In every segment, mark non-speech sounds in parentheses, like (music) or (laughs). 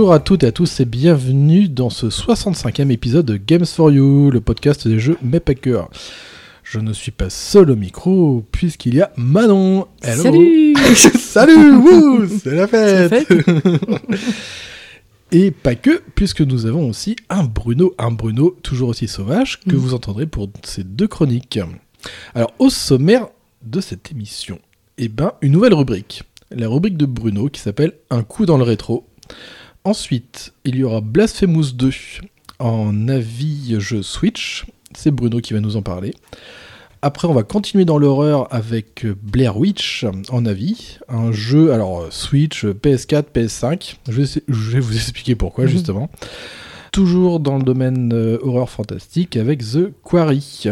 Bonjour à toutes et à tous et bienvenue dans ce 65e épisode de Games for You, le podcast des jeux mais pas que. Je ne suis pas seul au micro puisqu'il y a Manon. Hello. Salut (laughs) Salut C'est la fête, (laughs) Et pas que, puisque nous avons aussi un Bruno, un Bruno toujours aussi sauvage que Mm. vous entendrez pour ces deux chroniques. Alors au sommaire de cette émission, eh ben une nouvelle rubrique. La rubrique de Bruno qui s'appelle Un coup dans le rétro. Ensuite, il y aura Blasphemous 2 en avis jeu Switch. C'est Bruno qui va nous en parler. Après, on va continuer dans l'horreur avec Blair Witch en avis. Un jeu, alors euh, Switch, PS4, PS5. Je vais, je vais vous expliquer pourquoi, Mhm. justement. Toujours dans le domaine euh, horreur fantastique avec The Quarry.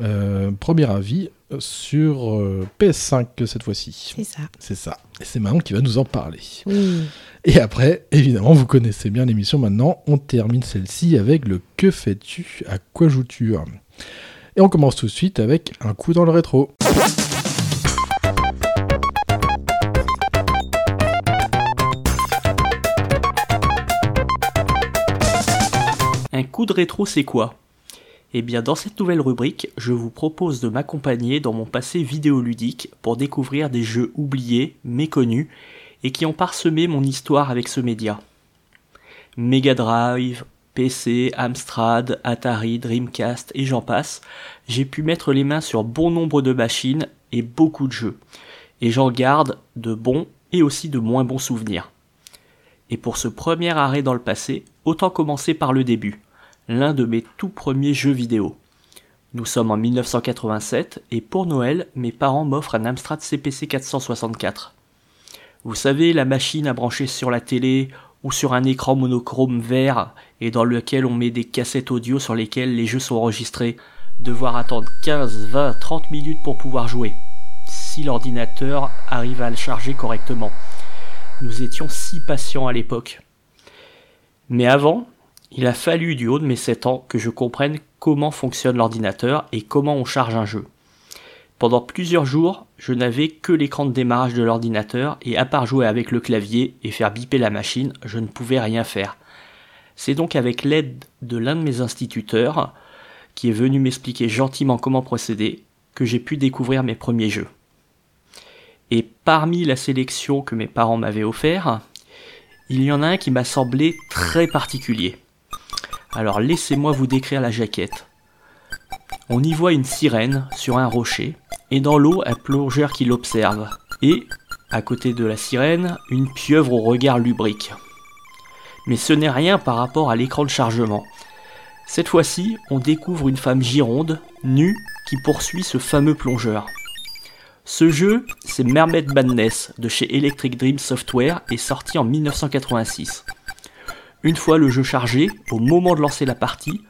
Euh, premier avis sur euh, PS5 cette fois-ci. C'est ça. C'est ça. Et c'est Manon qui va nous en parler. Oui. Et après, évidemment, vous connaissez bien l'émission maintenant, on termine celle-ci avec le Que fais-tu? À quoi joues-tu? Et on commence tout de suite avec un coup dans le rétro. Un coup de rétro, c'est quoi? Eh bien, dans cette nouvelle rubrique, je vous propose de m'accompagner dans mon passé vidéoludique pour découvrir des jeux oubliés, méconnus, et qui ont parsemé mon histoire avec ce média. Mega Drive, PC, Amstrad, Atari, Dreamcast et j'en passe, j'ai pu mettre les mains sur bon nombre de machines et beaucoup de jeux. Et j'en garde de bons et aussi de moins bons souvenirs. Et pour ce premier arrêt dans le passé, autant commencer par le début, l'un de mes tout premiers jeux vidéo. Nous sommes en 1987 et pour Noël, mes parents m'offrent un Amstrad CPC 464. Vous savez, la machine à brancher sur la télé ou sur un écran monochrome vert et dans lequel on met des cassettes audio sur lesquelles les jeux sont enregistrés. Devoir attendre 15, 20, 30 minutes pour pouvoir jouer. Si l'ordinateur arrive à le charger correctement. Nous étions si patients à l'époque. Mais avant, il a fallu du haut de mes 7 ans que je comprenne comment fonctionne l'ordinateur et comment on charge un jeu. Pendant plusieurs jours, je n'avais que l'écran de démarrage de l'ordinateur et à part jouer avec le clavier et faire biper la machine, je ne pouvais rien faire. C'est donc avec l'aide de l'un de mes instituteurs, qui est venu m'expliquer gentiment comment procéder, que j'ai pu découvrir mes premiers jeux. Et parmi la sélection que mes parents m'avaient offert, il y en a un qui m'a semblé très particulier. Alors laissez-moi vous décrire la jaquette. On y voit une sirène sur un rocher, et dans l'eau un plongeur qui l'observe, et, à côté de la sirène, une pieuvre au regard lubrique. Mais ce n'est rien par rapport à l'écran de chargement. Cette fois-ci, on découvre une femme gironde, nue, qui poursuit ce fameux plongeur. Ce jeu, c'est Mermaid Madness de chez Electric Dream Software et sorti en 1986. Une fois le jeu chargé, au moment de lancer la partie,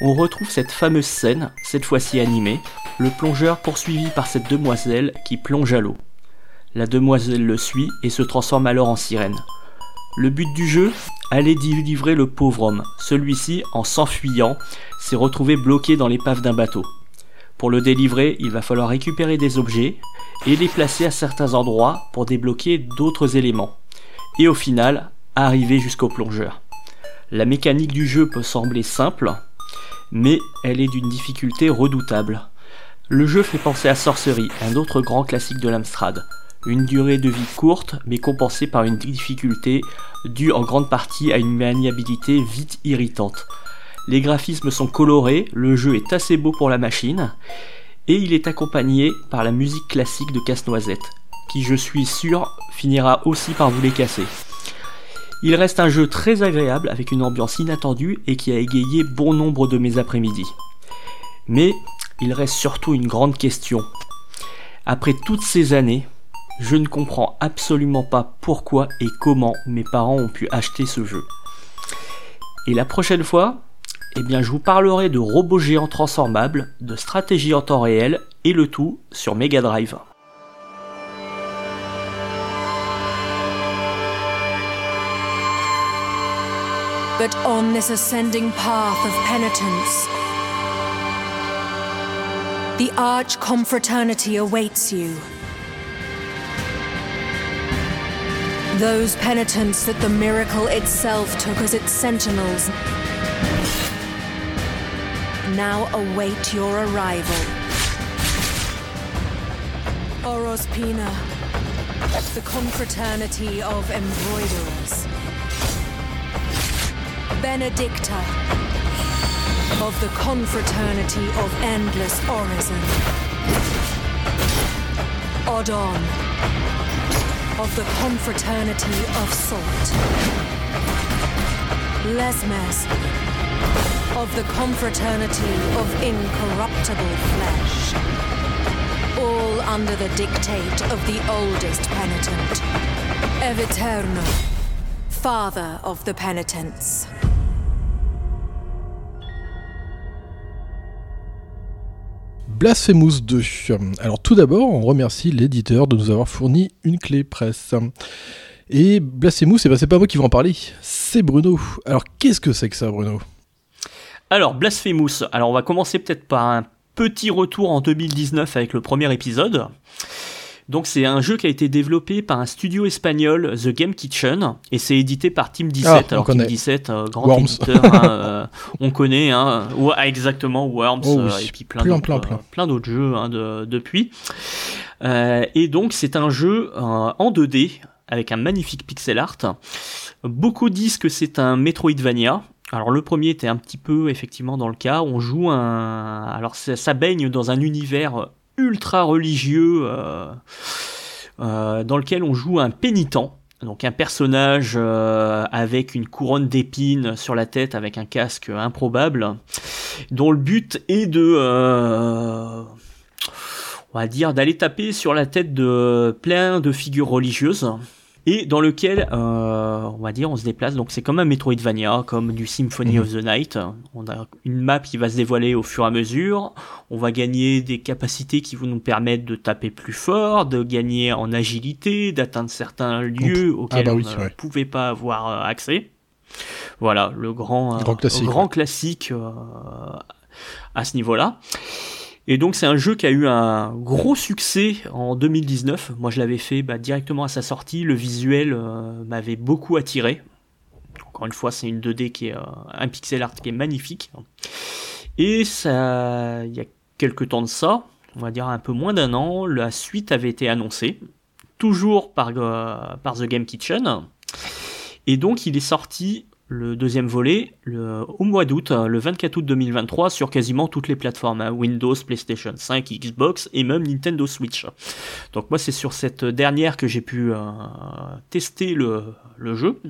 on retrouve cette fameuse scène, cette fois-ci animée, le plongeur poursuivi par cette demoiselle qui plonge à l'eau. La demoiselle le suit et se transforme alors en sirène. Le but du jeu? Aller délivrer le pauvre homme. Celui-ci, en s'enfuyant, s'est retrouvé bloqué dans l'épave d'un bateau. Pour le délivrer, il va falloir récupérer des objets et les placer à certains endroits pour débloquer d'autres éléments. Et au final, arriver jusqu'au plongeur. La mécanique du jeu peut sembler simple, mais elle est d'une difficulté redoutable. Le jeu fait penser à Sorcery, un autre grand classique de l'Amstrad. Une durée de vie courte, mais compensée par une difficulté due en grande partie à une maniabilité vite irritante. Les graphismes sont colorés, le jeu est assez beau pour la machine, Et il est accompagné par la musique classique de Casse-Noisette, qui je suis sûr finira aussi par vous les casser. Il reste un jeu très agréable avec une ambiance inattendue et qui a égayé bon nombre de mes après-midi. Mais il reste surtout une grande question. Après toutes ces années, je ne comprends absolument pas pourquoi et comment mes parents ont pu acheter ce jeu. Et la prochaine fois, eh bien, je vous parlerai de robots géants transformables, de stratégie en temps réel et le tout sur Mega Drive. But on this ascending path of penitence, the arch confraternity awaits you. Those penitents that the miracle itself took as its sentinels now await your arrival. Orospina, the confraternity of embroiderers. Benedicta of the confraternity of endless orison. Odon of the confraternity of salt. Lesmes of the confraternity of incorruptible flesh. All under the dictate of the oldest penitent, Eviterno, father of the penitents. Blasphemous 2. Alors tout d'abord, on remercie l'éditeur de nous avoir fourni une clé presse. Et Blasphemous, eh ben, c'est pas moi qui vais en parler, c'est Bruno. Alors qu'est-ce que c'est que ça, Bruno? Alors Blasphemous, alors on va commencer peut-être par un petit retour en 2019 avec le premier épisode. Donc c'est un jeu qui a été développé par un studio espagnol, The Game Kitchen, et c'est édité par Team 17. Ah, Alors Team 17, euh, grand éditeur, hein, euh, on connaît, hein, exactement Worms, oh euh, et puis plein, plein, d'autres jeux hein, de, depuis. et donc c'est un jeu en 2D avec un magnifique pixel art. Beaucoup disent que c'est un Metroidvania. Alors le premier était un petit peu effectivement dans le cas. On joue un, alors ça baigne dans un univers ultra religieux euh, euh, dans lequel on joue un pénitent. Donc un personnage euh, avec une couronne d'épines sur la tête, avec un casque improbable, dont le but est de, on va dire, d'aller taper sur la tête de plein de figures religieuses et dans lequel, euh, on va dire, on se déplace. Donc c'est comme un Metroidvania, comme du Symphony of the Night. On a une map qui va se dévoiler au fur et à mesure. On va gagner des capacités qui vont nous permettre de taper plus fort, de gagner en agilité, d'atteindre certains lieux ah auxquels bah on ne pouvait pas avoir euh, accès. Voilà, le grand, grand classique, grand classique euh, à ce niveau-là. Et donc c'est un jeu qui a eu un gros succès en 2019. Moi je l'avais fait bah, directement à sa sortie. Le visuel euh, m'avait beaucoup attiré. Encore une fois, c'est une 2D qui est euh, un pixel art qui est magnifique. Et ça, il y a quelques temps de ça, on va dire un peu moins d'un an, la suite avait été annoncée, toujours par, euh, par The Game Kitchen. Et donc il est sorti le deuxième volet le, au mois d'août, euh, le 24 août 2023, sur quasiment toutes les plateformes, hein, Windows, PlayStation 5, Xbox et même Nintendo Switch. Donc moi c'est sur cette dernière que j'ai pu euh, tester le, le, jeu.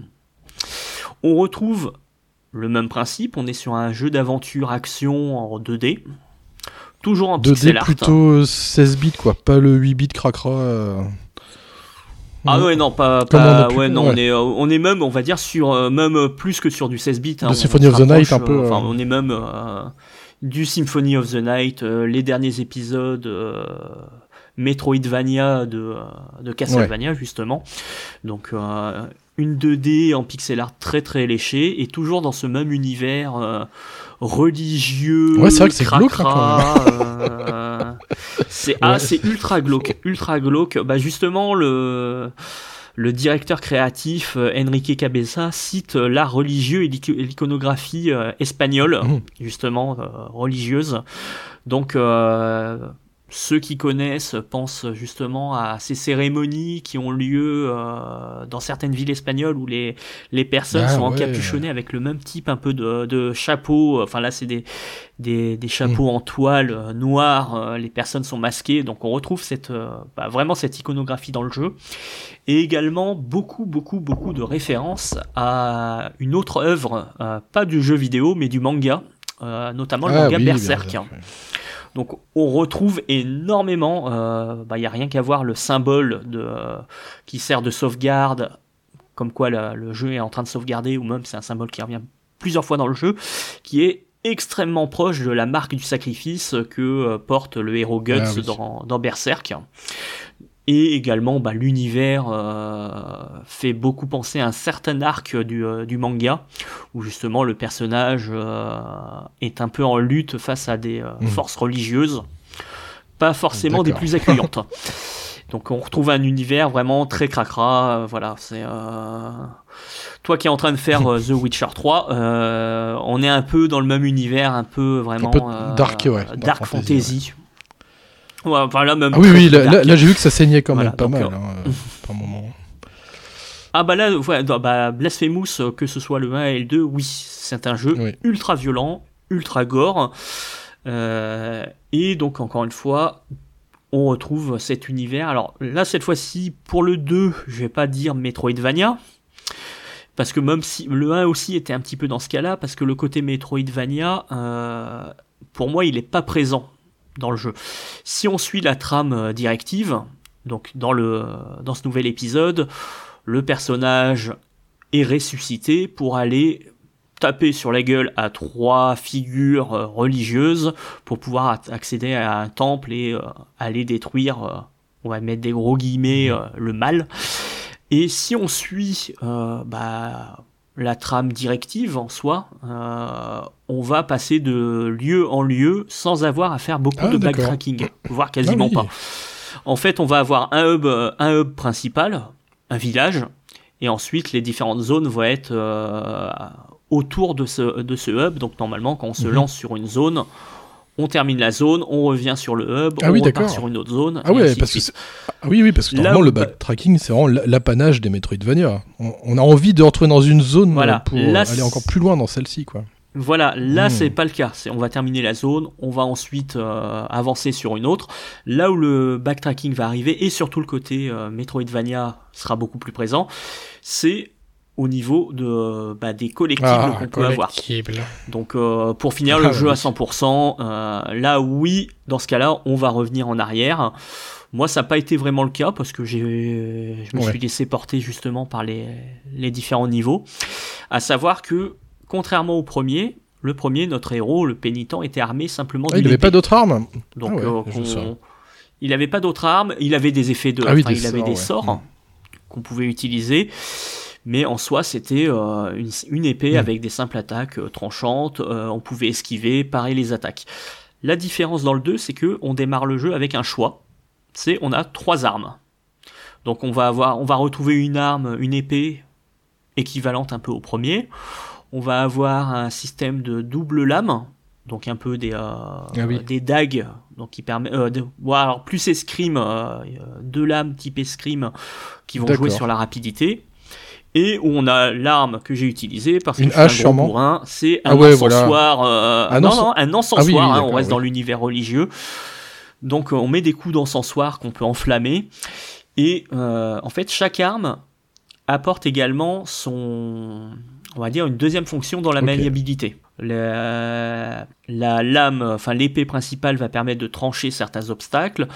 On retrouve le même principe, on est sur un jeu d'aventure action en 2D. Toujours en 2D pixel art. plutôt 16 bits quoi, pas le 8 bits cracra. Euh. Ah ouais non pas, pas ouais non on est euh, on est même on va dire sur euh, même euh, plus que sur du 16 bits. Hein, Symphony of the Night un peu. Enfin on est même du Symphony of the Night, les derniers épisodes. Metroidvania de, de Castlevania justement. Donc une 2D en pixel art très très léché et toujours dans ce même univers religieux. Ouais, c'est vrai que c'est glauque. (laughs) c'est ah, ultra glauque, ultra glauque. Bah justement le le directeur créatif euh, Enrique Cabeza cite euh, l'art religieux et l'iconographie euh, espagnole, mmh. justement religieuse. Donc ceux qui connaissent pensent justement à ces cérémonies qui ont lieu euh, dans certaines villes espagnoles où les, les personnes Ah, sont ouais. encapuchonnées avec le même type un peu de, de chapeau. Enfin là, c'est des, des, des chapeaux en toile euh, noire. euh, les personnes sont masquées. Donc on retrouve cette, bah, vraiment cette iconographie dans le jeu. Et également beaucoup, beaucoup, beaucoup de références à une autre œuvre, pas du jeu vidéo, mais du manga. notamment le Ah manga oui, bien Berserk. Donc on retrouve énormément, il bah, n'y a rien qu'à voir le symbole de, euh, qui sert de sauvegarde, comme quoi la- le jeu est en train de sauvegarder, ou même c'est un symbole qui revient plusieurs fois dans le jeu, qui est extrêmement proche de la marque du sacrifice que euh, porte le héros Guts Ah oui. dans, dans Berserk. Et également, bah, l'univers euh, fait beaucoup penser à un certain arc du, euh, du manga, où justement le personnage euh, est un peu en lutte face à des Mhm. forces religieuses, pas forcément des plus accueillantes. (laughs) Donc on retrouve un univers vraiment très cracra, voilà, c'est... Toi qui es en train de faire euh, The Witcher 3, euh, on est un peu dans le même univers, un peu vraiment... peu euh, dark, ouais, Dark, dark fantasy. fantasy, Ouais, enfin, là, même Ah oui, oui, là, dark. là- là, j'ai vu que ça saignait quand Voilà, même pas donc, mal, euh, hein, (laughs) euh, par moment. Ah bah là, ouais, bah, Blasphemous, euh, que ce soit le 1 et le 2, oui, c'est un jeu Oui. ultra violent, ultra gore. Euh, et donc, encore une fois, on retrouve cet univers. Alors là, cette fois-ci, pour le 2, je vais pas dire Metroidvania. Parce que même si le 1 aussi était un petit peu dans ce cas-là, parce que le côté Metroidvania, euh, pour moi, il n'est pas présent dans le jeu. Si on suit la trame euh, directive, donc dans, le, dans ce nouvel épisode, le personnage est ressuscité pour aller taper sur la gueule à trois figures euh, religieuses pour pouvoir accéder à un temple et euh, aller détruire, on va mettre des gros guillemets, le mal. Et si on suit bah, la trame directive en soi, euh, on va passer de lieu en lieu sans avoir à faire beaucoup Ah, de backtracking, voire quasiment Ah oui. pas. En fait, on va avoir un hub, un hub principal, un village, et ensuite les différentes zones vont être euh, autour de ce, de ce hub. Donc normalement, quand on se Mhm. lance sur une zone, on termine la zone, on revient sur le hub, Ah on oui, repart sur une autre zone. Ah ouais, parce que ah oui, oui, parce que normalement où- le backtracking c'est vraiment l'apanage des Metroidvania. On, on a envie de retrouver dans une zone Voilà. pour Là, aller encore plus loin dans celle-ci, quoi. Voilà, là Hmm. c'est pas le cas. C'est- On va terminer la zone, on va ensuite euh, avancer sur une autre. Là où le backtracking va arriver et surtout le côté euh, Metroidvania sera beaucoup plus présent, c'est au niveau de bah, des collectibles Ah, qu'on peut avoir. Donc euh, pour finir le Ah, jeu oui. à 100%, euh, là oui, dans ce cas-là, on va revenir en arrière. Moi, ça n'a pas été vraiment le cas parce que j'ai, je me Ouais. suis laissé porter justement par les, les différents niveaux. À savoir que, contrairement au premier, le premier, notre héros, le pénitent, était armé simplement Ah, il n'avait pas d'autres armes Donc, Ah ouais, euh, il n'avait pas d'autres armes, il avait des effets de, Ah oui, des il avait des ouais. sorts Mm. qu'on pouvait utiliser. Mais en soi, c'était euh, une, une épée Mm. avec des simples attaques euh, tranchantes. euh, on pouvait esquiver, parer les attaques. La différence dans le 2, c'est que on démarre le jeu avec un choix. C'est on a trois armes. Donc on va avoir, on va retrouver une arme, une épée équivalente un peu au premier. On va avoir un système de double lame, donc un peu des, euh, Ah oui. des dagues, donc qui permet, euh, de, alors plus escrime, euh, deux lames type escrime qui vont jouer sur la rapidité. Et où on a l'arme que j'ai utilisée parce Une que suis hache, sûrement. bourrin, c'est un Ah ouais, voilà. encensoir. euh, Un non, encensoir. non, un encensoir. Ah oui, oui, hein, on reste oui. dans l'univers religieux. Donc euh, on met des coups d'encensoir qu'on peut enflammer. Et euh, en fait, chaque arme apporte également son, on va dire, une deuxième fonction dans la maniabilité. La, la lame, enfin l'épée principale va permettre de trancher certains obstacles.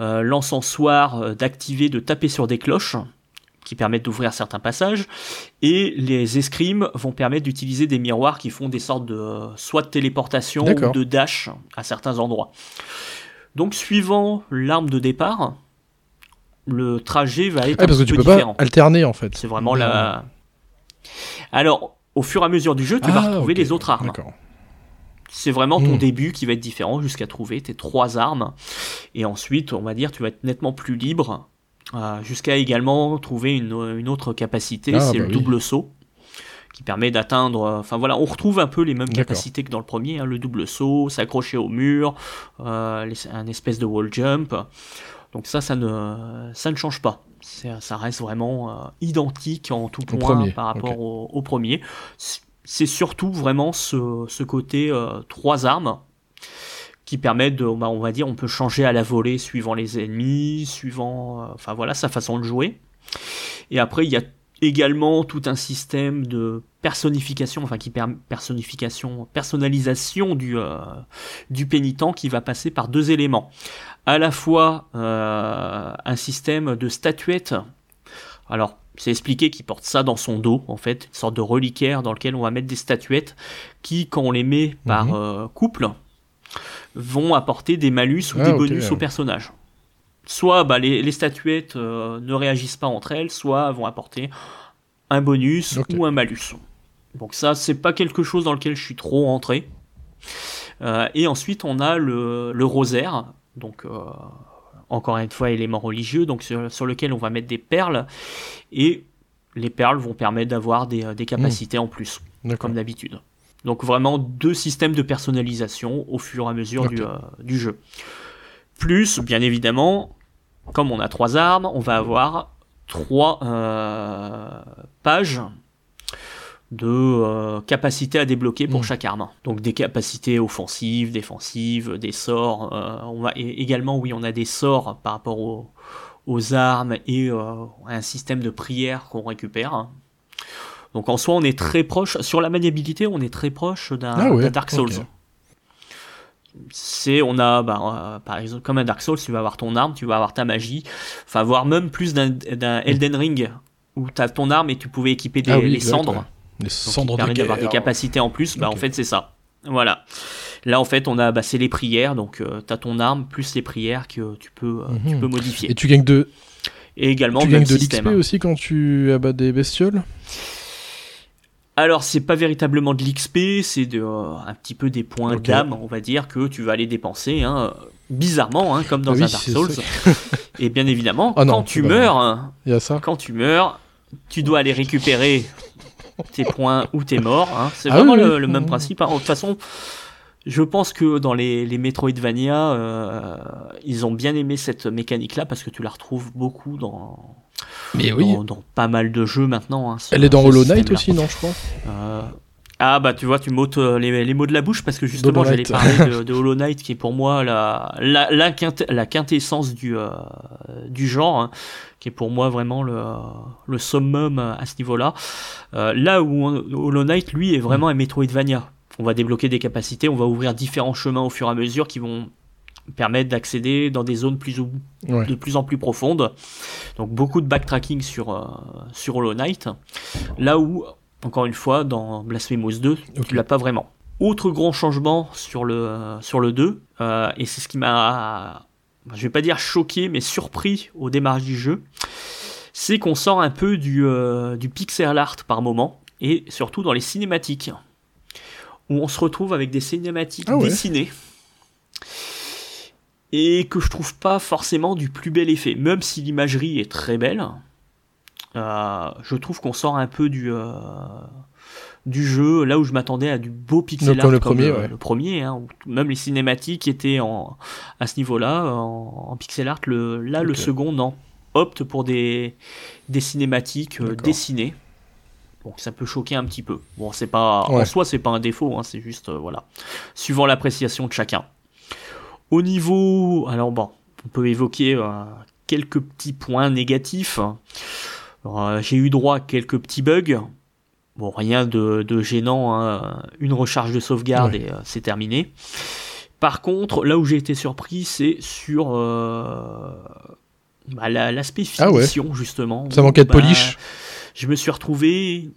Euh, L'encensoir euh, d'activer, de taper sur des cloches qui permettent d'ouvrir certains passages. Et les escrimes vont permettre d'utiliser des miroirs qui font des sortes de soit de téléportation ou de dash à certains endroits. Donc suivant l'arme de départ, le trajet va être un parce que tu peu peux pas différent. alterner en fait. C'est vraiment la. Alors, au fur et à mesure du jeu, tu vas Ah, retrouver les autres armes. D'accord. C'est vraiment ton Hmm. début qui va être différent jusqu'à trouver tes trois armes. Et ensuite, on va dire, tu vas être nettement plus libre. Euh, jusqu'à également trouver une, une autre capacité, Ah, c'est bah le oui. double saut, qui permet d'atteindre. Enfin voilà, on retrouve un peu les mêmes capacités que dans le premier, hein, le double saut, s'accrocher au mur, un espèce de wall jump. Donc ça, ça ne, ça ne change pas. Ça reste vraiment identique en tout point par rapport au, premier. C'est surtout vraiment ce, ce côté trois armes qui permettent de, bah, on va dire, on peut changer à la volée suivant les ennemis, suivant, euh, enfin voilà, sa façon de jouer. Et après, il y a également tout un système de personnification, enfin qui permet personnification, personnalisation du, euh, du pénitent qui va passer par deux éléments. À la fois euh, un système de statuettes. Alors, c'est expliqué qu'il porte ça dans son dos, en fait, une sorte de reliquaire dans lequel on va mettre des statuettes qui, quand on les met par mhm. couple, vont apporter des malus ou ah, des bonus au personnage. Soit bah, les, statuettes euh, ne réagissent pas entre elles, soit vont apporter un bonus ou un malus. Donc ça, c'est pas quelque chose dans lequel je suis trop entré. Euh, et ensuite, on a le, rosaire, donc euh, encore une fois élément religieux, donc sur, lequel on va mettre des perles, et les perles vont permettre d'avoir des, capacités en plus, comme d'habitude. Donc vraiment deux systèmes de personnalisation au fur et à mesure du, euh, du, jeu. Plus, bien évidemment, comme on a trois armes, on va avoir trois euh, pages de euh, capacités à débloquer pour hmm. chaque arme. Donc des capacités offensives, défensives, des sorts. on va également, oui, on a des sorts par rapport aux, aux armes et un système de prière qu'on récupère. Donc en soi, on est très proche, sur la maniabilité, on est très proche d'un ah Dark Souls. C'est, on a, bah, euh, par exemple, comme un Dark Souls, tu vas avoir ton arme, tu vas avoir ta magie, enfin, voire même plus d'un Elden Ring, où tu as ton arme et tu pouvais équiper des, ah les cendres. Les cendres permet d'avoir des capacités en plus, bah, en fait, c'est ça. Voilà. Là, en fait, on a, bah, c'est les prières, donc euh, tu as ton arme plus les prières que tu peux, euh, tu mhm. peux modifier. Et tu gagnes de. Et également, tu gagnes de l'XP aussi quand tu abats des bestioles? Alors c'est pas véritablement de l'XP, c'est de, euh, un petit peu des points d'âme, on va dire, que tu vas aller dépenser, hein, bizarrement, hein, comme dans un Dark Souls. (laughs) Et bien évidemment, ah quand tu meurs, hein, quand tu meurs, tu dois aller récupérer tes points ou t'es mort. Hein. C'est ah vraiment le, même principe. De toute façon, je pense que dans les, les Metroidvania, euh, ils ont bien aimé cette mécanique-là parce que tu la retrouves beaucoup dans mais oui. Dans, pas mal de jeux maintenant. Hein, Elle est dans Hollow Knight aussi, non, je crois euh, Ah bah tu vois, tu m'ôtes euh, les, mots de la bouche parce que justement j'allais parler (laughs) de, Hollow Knight qui est pour moi la, la, la, quintessence du, euh, du genre, hein, qui est pour moi vraiment le, le summum à ce niveau-là. là où Hollow Knight, lui, est vraiment un Metroidvania. On va débloquer des capacités, on va ouvrir différents chemins au fur et à mesure qui vont permettent d'accéder dans des zones plus ou, de plus en plus profondes. Donc beaucoup de backtracking sur, euh, sur Hollow Knight. Là où, encore une fois, dans Blasphemous 2, tu l'as pas vraiment. Autre grand changement sur le, sur le 2, euh, et c'est ce qui m'a, je vais pas dire choqué, mais surpris au démarrage du jeu, c'est qu'on sort un peu du, euh, du pixel art par moment, et surtout dans les cinématiques, où on se retrouve avec des cinématiques ah dessinées et que je trouve pas forcément du plus bel effet. Même si l'imagerie est très belle, euh, je trouve qu'on sort un peu du, euh, du jeu, là où je m'attendais à du beau pixel art comme le premier, le, premier hein, même les cinématiques étaient en, à ce niveau-là, en, pixel art. Le, là, le second, non, opte pour des, des cinématiques euh, dessinées. Donc ça peut choquer un petit peu. Bon, c'est pas en soi, c'est pas un défaut, hein, c'est juste voilà, suivant l'appréciation de chacun. Au niveau, alors bon, on peut évoquer euh, quelques petits points négatifs. Euh, j'ai eu droit à quelques petits bugs. Bon, rien de, gênant, hein. une recharge de sauvegarde et euh, c'est terminé. Par contre, là où j'ai été surpris, c'est sur bah, l'aspect ah finition, justement. Ça manquait de bah, polish. Je me suis retrouvé.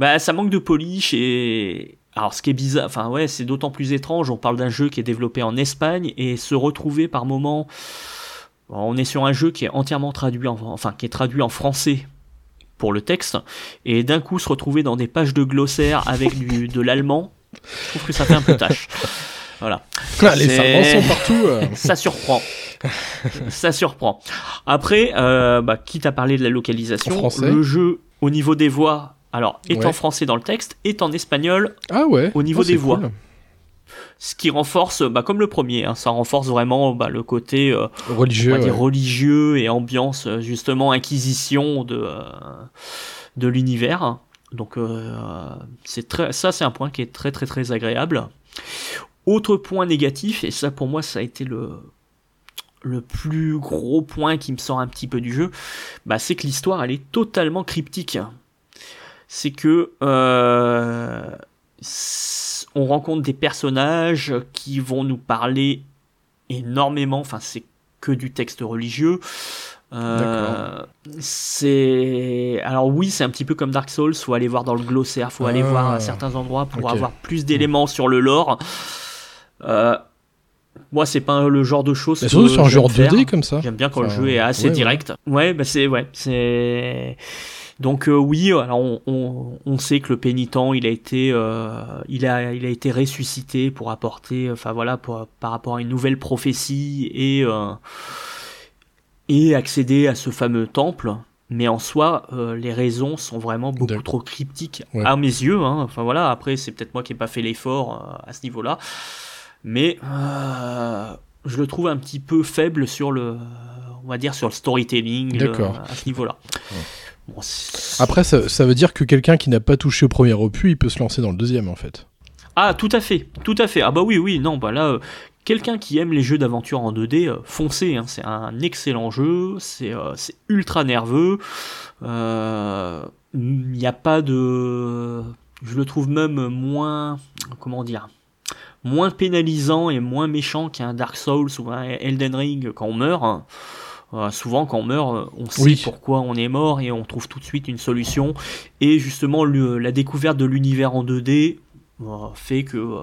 Bah, ça manque de polish et, alors, ce qui est bizarre, enfin ouais, c'est d'autant plus étrange. On parle d'un jeu qui est développé en Espagne et se retrouver par moment, on est sur un jeu qui est entièrement traduit, en, enfin qui est traduit en français pour le texte, et d'un coup se retrouver dans des pages de glossaire avec du, de l'allemand, je trouve que ça fait un peu tâche. Voilà. Ah, les sont partout. Euh. (laughs) ça surprend. ça surprend. Après, euh, bah, quitte à parler de la localisation, le jeu au niveau des voix Alors, est Ouais. en français dans le texte, est en espagnol Ah ouais. Au niveau Oh, c'est des voix. cool. ce qui renforce, bah, comme le premier, hein, ça renforce vraiment bah, le côté euh, Religieux. ouais. et ambiance euh, justement inquisition de euh, de l'univers. Donc euh, c'est très ça c'est un point qui est très très très agréable. Autre point négatif et ça pour moi ça a été le le plus gros point qui me sort un petit peu du jeu, bah, c'est que l'histoire elle est totalement cryptique. C'est que euh, on rencontre des personnages qui vont nous parler énormément. Enfin, c'est que du texte religieux. Euh, c'est alors oui, c'est un petit peu comme Dark Souls. Faut aller voir dans le glossaire, faut aller Ah. voir à certains endroits pour avoir plus d'éléments sur le lore. Euh, moi, c'est pas le genre de choses. Mais surtout sur un genre faire. 2D comme ça. J'aime bien quand Enfin, le jeu est assez ouais, ouais. direct. Ouais, bah c'est ouais, c'est donc euh, oui, alors on, on, on sait que le pénitent, il a été euh, il a il a été ressuscité pour apporter enfin voilà pour, par rapport à une nouvelle prophétie et euh, et accéder à ce fameux temple. Mais en soi, les raisons sont vraiment beaucoup trop cryptiques Ouais. à mes yeux. Hein. Enfin voilà, après c'est peut-être moi qui ai pas fait l'effort à ce niveau-là, mais je le trouve un petit peu faible sur le, on va dire sur le storytelling à ce niveau-là. Ouais. Bon, Après, ça, ça veut dire que quelqu'un qui n'a pas touché au premier opus, il peut se lancer dans le deuxième en fait. Ah, tout à fait, tout à fait. Ah bah oui, oui, non, bah là, euh, quelqu'un qui aime les jeux d'aventure en 2D, euh, foncez, hein, c'est un excellent jeu, c'est euh, c'est ultra nerveux, il n'y a pas de... Je le trouve même moins... Comment dire moins pénalisant et moins méchant qu'un Dark Souls ou un Elden Ring quand on meurt. Euh, souvent, quand on meurt, euh, on sait Oui. pourquoi on est mort et on trouve tout de suite une solution. Et justement, le- la découverte de l'univers en 2D euh, fait que euh,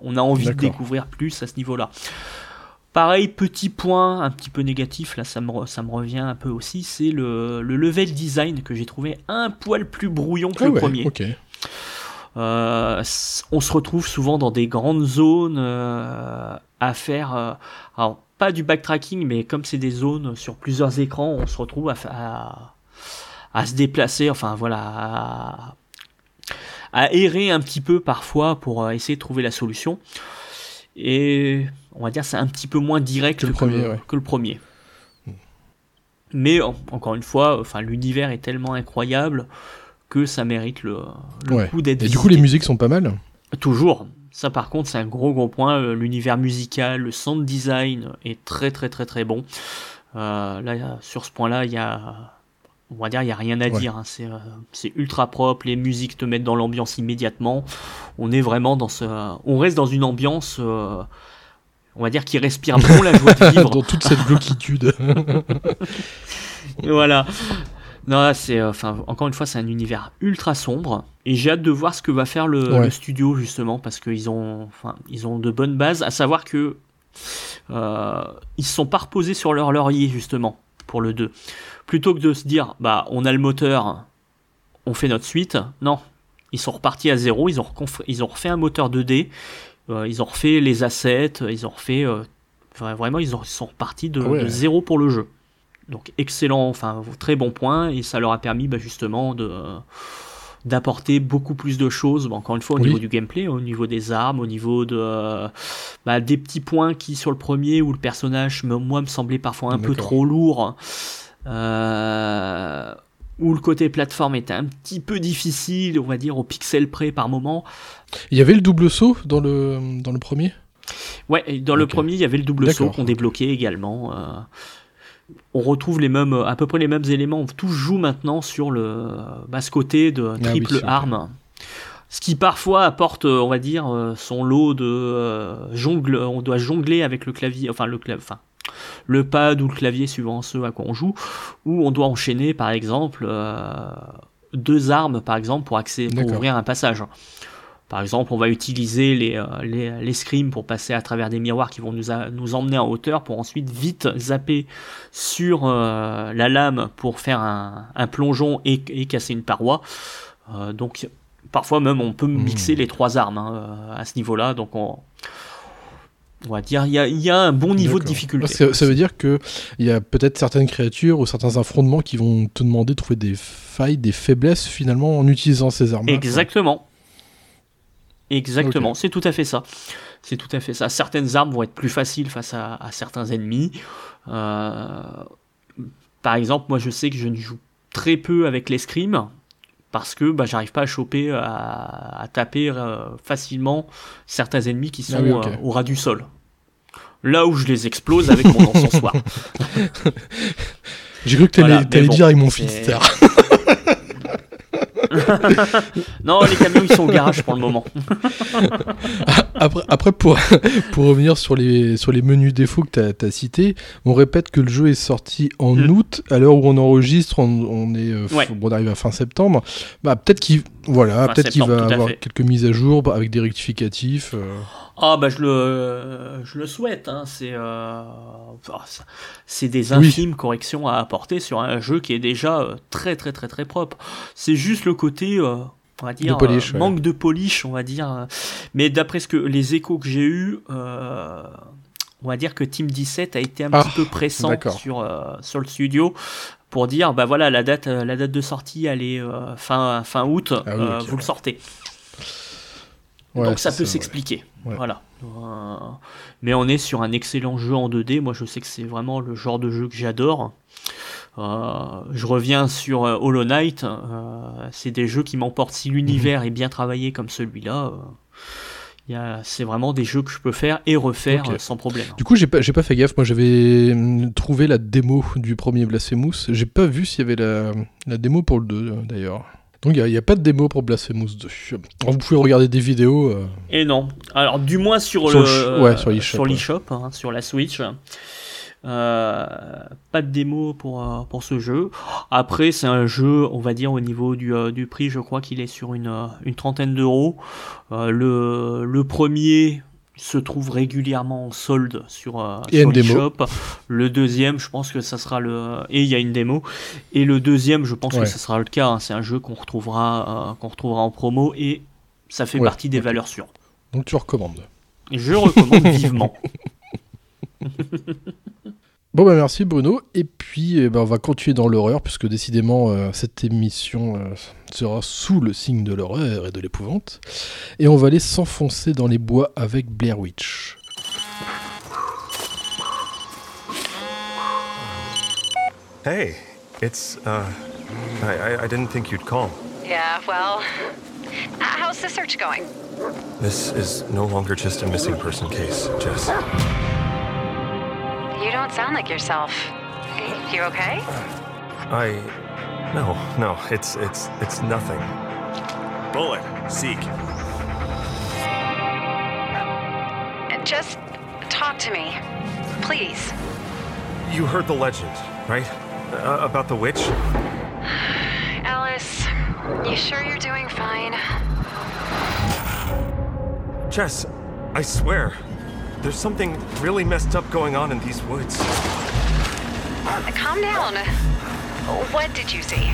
on a envie de découvrir plus à ce niveau-là. Pareil, petit point un petit peu négatif, là ça me, re- ça me revient un peu aussi, c'est le, le level design que j'ai trouvé un poil plus brouillon que Ah le ouais, premier. Euh, on se retrouve souvent dans des grandes zones euh, à faire, euh, alors pas du backtracking, mais comme c'est des zones sur plusieurs écrans, on se retrouve à, à, à se déplacer, enfin voilà, à, à errer un petit peu parfois pour euh, essayer de trouver la solution. Et on va dire c'est un petit peu moins direct Que le premier, ouais. que le premier. Mais en- encore une fois, enfin l'univers est tellement incroyable que ça mérite le, le Ouais. coup d'être Et du coup, les musiques sont pas mal. Toujours. Ça, par contre, c'est un gros gros point. Euh, L'univers musical, le sound design est très très très très bon. Euh, là, sur ce point-là, il y a, on va dire, il y a rien à Ouais. dire. hein. C'est euh, c'est ultra propre. Les musiques te mettent dans l'ambiance immédiatement. On est vraiment dans ce, on reste dans une ambiance, euh, on va dire, qui respire (laughs) bon la joie de vivre. dans toute cette glauquitude. (laughs) (laughs) voilà. Non, c'est, euh, enfin, encore une fois, c'est un univers ultra sombre, et j'ai hâte de voir ce que va faire le, Ouais. le studio justement, parce qu'ils ont, enfin, ils ont de bonnes bases. À savoir que euh, ils se sont pas reposés sur leur laurier justement pour le 2. Plutôt que de se dire, bah, on a le moteur, on fait notre suite. Non, ils sont repartis à zéro. Ils ont, ils ont refait un moteur 2D. euh, ils ont refait les assets. Ils ont refait, euh, enfin, vraiment, ils, ont- ils sont repartis de, Ah ouais. de zéro pour le jeu. Donc excellent, enfin très bon point, et ça leur a permis bah, justement de d'apporter beaucoup plus de choses, Bon, encore une fois au Oui. niveau du gameplay, au niveau des armes, au niveau de euh, bah, des petits points qui sur le premier où le personnage me- moi me semblait parfois un peu trop lourd, euh, où le côté plateforme était un petit peu difficile, on va dire au pixel près par moment. Il y avait le double saut dans le, dans le premier? Ouais, dans le premier, il y avait le double saut qu'on débloquait également. On retrouve les mêmes, à peu près les mêmes éléments. Tout joue maintenant sur le bah, ce côté de oui, triple arme. Ce qui parfois apporte, euh, on va dire, euh, son lot de euh, jongle. On doit jongler avec le clavier, enfin le clavier, enfin le pad ou le clavier suivant ce à quoi on joue, ou on doit enchaîner par exemple euh, deux armes par exemple pour accéder, pour ouvrir un passage. Par exemple, on va utiliser les, euh, les, les scrims pour passer à travers des miroirs qui vont nous, a- nous emmener en hauteur pour ensuite vite zapper sur euh, la lame pour faire un, un plongeon et, et casser une paroi. Euh, donc, parfois même, on peut mixer les trois armes hein, euh, à ce niveau-là. Donc, on... on va dire, il y a, un bon niveau de difficulté. Ça, veut dire qu'il y a peut-être certaines créatures ou certains affrontements qui vont te demander de trouver des failles, des faiblesses finalement en utilisant ces armes. Exactement. Exactement, c'est tout à fait ça. C'est tout à fait ça. Certaines armes vont être plus faciles face à, certains ennemis. Euh, par exemple, moi je sais que je ne joue très peu avec l'escrime parce que bah, j'arrive pas à choper, à, taper euh, facilement certains ennemis qui ah sont euh, au ras du sol. Là où je les explose avec mon (laughs) encensoir. J'ai cru que tu allais, dire avec mon Finster. (laughs) non, les camions ils sont au garage pour le moment. (laughs) après, après pour, (laughs) pour revenir sur les, sur les menus défauts que tu as, cités, on répète que le jeu est sorti en mm. août, à l'heure où on enregistre, on, est, euh, on arrive à fin septembre. Bah, peut-être qu'il voilà, peut-être qu'il va avoir quelques mises à jour avec des rectificatifs. Euh. Ah bah je le, je le souhaite. Hein. C'est, euh, c'est des infimes corrections à apporter sur un jeu qui est déjà très très très très propre. C'est juste le côté, euh, on va dire, manque de polish, on va dire. Mais d'après ce que les échos que j'ai eus, on va dire que Team 17 a été un ah, petit peu pressant sur sur le studio pour dire bah voilà la date la date de sortie elle est fin fin août, ah vous le sortez. Donc ça peut s'expliquer. Voilà. Euh, mais on est sur un excellent jeu en 2D. Moi, je sais que c'est vraiment le genre de jeu que j'adore. Euh, je reviens sur euh, Hollow Knight. c'est des jeux qui m'emportent si l'univers est bien travaillé comme celui-là. c'est vraiment des jeux que je peux faire et refaire sans problème. Du coup, j'ai pas, pas fait gaffe. Moi, j'avais hum, trouvé la démo du premier Blasphemous. J'ai pas vu s'il y avait la, la démo pour le 2 d'ailleurs. Donc il n'y a, pas de démo pour Blasphemous 2. vous pouvez regarder des vidéos. Euh, Et non. Alors du moins sur, le, sur l'eShop, hein, sur, la Switch. Euh, pas de démo pour, euh, pour ce jeu. Après, c'est un jeu, on va dire, au niveau du, du prix, je crois qu'il est sur une, une trentaine d'euros. le, le premier, se trouve régulièrement en solde sur, euh, shop. Le deuxième, je pense que ça sera le et il y a une démo. Et le deuxième, je pense que ça sera le cas. Hein. C'est un jeu qu'on retrouvera, euh, qu'on retrouvera en promo et ça fait partie des valeurs sûres. Donc tu recommandes. Je recommande (laughs) vivement. (laughs) Bon bah merci Bruno, et puis eh ben, on va continuer dans l'horreur, puisque décidément euh, cette émission euh, sera sous le signe de l'horreur et de l'épouvante, et on va aller s'enfoncer dans les bois avec Blair Witch. Hey, it's, uh, I, I didn't think you'd call. Yeah, well, how's the search going? This is no longer just a missing person case, Jess. You don't sound like yourself. You okay? I... No, no, it's, it's, it's nothing. Bullet, seek. Just talk to me, please. You heard the legend, right? Uh, about the witch? Alice, you sure you're doing fine? Jess, I swear, there's something really messed up going on in these woods. Calm down. What did you see?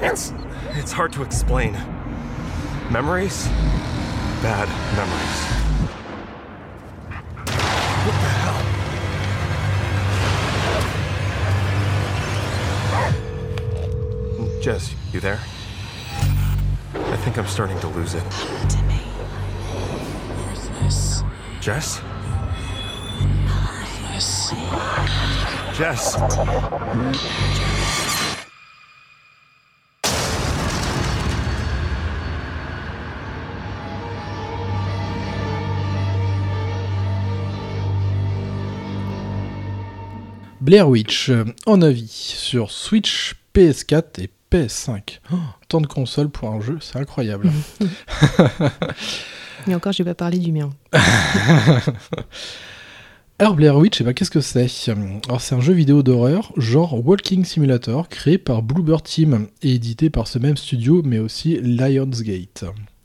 It's. it's hard to explain. Memories? Bad memories. What the hell? Jess, you there? I think I'm starting to lose it. Jess? Jess. Blair Witch, euh, en avis sur Switch, PS4 et PS5. tant de consoles pour un jeu, c'est incroyable. (laughs) Et encore, je vais pas parler du mien. (laughs) Alors Blair Witch, eh ben, qu'est-ce que c'est? Alors c'est un jeu vidéo d'horreur, genre Walking Simulator, créé par Bluebird Team et édité par ce même studio, mais aussi Lionsgate.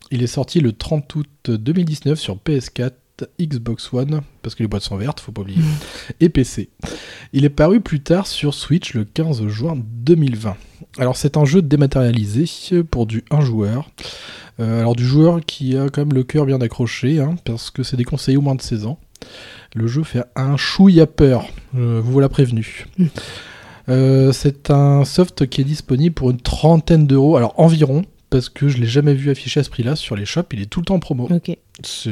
Il est sorti le 30 août 2019 sur PS4, Xbox One, parce que les boîtes sont vertes, faut pas oublier, et PC. Il est paru plus tard sur Switch le 15 juin 2020. Alors c'est un jeu dématérialisé pour du 1 joueur. Euh, alors du joueur qui a quand même le cœur bien accroché, hein, parce que c'est déconseillé au moins de 16 ans. Le jeu fait un chouïa peur, euh, vous voilà prévenu. Mm. Euh, c'est un soft qui est disponible pour une trentaine d'euros, alors environ, parce que je l'ai jamais vu affiché à ce prix-là sur les shops, il est tout le temps en promo. Ok, C'est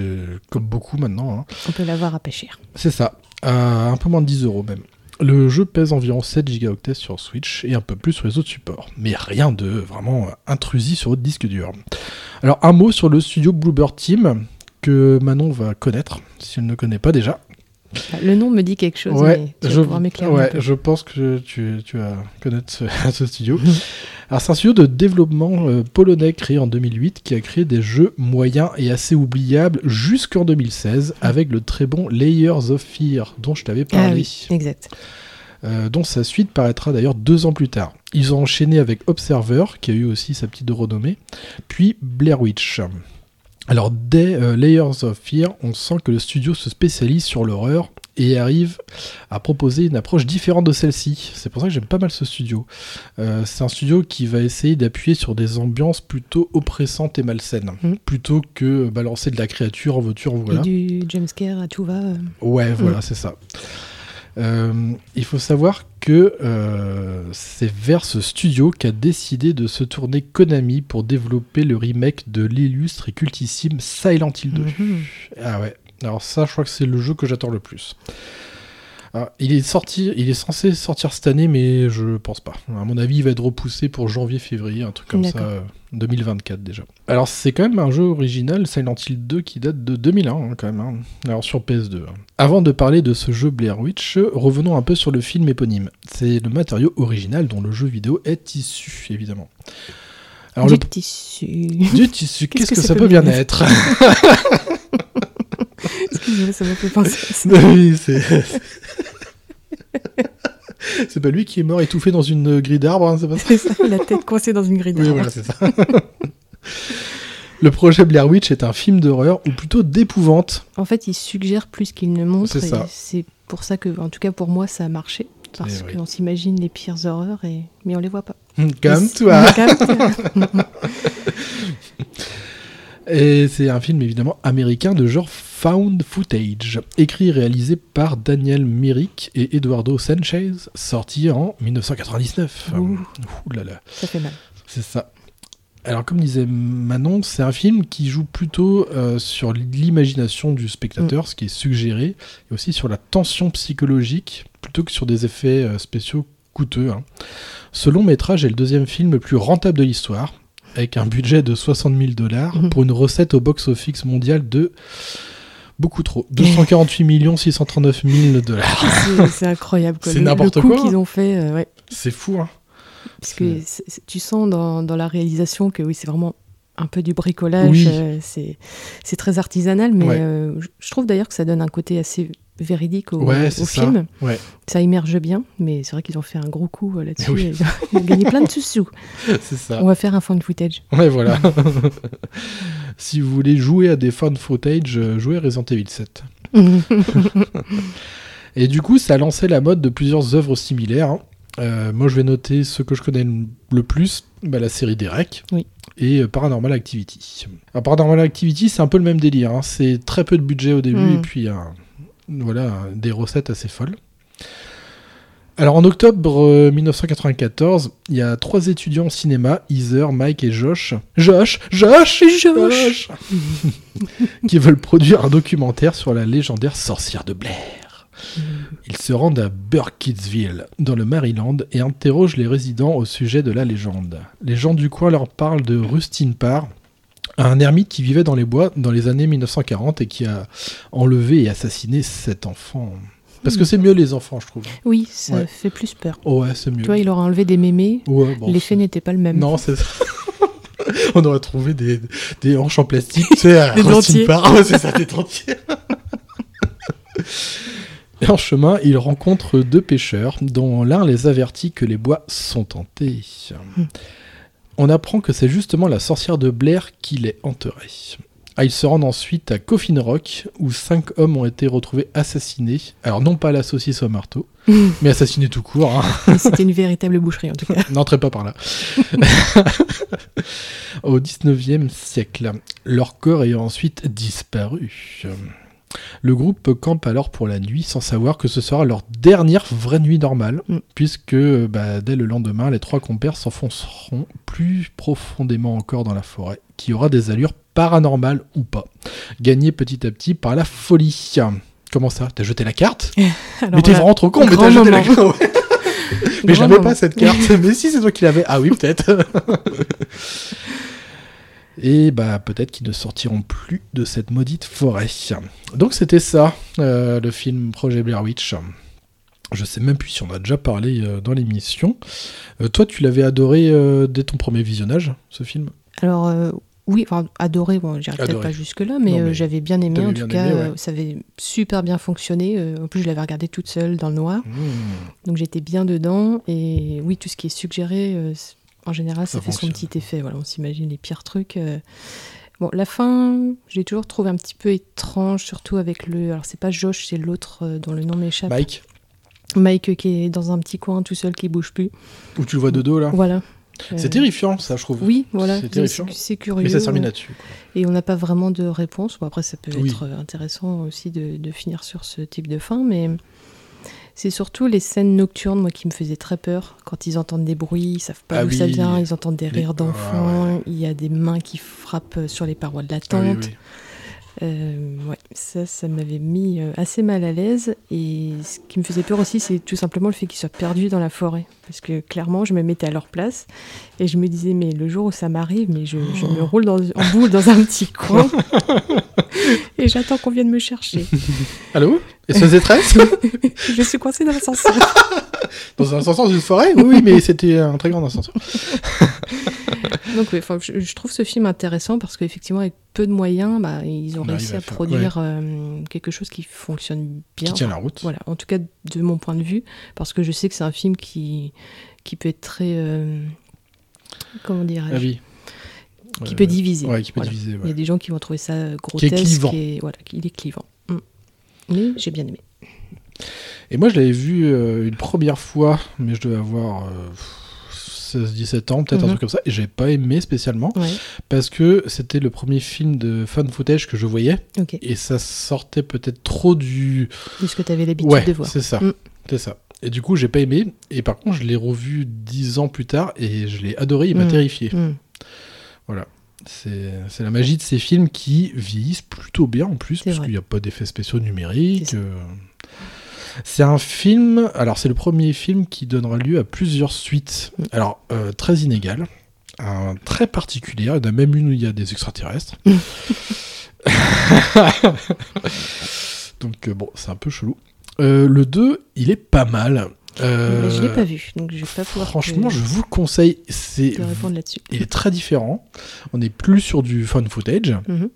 comme beaucoup maintenant. hein. on peut l'avoir à pas cher. C'est ça, à un peu moins de 10 euros même. Le jeu pèse environ 7 gigaoctets sur Switch et un peu plus sur les autres supports, mais rien de vraiment intrusif sur votre disque dur. Alors un mot sur le studio Bluebird Team que Manon va connaître si elle ne connaît pas déjà. Ah, Le nom me dit quelque chose, Ouais, mais je, ouais, je pense que tu, tu vas connaître ce, (laughs) ce studio. Alors c'est un studio de développement euh, polonais créé en 2008 qui a créé des jeux moyens et assez oubliables jusqu'en 2016 avec le très bon Layers of Fear dont je t'avais Ah parlé. oui, exact. euh, dont sa suite paraîtra d'ailleurs deux ans plus tard. Ils ont enchaîné avec Observer, qui a eu aussi sa petite renommée, puis Blair Witch. Alors dès euh, Layers of Fear, on sent que le studio se spécialise sur l'horreur et arrive à proposer une approche différente de celle-ci. C'est pour ça que j'aime pas mal ce studio. Euh, c'est un studio qui va essayer d'appuyer sur des ambiances plutôt oppressantes et malsaines, Mhm. plutôt que balancer de la créature en voiture, voilà. Et du jumpscare à tout va. euh, Ouais, voilà, c'est ça. Euh, il faut savoir que euh, c'est vers ce studio qu'a décidé de se tourner Konami pour développer le remake de l'illustre et cultissime Silent Hill 2. mhm. Ah ouais, alors ça, je crois que c'est le jeu que j'attends le plus. Alors, il est sorti, il est censé sortir cette année, mais je pense pas. À mon avis, il va être repoussé pour janvier-février, un truc comme ça, 2024 déjà. Alors c'est quand même un jeu original, Silent Hill 2, qui date de 2001 hein, quand même. hein. Alors sur PS2. hein. Avant de parler de ce jeu Blair Witch, revenons un peu sur le film éponyme. C'est le matériau original dont le jeu vidéo est issu, évidemment. Alors du le tissu. du tissu, qu'est-ce que, ça peut bien être? (laughs) Excusez-moi, ça m'a fait penser à ça. (laughs) Oui, c'est. (laughs) c'est pas lui qui est mort étouffé dans une grille d'arbre, hein, c'est pas ça C'est ça, la tête coincée dans une grille Oui, d'arbre. voilà, c'est ça. Le projet Blair Witch est un film d'horreur, ou plutôt d'épouvante. En fait, il suggère plus qu'il ne montre. C'est ça. C'est pour ça que, en tout cas pour moi, ça a marché. Parce Eh oui. qu'on s'imagine les pires horreurs, et... mais on les voit pas. Comme toi. Comme toi. (laughs) (laughs) Et c'est un film évidemment américain de genre found footage, écrit et réalisé par Daniel Myrick et Eduardo Sanchez, sorti en 1999. Ouh. Ouh là là. ça fait mal. C'est ça. Alors, comme disait Manon, c'est un film qui joue plutôt euh, sur l'imagination du spectateur, ce qui est suggéré, et aussi sur la tension psychologique, plutôt que sur des effets euh, spéciaux coûteux. hein. Ce long métrage est le deuxième film le plus rentable de l'histoire, avec un budget de 60 000 dollars, Mhm. pour une recette au box-office mondial de beaucoup trop, 248 639 000 dollars. (laughs) C'est- incroyable. C'est n'importe quoi. qu'ils ont fait, euh, ouais. C'est fou, hein Parce que tu sens dans, dans la réalisation que oui, c'est vraiment un peu du bricolage. Oui. euh, c'est très artisanal, mais Ouais. euh, je trouve d'ailleurs que ça donne un côté assez véridique au, Ouais, au ça. film. Ouais. Ça immerge bien, mais c'est vrai qu'ils ont fait un gros coup euh, là-dessus. (laughs) Oui. Ils ont gagné plein de sous. (laughs) C'est ça. On va faire un fan footage. Ouais, voilà. (laughs) si vous voulez jouer à des fun footage, euh, jouez à Resident Evil 7. Et du coup, ça a lancé la mode de plusieurs œuvres similaires. hein. Euh, moi, je vais noter ce que je connais le plus, bah, la série Derek Oui. et Paranormal Activity. Alors, Paranormal Activity, c'est un peu le même délire. hein. C'est très peu de budget au début Mm. et puis un- voilà, des recettes assez folles. Alors en octobre euh, 1994, il y a trois étudiants en cinéma, Heather, Mike et Josh. Josh Josh Josh (laughs) Qui veulent produire un documentaire sur la légendaire sorcière de Blair. Ils se rendent à Burkittsville, dans le Maryland, et interrogent les résidents au sujet de la légende. Les gens du coin leur parlent de Rustin Parr, un ermite qui vivait dans les bois dans les années 1940 et qui a enlevé et assassiné sept enfants. Parce que c'est mieux les enfants, je trouve. Oui, ça Ouais. fait plus peur. Oh ouais, c'est mieux. Tu vois, il aura enlevé des mémés. Ouais, bon, L'effet n'était pas le même. Non, c'est ça. (laughs) On aurait trouvé des, des hanches en plastique, tu sais, à Des dentiers. Parr. Ouais, c'est ça, des dentiers. (laughs) Et en chemin, ils rencontrent deux pêcheurs, dont l'un les avertit que les bois sont hantés. On apprend que c'est justement la sorcière de Blair qui les hanterait. Ah, ils se rendent ensuite à Coffin Rock, où cinq hommes ont été retrouvés assassinés. Alors non pas la saucisse au marteau, mais assassinés tout court. hein. C'était une véritable boucherie en tout cas. (laughs) N'entrez pas par là. (laughs) Au 19e siècle, leur corps ayant ensuite disparu. Le groupe campe alors pour la nuit sans savoir que ce sera leur dernière vraie nuit normale, Mm. puisque bah, dès le lendemain, les trois compères s'enfonceront plus profondément encore dans la forêt, qui aura des allures paranormales ou pas, gagnées petit à petit par la folie. Comment ça? T'as jeté la carte? (laughs) Alors Mais t'es vraiment trop con, mais t'as jeté la carte. (laughs) Mais j'avais pas cette carte. (laughs) mais si, c'est toi qui l'avais. Ah oui, peut-être. Et bah peut-être qu'ils ne sortiront plus de cette maudite forêt. Donc c'était ça, euh, le film Projet Blair Witch. Je sais même plus si on a déjà parlé euh, dans l'émission. Euh, toi, tu l'avais adoré dès ton premier visionnage, ce film? Alors, oui, enfin, adoré, bon, j'irai peut-être pas jusque-là, mais, j'avais bien aimé, en bien tout cas, aimé, ouais. ça avait super bien fonctionné. en plus, je l'avais regardé toute seule dans le noir, Mmh. donc j'étais bien dedans. Et oui, tout ce qui est suggéré, en général, ça, Ça fait son petit effet. Voilà, on s'imagine les pires trucs. euh. Bon, la fin, j'ai toujours trouvé un petit peu étrange, surtout avec le. Alors, c'est pas Josh, c'est l'autre euh, dont le nom m'échappe. Mike, Mike euh, qui est dans un petit coin tout seul, qui bouge plus. où tu le vois de dos là? Voilà. C'est Euh, terrifiant, ça, je trouve. Oui, voilà. C'est terrifiant. C'est curieux. Mais ça se termine là-dessus. Et on n'a pas vraiment de réponse. Bon, après, ça peut Oui. être intéressant aussi de, de finir sur ce type de fin, mais c'est surtout les scènes nocturnes, moi, qui me faisaient très peur. Quand ils entendent des bruits, ils savent pas Ah d'où ça vient, ils entendent des rires Ah, d'enfants, il y a des mains qui frappent euh, sur les parois de la Ah oui, tente. oui. Euh, ouais, ça, ça m'avait mis euh, assez mal à l'aise. Et ce qui me faisait peur aussi, c'est tout simplement le fait qu'ils soient perdus dans la forêt. Parce que clairement, je me mettais à leur place et je me disais, mais le jour où ça m'arrive, mais je, je me roule dans, en boule dans un petit coin (laughs) et j'attends qu'on vienne me chercher. Allô? Et ce détresse (laughs) Je suis coincée dans l'ascenseur. (laughs) Dans un ascenseur d'une forêt? Oui, oui, mais c'était un très grand ascenseur. (laughs) Donc, enfin, je, je trouve ce film intéressant parce qu'effectivement, avec peu de moyens, bah, ils ont On réussi à à faire- produire euh, quelque chose qui fonctionne bien. Qui tient la route. Voilà, en tout cas de mon point de vue, parce que je sais que c'est un film qui, qui peut être très. euh, comment dirais-je? Ah oui. Qui Euh, peut diviser. Ouais, qui peut Voilà. diviser. Il y a des gens qui vont trouver ça grotesque. clivant. Et, voilà, il est clivant. Mais j'ai bien aimé. Et moi, je l'avais vu euh, une première fois, mais je devais avoir euh, 16-17 ans, peut-être un Mhm. truc comme ça, et j'avais pas aimé spécialement, Ouais, parce que c'était le premier film de fan footage que je voyais, et ça sortait peut-être trop du... De ce que tu avais l'habitude Ouais, de voir. c'est ça. Mm. C'est ça. Et du coup, j'ai pas aimé, et par contre, je l'ai revu 10 ans plus tard, et je l'ai adoré, il m'a Mm. terrifié. Mm. C'est la magie de ces films qui vieillissent plutôt bien en plus, parce qu'il n'y a pas d'effets spéciaux numériques. C'est euh. C'est un film, alors c'est le premier film qui donnera lieu à plusieurs suites. Alors, euh, très inégales, un, très particulier, il y en a même une où il y a des extraterrestres. (laughs) (laughs) Donc euh, bon, c'est un peu chelou. Euh, le 2, il est pas mal. Euh, Mais je l'ai pas vu, donc je vais pas pouvoir Franchement, te, je vous le conseille. C'est te répondre là-dessus. il est très différent. On n'est plus sur du fan footage. Mhm.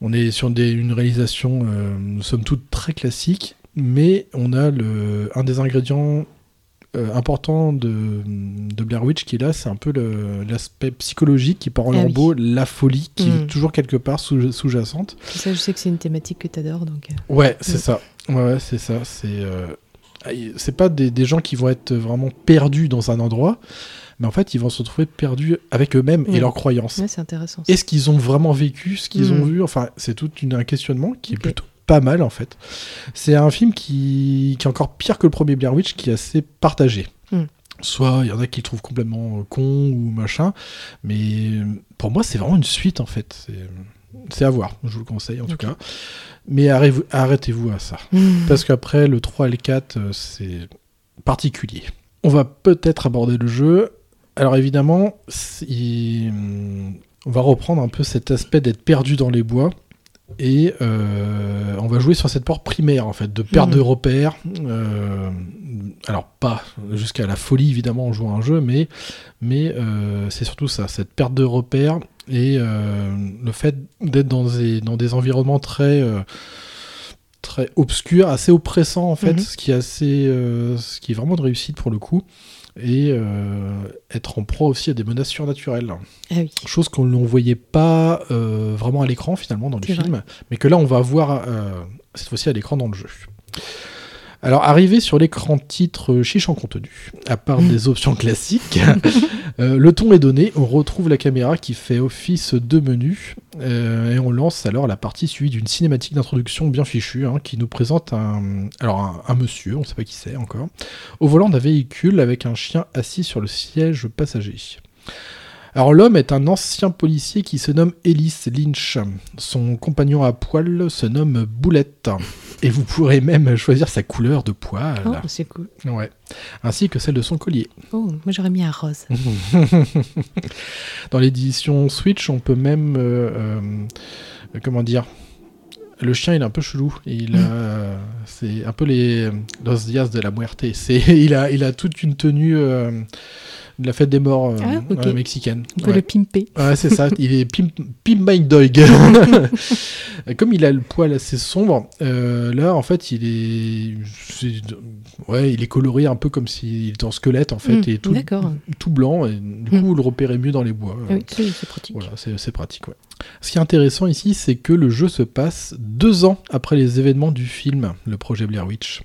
On est sur des- une réalisation, euh, somme toute, très classique, mais on a le, un des ingrédients euh, importants de, de Blair Witch qui est là, c'est un peu l'aspect psychologique qui part en Ah oui. la folie qui Mm. est toujours quelque part sous- sous-jacente. Ça, je sais que c'est une thématique que tu adores, donc. euh, Ouais, c'est ça. Ouais, ouais, c'est ça. C'est euh, c'est pas des, des gens qui vont être vraiment perdus dans un endroit, mais en fait, ils vont se retrouver perdus avec eux-mêmes et leurs croyances. C'est intéressant. Est-ce qu'ils ont vraiment vécu ce qu'ils ont vu? Enfin, c'est tout une- un questionnement qui est plutôt pas mal en fait. C'est un film qui, qui est encore pire que le premier Blair Witch, qui est assez partagé. Mm. Soit il y en a qui le trouvent complètement euh, con ou machin, mais euh, pour moi c'est vraiment une suite en fait. C'est- à voir, je vous le conseille en tout cas. Mais arrêtez-vous à ça. Mm. Parce qu'après, le 3 et le 4, euh, c'est particulier. On va peut-être aborder le jeu. Alors évidemment, on va reprendre un peu cet aspect d'être perdu dans les bois. Et euh, on va jouer sur cette porte primaire, en fait, de perte Mhm. de repères. Euh, alors, pas jusqu'à la folie, évidemment, en jouant à un jeu, mais, mais euh, c'est surtout ça, cette perte de repères et euh, le fait d'être dans des, dans des environnements très, euh, très obscurs, assez oppressants, en fait, Mhm. ce, qui est assez, euh, ce qui est vraiment de réussite pour le coup. Et euh, être en proie aussi à des menaces surnaturelles. Ah oui. Chose qu'on ne voyait pas euh, vraiment à l'écran finalement dans le film, mais que là on va voir cette fois-ci à l'écran dans le jeu. Alors, arrivé sur l'écran titre chiche en contenu, à part (laughs) des options classiques, (laughs) euh, le ton est donné, on retrouve la caméra qui fait office de menu, euh, et on lance alors la partie suivie d'une cinématique d'introduction bien fichue, hein, qui nous présente alors un monsieur, on ne sait pas qui c'est encore, au volant d'un véhicule avec un chien assis sur le siège passager. Alors l'homme est un ancien policier qui se nomme Ellis Lynch. Son compagnon à poil se nomme Boulette. Et vous pourrez même choisir sa couleur de poil. Oh, c'est cool. Ouais. Ainsi que celle de son collier. Oh, moi j'aurais mis un rose. (laughs) Dans l'édition Switch, on peut même... euh, euh, comment dire le chien, il est un peu chelou. Il a, (laughs) c'est un peu les Los Dias de la Muerte. C'est, (laughs) il a, il a toute une tenue euh, de la fête des morts euh, Ah, euh, mexicaine. On peut le pimper. Ouais, c'est ça. (laughs) Il est Pimp, Pimp My Dog. (laughs) Comme il a le poil assez sombre, euh, là, en fait, il est, ouais, il est coloré un peu comme s'il était en squelette, en fait, Hmm, et tout, tout blanc. Et du coup, Hmm. vous le repérez mieux dans les bois. Ah oui, c'est pratique. Voilà, c'est pratique. Ouais. Ce qui est intéressant ici, c'est que le jeu se passe deux ans après les événements du film, le projet Blair Witch.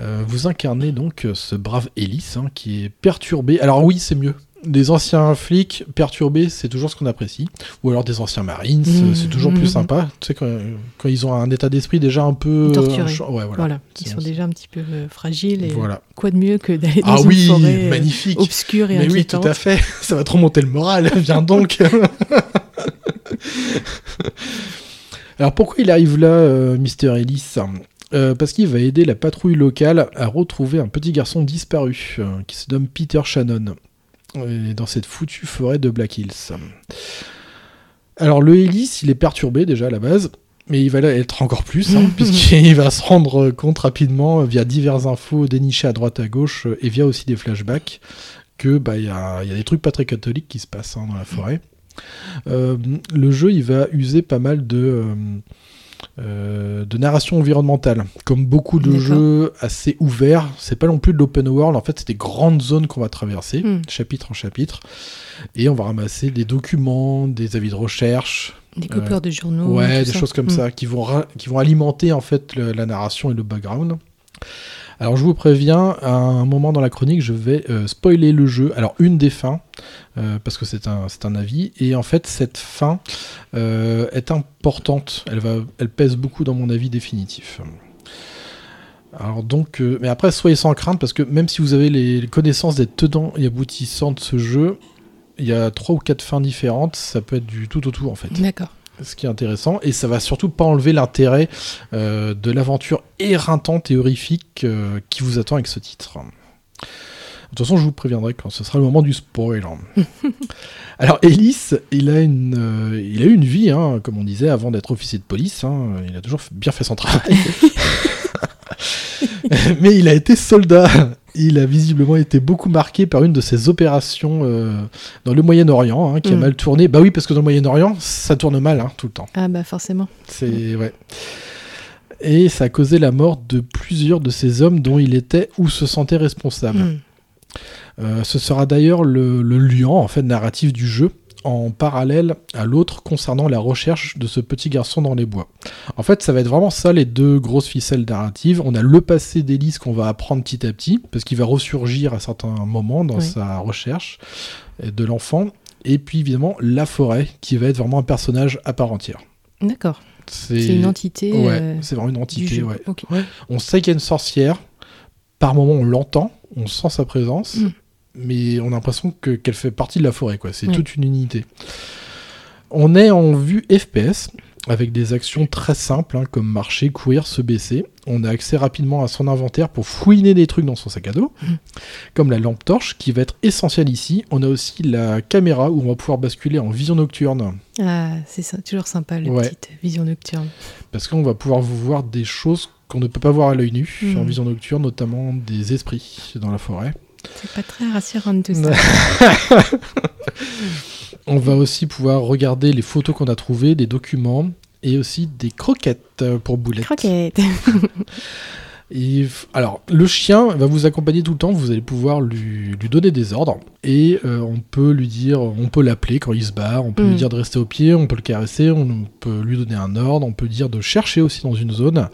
Euh, vous incarnez donc euh, ce brave Ellis hein, qui est perturbé. Alors oui, c'est mieux. Des anciens flics perturbés, c'est toujours ce qu'on apprécie. Ou alors des anciens marines, Mmh. c'est toujours plus sympa. Tu sais, quand, quand ils ont un état d'esprit déjà un peu... Torturé. ch- ouais, voilà. Ils sont déjà un petit peu euh, fragiles et Voilà. quoi de mieux que d'aller dans Ah une oui, forêt euh, magnifique. obscure et Mais oui, tout à fait. (laughs) Ça va trop monter le moral. (laughs) Viens donc. (laughs) Alors pourquoi il arrive là, euh, Mr. Ellis Euh, Parce qu'il va aider la patrouille locale à retrouver un petit garçon disparu euh, qui se nomme Peter Shannon euh, dans cette foutue forêt de Black Hills. Alors le Ellis, il est perturbé déjà à la base. Mais il va l'être encore plus, hein, (laughs) puisqu'il va se rendre compte rapidement, via diverses infos dénichées à droite à gauche, et via aussi des flashbacks, que bah il y a, il y a des trucs pas très catholiques qui se passent hein, dans la forêt. Euh, le jeu il va user pas mal de euh, euh, de narration environnementale, comme beaucoup de jeux assez ouverts. C'est pas non plus de l'open world. En fait, c'est des grandes zones qu'on va traverser, Hmm. chapitre en chapitre, et on va ramasser des documents, des avis de recherche, Des coupeurs de journaux. Ouais, des ça. choses comme Mm. ça qui vont, qui vont alimenter en fait le- la narration et le background. Alors je vous préviens, à un moment dans la chronique, je vais euh, spoiler le jeu. Alors une des fins, euh, parce que c'est un, un avis, et en fait cette fin euh, est importante. Elle, va, elle pèse beaucoup dans mon avis définitif. Alors donc, mais après soyez sans crainte parce que même si vous avez les connaissances des tenants et aboutissants de ce jeu, il y a trois ou quatre fins différentes. Ça peut être du tout au tout en fait D'accord. Ce qui est intéressant, et ça va surtout pas enlever l'intérêt euh, de l'aventure éreintante et horrifique euh, qui vous attend avec ce titre. De toute façon, je vous préviendrai quand ce sera le moment du spoil. (laughs) Alors, Ellis, il a une, euh, il a eu une vie, hein, comme on disait, avant d'être officier de police. hein. il a toujours bien fait son travail. (laughs) (laughs) Mais il a été soldat. Il a visiblement été beaucoup marqué par une de ses opérations euh, dans le Moyen-Orient, hein, qui a Mm. mal tourné. Bah oui, parce que dans le Moyen-Orient, ça tourne mal hein, tout le temps. Ah bah forcément. C'est ouais. Et ça a causé la mort de plusieurs de ces hommes dont il était ou se sentait responsable. Mm. Euh, ce sera d'ailleurs le, le liant en fait narratif du jeu en parallèle à l'autre concernant la recherche de ce petit garçon dans les bois. En fait, ça va être vraiment ça les deux grosses ficelles narratives. On a le passé d'Élise qu'on va apprendre petit à petit parce qu'il va ressurgir à certains moments dans Oui. sa recherche euh, de l'enfant. Et puis évidemment la forêt qui va être vraiment un personnage à part entière. D'accord. C'est une entité Ouais, euh, c'est vraiment une entité. Ouais. On sait qu'il y a une sorcière. Par moment, on l'entend, on sent sa présence, Mm. Mais on a l'impression que- qu'elle fait partie de la forêt. quoi. C'est Ouais. toute une unité. On est en vue FPS, avec des actions très simples, hein, comme marcher, courir, se baisser. On a accès rapidement à son inventaire pour fouiner des trucs dans son sac à dos, Mm. comme la lampe torche, qui va être essentielle ici. On a aussi la caméra, où on va pouvoir basculer en vision nocturne. Ah, c'est toujours sympa, la Ouais. petite vision nocturne. Parce qu'on va pouvoir vous voir des choses qu'on ne peut pas voir à l'œil nu Mhm. en vision nocturne, notamment des esprits dans la forêt. C'est pas très rassurant tout ça. (laughs) On va aussi pouvoir regarder les photos qu'on a trouvées, des documents et aussi des croquettes pour boulettes. Croquette. (laughs) Et alors, le chien va vous accompagner tout le temps, vous allez pouvoir lui, lui donner des ordres, et euh, on peut lui dire, on peut l'appeler quand il se barre, on peut Mm. lui dire de rester au pied, on peut le caresser, on peut lui donner un ordre, on peut dire de chercher aussi dans une zone,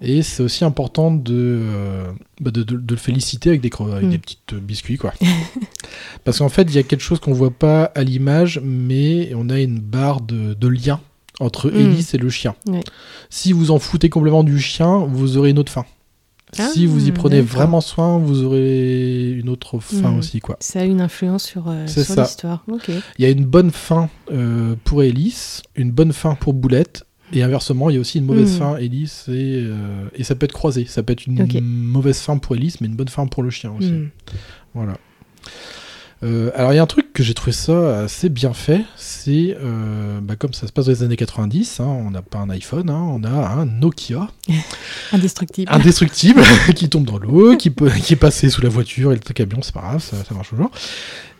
et c'est aussi important de, euh, bah, de, de- de le féliciter avec des, avec Mm. des petites euh, biscuits, quoi. (laughs) Parce qu'en fait, il y a quelque chose qu'on voit pas à l'image, mais on a une barre de, de lien entre Mm. Ellis et le chien. Si vous en foutez complètement du chien, vous aurez une autre fin. Ah, si vous y prenez vraiment soin, vous aurez une autre fin Mm. aussi, quoi. Ça a une influence sur, euh, sur l'histoire. Il y a une bonne fin euh, pour Ellis, une bonne fin pour Boulette, et inversement, il y a aussi une mauvaise Mm. fin Ellis, et, euh, et ça peut être croisé. Ça peut être une mauvaise fin pour Ellis, mais une bonne fin pour le chien aussi. Hmm. Voilà. Euh, alors il y a un truc que j'ai trouvé ça assez bien fait, c'est euh, bah, comme ça se passe dans les années 90, hein, on n'a pas un iPhone, hein, on a un Nokia (laughs) Indestructible. indestructible (laughs) (laughs) qui tombe dans l'eau, qui, peut, qui est passé sous la voiture et le camion, c'est pas grave, ça, ça marche toujours.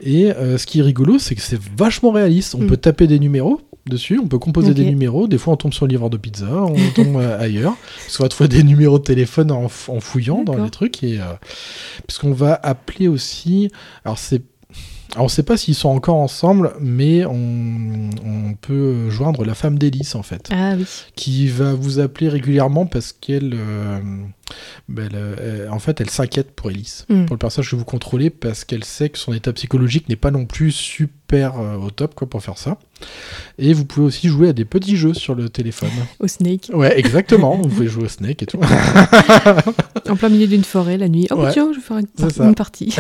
Et euh, ce qui est rigolo, c'est que c'est vachement réaliste. On Mm. peut taper des numéros dessus, on peut composer des numéros. Des fois, on tombe sur le livreur de pizza, on tombe ailleurs. Parce qu'on va trouver des numéros de téléphone en, en fouillant dans les trucs. Et, puisqu'on va appeler aussi. Alors, c'est. Alors, on sait pas s'ils sont encore ensemble, mais on, on peut joindre la femme d'Hélice, en fait Ah oui. qui va vous appeler régulièrement parce qu'elle, euh, ben, elle, euh, en fait, elle s'inquiète pour Elise, Mm. pour le personnage que vous contrôlez, parce qu'elle sait que son état psychologique n'est pas non plus super euh, au top, quoi, pour faire ça. Et vous pouvez aussi jouer à des petits jeux sur le téléphone. (laughs) Au Snake. Ouais, exactement. (laughs) vous pouvez jouer au Snake et tout. (laughs) En plein milieu d'une forêt la nuit. Oh Ouais. tiens, je vais faire une, partie.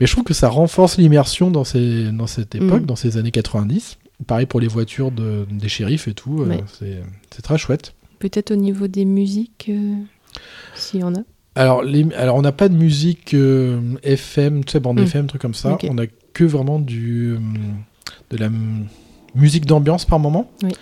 Mais je trouve que ça renforce l'immersion dans, ces, dans cette époque, Mm. dans ces années 90. Pareil pour les voitures de- des shérifs et tout. euh, Ouais. c'est- c'est très chouette. Peut-être au niveau des musiques, euh, s'il y en a. Alors, les, alors on n'a pas de musique euh, FM, tu sais, bande. FM, truc comme ça. On a que vraiment du, euh, de la musique d'ambiance par moment. Oui.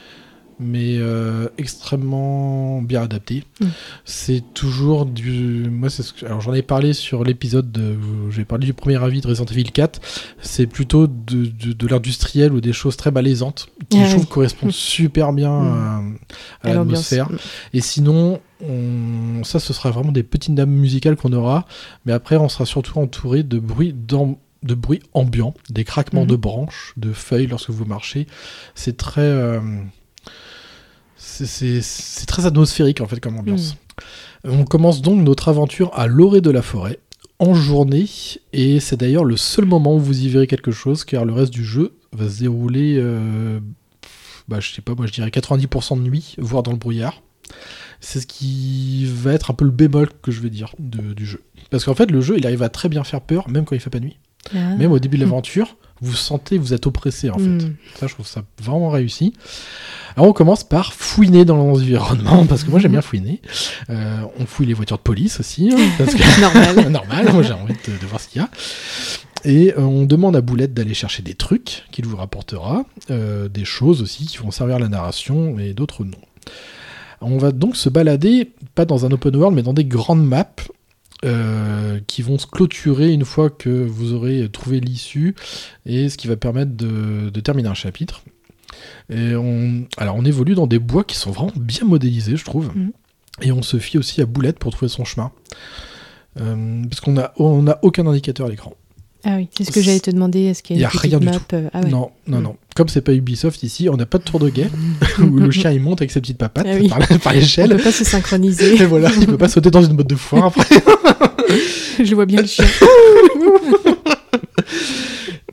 Mais euh, extrêmement bien adapté. Mm. C'est toujours du. Moi, c'est ce que- Alors, j'en ai parlé sur l'épisode de- j'ai parlé du premier avis de Resident Evil 4. C'est plutôt de, de, de l'industriel ou des choses très malaisantes qui, Ah je trouve, oui. correspondent (laughs) super bien Mm. à, à À l'ambiance. l'atmosphère. Et sinon, on- ça, ce sera vraiment des petites names musicales qu'on aura. Mais après, on sera surtout entouré de bruits d'am- de bruits ambiants, des craquements Mhm. de branches, de feuilles lorsque vous marchez. C'est très, euh, c'est- très atmosphérique en fait comme ambiance. On commence donc notre aventure à l'orée de la forêt en journée et c'est d'ailleurs le seul moment où vous y verrez quelque chose car le reste du jeu va se dérouler, euh, bah, je sais pas, moi je dirais 90% de nuit, voire dans le brouillard. C'est ce qui va être un peu le bémol que je vais dire de- du jeu. Parce qu'en fait, le jeu, il arrive à très bien faire peur, même quand il fait pas nuit. Ah. Même au début de l'aventure, vous sentez, vous êtes oppressé en fait. Mm. Ça, je trouve ça vraiment réussi. Alors, on commence par fouiner dans l'environnement, parce que moi j'aime bien fouiner. Euh, on fouille les voitures de police aussi, hein, (laughs) parce que Normal. (laughs) normal, moi j'ai envie de, de voir ce qu'il y a. Et euh, on demande à Boulette d'aller chercher des trucs qu'il vous rapportera, euh, des choses aussi qui vont servir à la narration et d'autres non. On va donc se balader, pas dans un open world, mais dans des grandes maps euh, qui vont se clôturer une fois que vous aurez trouvé l'issue et ce qui va permettre de, de terminer un chapitre. Et on, alors on évolue dans des bois qui sont vraiment bien modélisés, je trouve. Mhm. Et on se fie aussi à Boulette pour trouver son chemin. Euh, parce qu'on a, on a aucun indicateur à l'écran. Ah oui, c'est ce que j'allais te demander. Est-ce qu'il y Y a une rien du map tout. euh, Ah ouais. Non, non, Mm. non. Comme c'est pas Ubisoft ici, on n'a pas de tour de guet (laughs) où le chien il monte avec ses petites papates Ah oui. par, par l'échelle. peut pas se synchroniser. Et voilà, il peut pas sauter dans une botte de foin après. (laughs) Je vois bien le chien. (laughs)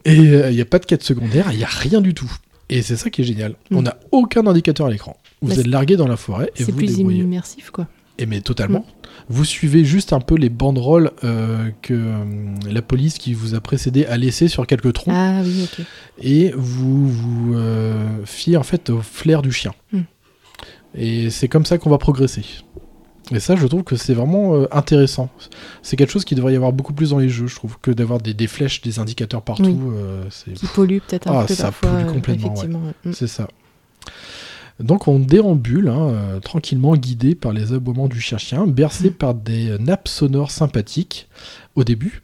Et euh, il n'y a pas de quête secondaire, il n'y a rien du tout. Et c'est ça qui est génial. Mm. On n'a aucun indicateur à l'écran. Vous Bah, êtes largué dans la forêt et C'est vous plus débrouillez. immersif, quoi. Et mais totalement. Vous suivez juste un peu les banderoles euh, que euh, la police qui vous a précédé a laissées sur quelques troncs. Ah oui, ok. et vous vous euh, fiez en fait au flair du chien. Hmm. Et c'est comme ça qu'on va progresser. Et ça, je trouve que c'est vraiment intéressant. C'est quelque chose qui devrait y avoir beaucoup plus dans les jeux, je trouve, que d'avoir des, des flèches, des indicateurs partout. Oui. c'est Qui pollue peut-être un Ah, peu ça parfois. pollue complètement, ouais. effectivement. ouais. Mm. c'est ça. Donc on déambule hein, euh, tranquillement guidé par les aboiements du chien-chien, bercé Mm. par des nappes sonores sympathiques au début,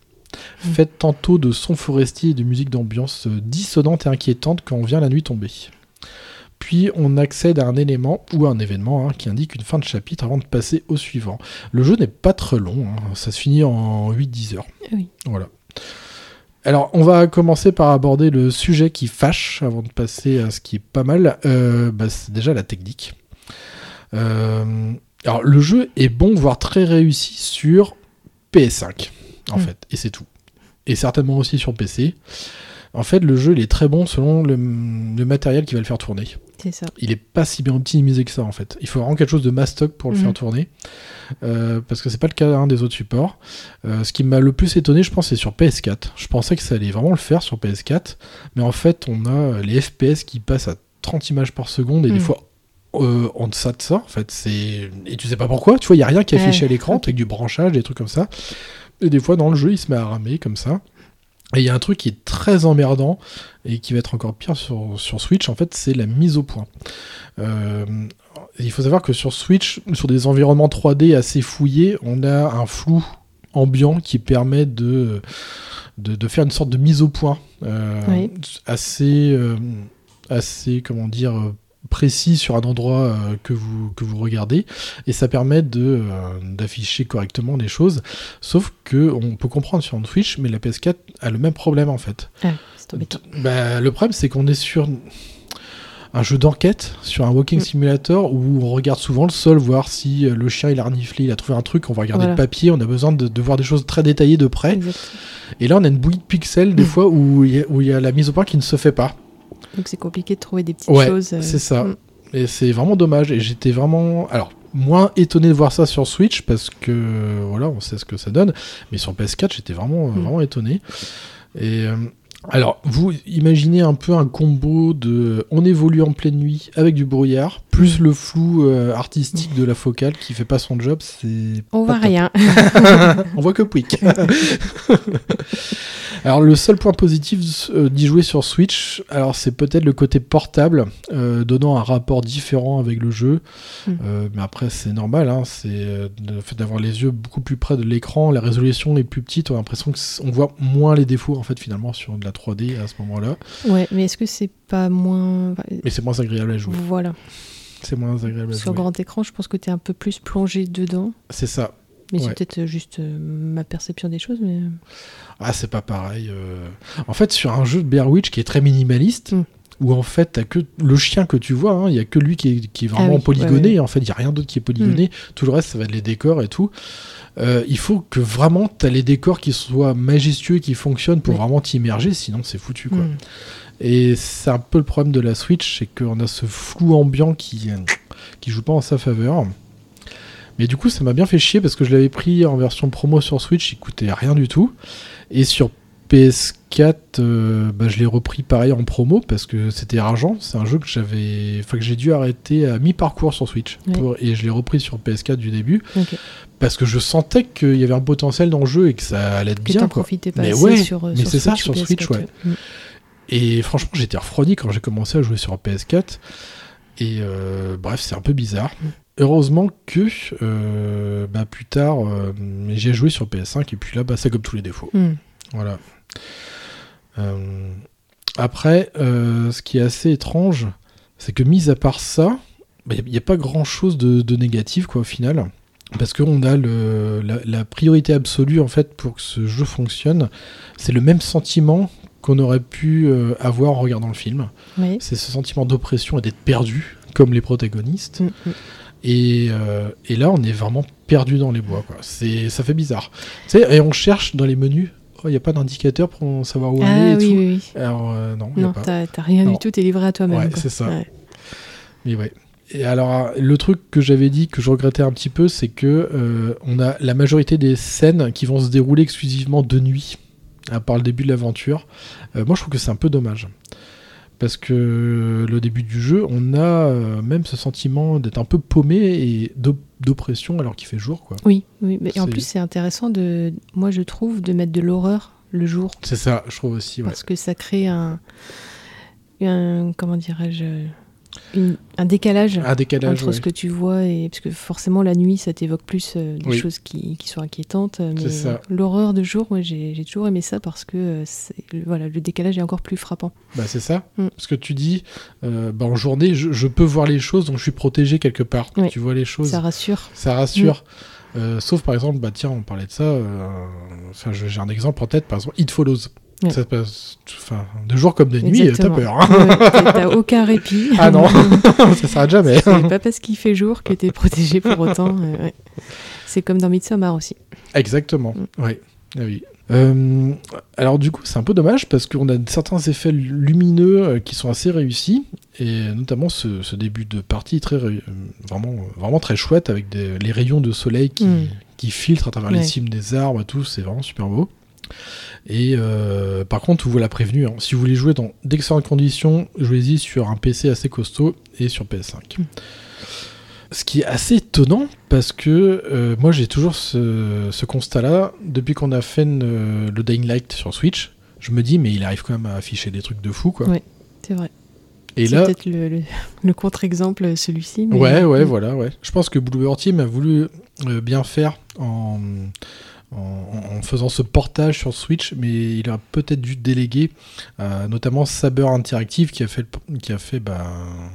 Mm. faites tantôt de sons forestiers et de musique d'ambiance euh, dissonante et inquiétante quand vient la nuit tomber. puis on accède à un élément ou à un événement hein, qui indique une fin de chapitre avant de passer au suivant. Le jeu n'est pas très long, hein, ça se finit en 8-10 heures. Oui. Voilà. Alors, on va commencer par aborder le sujet qui fâche avant de passer à ce qui est pas mal. Euh, bah, c'est déjà la technique. Euh, alors, le jeu est bon, voire très réussi sur PS5, en Mm. fait, et c'est tout. Et certainement aussi sur PC. En fait, le jeu il est très bon selon le, le matériel qui va le faire tourner. C'est ça. Il est pas si bien optimisé que ça en fait. Il faut vraiment quelque chose de mastoc pour le Mhm. faire tourner. Euh, parce que c'est pas le cas hein, des autres supports. Euh, ce qui m'a le plus étonné, je pense, c'est sur PS4. Je pensais que ça allait vraiment le faire sur PS4. Mais en fait, on a les FPS qui passent à 30 images par seconde et des Mhm. fois euh, en deçà de ça. En fait, c'est. Et tu sais pas pourquoi. Tu vois, il y a rien qui est affiché Ouais. à l'écran. T'as que du branchage, des trucs comme ça. Et des fois, dans le jeu, il se met à ramer comme ça. Et il y a un truc qui est très emmerdant et qui va être encore pire sur, sur Switch, en fait, c'est la mise au point. Euh, il faut savoir que sur Switch, sur des environnements 3D assez fouillés, on a un flou ambiant qui permet de, de, de faire une sorte de mise au point euh, Oui. assez, euh, assez, comment dire, précis sur un endroit euh, que, vous, que vous regardez et ça permet de euh, d'afficher correctement les choses sauf que on peut comprendre sur une Switch mais la PS4 a le même problème en fait Ah, bah, le problème, c'est qu'on est sur un jeu d'enquête, sur un walking Mm. simulator où on regarde souvent le sol, voir si euh, le chien il a reniflé, il a trouvé un truc, on va regarder Voilà. le papier, on a besoin de, de voir des choses très détaillées de près. Et là, on a une bouillie de pixels des Mm. fois où il y, a- où il y a la mise au point qui ne se fait pas. Donc c'est compliqué de trouver des petites Ouais, choses. euh, c'est ça. mm. Et c'est vraiment dommage. Et j'étais vraiment. Alors, moins étonné de voir ça sur Switch parce que voilà, on sait ce que ça donne. Mais sur PS4, j'étais vraiment, Mm. vraiment étonné. Et. Euh, alors, vous imaginez un peu un combo de on évolue en pleine nuit avec du brouillard, plus le flou euh, artistique de la focale qui fait pas son job, c'est. On voit top. rien. (laughs) (laughs) On voit que Pouic. (laughs) alors le seul point positif euh, d'y jouer sur Switch, alors c'est peut-être le côté portable, euh, donnant un rapport différent avec le jeu. Mm. Euh, mais après c'est normal, hein, c'est euh, le fait d'avoir les yeux beaucoup plus près de l'écran, la résolution est plus petite, on a l'impression que c- on voit moins les défauts en fait finalement sur de la 3D à ce moment-là. ouais, mais est-ce que c'est pas moins. Mais c'est moins agréable à jouer. Voilà. C'est moins agréable à Sur jouer. grand écran, je pense que tu es un peu plus plongé dedans. C'est ça. Mais Ouais. c'est peut-être juste euh, ma perception des choses. Mais... Ah, c'est pas pareil. euh. En fait, sur un jeu de Blair Witch qui est très minimaliste, Mm. où en fait, t'as que le chien que tu vois, hein, il y a que lui qui est, qui est vraiment Ah oui, polygoné. ouais, Mm. En fait, il y a rien d'autre qui est polygoné. Tout le reste, ça va être les décors et tout. Euh, il faut que vraiment t'as les décors qui soient majestueux et qui fonctionnent pour vraiment t'immerger, sinon c'est foutu quoi. Mm. Et c'est un peu le problème de la Switch, c'est qu'on a ce flou ambiant qui, qui joue pas en sa faveur. Mais du coup, ça m'a bien fait chier parce que je l'avais pris en version promo sur Switch, il coûtait rien du tout. Et sur PS4, euh, bah, je l'ai repris pareil en promo parce que c'était argent. C'est un jeu que j'avais, enfin que j'ai dû arrêter à mi-parcours sur Switch Ouais. Pour- et je l'ai repris sur PS4 du début parce que je sentais qu'il y avait un potentiel dans le jeu et que ça allait être Que bien. quoi. pas Mais ouais, sur, euh, mais sur c'est ça, sur Switch, PS4, ouais. Mm. Et franchement, j'étais refroidi quand j'ai commencé à jouer sur PS4. Et euh, bref, c'est un peu bizarre. Heureusement que bah, plus tard, j'ai joué sur PS5 et puis là, bah, ça comme tous les défauts. Mm. Voilà. Euh, après, euh, ce qui est assez étrange, c'est que mis à part ça, il n'y a, pas grand chose de, de négatif quoi, au final. Parce qu'on a le, la, la priorité absolue en fait pour que ce jeu fonctionne, c'est le même sentiment qu'on aurait pu euh, avoir en regardant le film. Oui. C'est ce sentiment d'oppression et d'être perdu, comme les protagonistes. Mm, mm. Et, euh, et là, on est vraiment perdu dans les bois. Quoi. Ça fait bizarre. Tu sais, et on cherche dans les menus. Il n'y a pas d'indicateur pour savoir où aller Ah et oui, tout. oui, oui. Alors, euh, non, Non, t'as rien Non. du tout, t'es livré à toi-même. Ouais, c'est ça. Ouais. Mais ouais. Et alors, le truc que j'avais dit, que je regrettais un petit peu, c'est que euh, on a la majorité des scènes qui vont se dérouler exclusivement de nuit, à part le début de l'aventure. Euh, moi, je trouve que c'est un peu dommage. Parce que le début du jeu, on a euh, même ce sentiment d'être un peu paumé et d'op- d'oppression alors qu'il fait jour, quoi. Oui, oui. Mais en plus, c'est intéressant de, moi je trouve, de mettre de l'horreur le jour. C'est ça, je trouve aussi, ouais. Parce que ça crée un. un comment dirais-je une- un décalage Un décalage. entre ouais. ce que tu vois et parce que forcément la nuit ça t'évoque plus euh, des Oui. choses qui, qui sont inquiétantes euh, mais C'est ça. l'horreur de jour moi j'ai j'ai toujours aimé ça parce que euh, voilà le décalage est encore plus frappant Bah, c'est ça. Mm. Parce que tu dis, euh, bah, en journée, je, je peux voir les choses, donc je suis protégé quelque part. Oui. Tu vois les choses. ça rassure Ça rassure. Euh, sauf par exemple, bah tiens, on parlait de ça. Enfin, j'ai un exemple en tête. Par exemple, It Follows. Ouais. Ça se passe, enfin, de jour comme de nuit, t'as peur. hein. Ouais, t'as aucun répit (laughs) ah non, (laughs) ça s'arrête jamais. c'est pas parce qu'il fait jour que t'es protégé pour autant euh, ouais. c'est comme dans Midsommar aussi Exactement. Mm. Ouais. Ah oui. Euh, alors du coup, c'est un peu dommage parce qu'on a certains effets lumineux euh, qui sont assez réussis et notamment ce, ce début de partie très vraiment vraiment très chouette avec des- les rayons de soleil qui, Mm. qui filtrent à travers les cimes des arbres et tout, c'est vraiment super beau. Et euh, par contre, vous l'a prévenu, hein, si vous voulez jouer dans d'excellentes conditions, jouez-y sur un PC assez costaud et sur PS5. Mm. Ce qui est assez étonnant parce que euh, moi j'ai toujours ce, ce constat-là depuis qu'on a fait une- le Dying Light sur Switch. Je me dis mais il arrive quand même à afficher des trucs de fou quoi. Ouais. c'est vrai Et c'est là, peut-être le, le- (laughs) le contre-exemple celui-ci mais- ouais ouais Mm. voilà ouais. Je pense que Bluebird Team a voulu euh, bien faire en, en, en faisant ce portage sur Switch, mais il a peut-être dû déléguer euh, notamment Saber Interactive qui a fait le- qui a fait bah,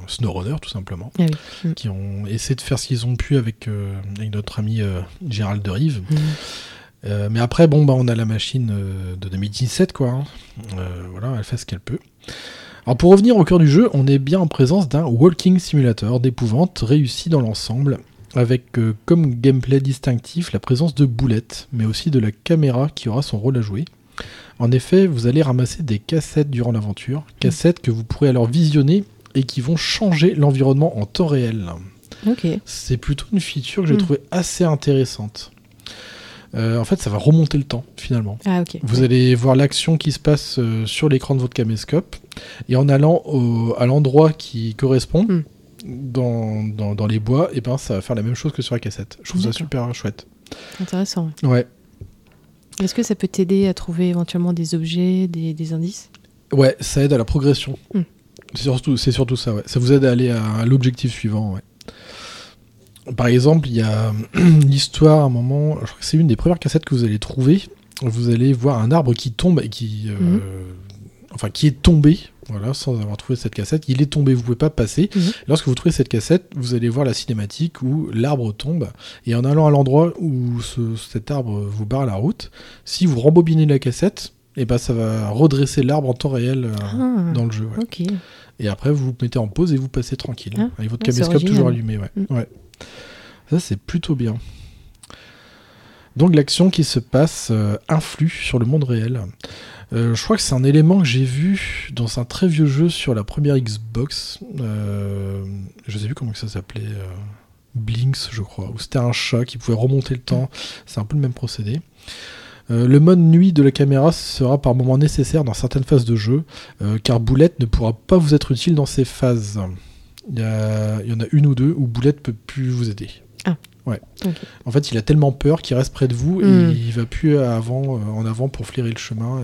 SnowRunner tout simplement. Ah oui. Mm. qui ont essayé de faire ce qu'ils ont pu avec, euh, avec notre ami euh, Gérald de Rive. Mm. Euh, mais après, bon, bah, on a la machine euh, de 2017, quoi. hein. Euh, voilà, elle fait ce qu'elle peut. Alors pour revenir au cœur du jeu, on est bien en présence d'un walking simulator d'épouvante réussi dans l'ensemble, avec euh, comme gameplay distinctif la présence de boulettes, mais aussi de la caméra qui aura son rôle à jouer. En effet, vous allez ramasser des cassettes durant l'aventure, cassettes que vous pourrez alors visionner et qui vont changer l'environnement en temps réel. C'est plutôt une feature que j'ai Mm. trouvée assez intéressante. Euh, en fait, ça va remonter le temps, finalement. ah Vous Ouais. allez voir l'action qui se passe euh, sur l'écran de votre caméscope, et en allant au- à l'endroit qui correspond, Mm. Dans, dans, dans les bois, et ben ça va faire la même chose que sur la cassette. Je trouve ça super chouette. intéressant ouais. Ouais. Est-ce que ça peut t'aider à trouver éventuellement des objets, des, des indices? Ouais, ça aide à la progression. Mm. C'est surtout, ça, ouais. Ça vous aide à aller à, à l'objectif suivant, ouais. Par exemple, il y a (clears throat) l'histoire, à un moment, je crois que c'est une des premières cassettes que vous allez trouver. Vous allez voir un arbre qui tombe et qui. euh, Mhm. Enfin, qui est tombé, voilà, sans avoir trouvé cette cassette. Il est tombé, vous pouvez pas passer. Mhm. Lorsque vous trouvez cette cassette, vous allez voir la cinématique où l'arbre tombe. Et en allant à l'endroit où ce- cet arbre vous barre la route, si vous rembobinez la cassette, et ben ça va redresser l'arbre en temps réel euh, Ah, dans le jeu. ouais. Et après, vous vous mettez en pause et vous passez tranquille. Ah, avec votre caméscope toujours allumé. Ouais. Mm. Ouais. Ça, c'est plutôt bien. Donc, l'action qui se passe euh, influe sur le monde réel. Euh, je crois que c'est un élément que j'ai vu dans un très vieux jeu sur la première Xbox. Euh, je sais plus comment ça s'appelait. euh, Blinks, je crois. Où c'était un chat qui pouvait remonter le temps. C'est un peu le même procédé. Le mode nuit de la caméra sera par moment nécessaire dans certaines phases de jeu, car Boulette ne pourra pas vous être utile dans ces phases. Il y, a- il y en a une ou deux où Boulette peut plus vous aider. Ah. Ouais. En fait, il a tellement peur qu'il reste près de vous et Hmm. il va plus avant, euh, en avant pour flairer le chemin.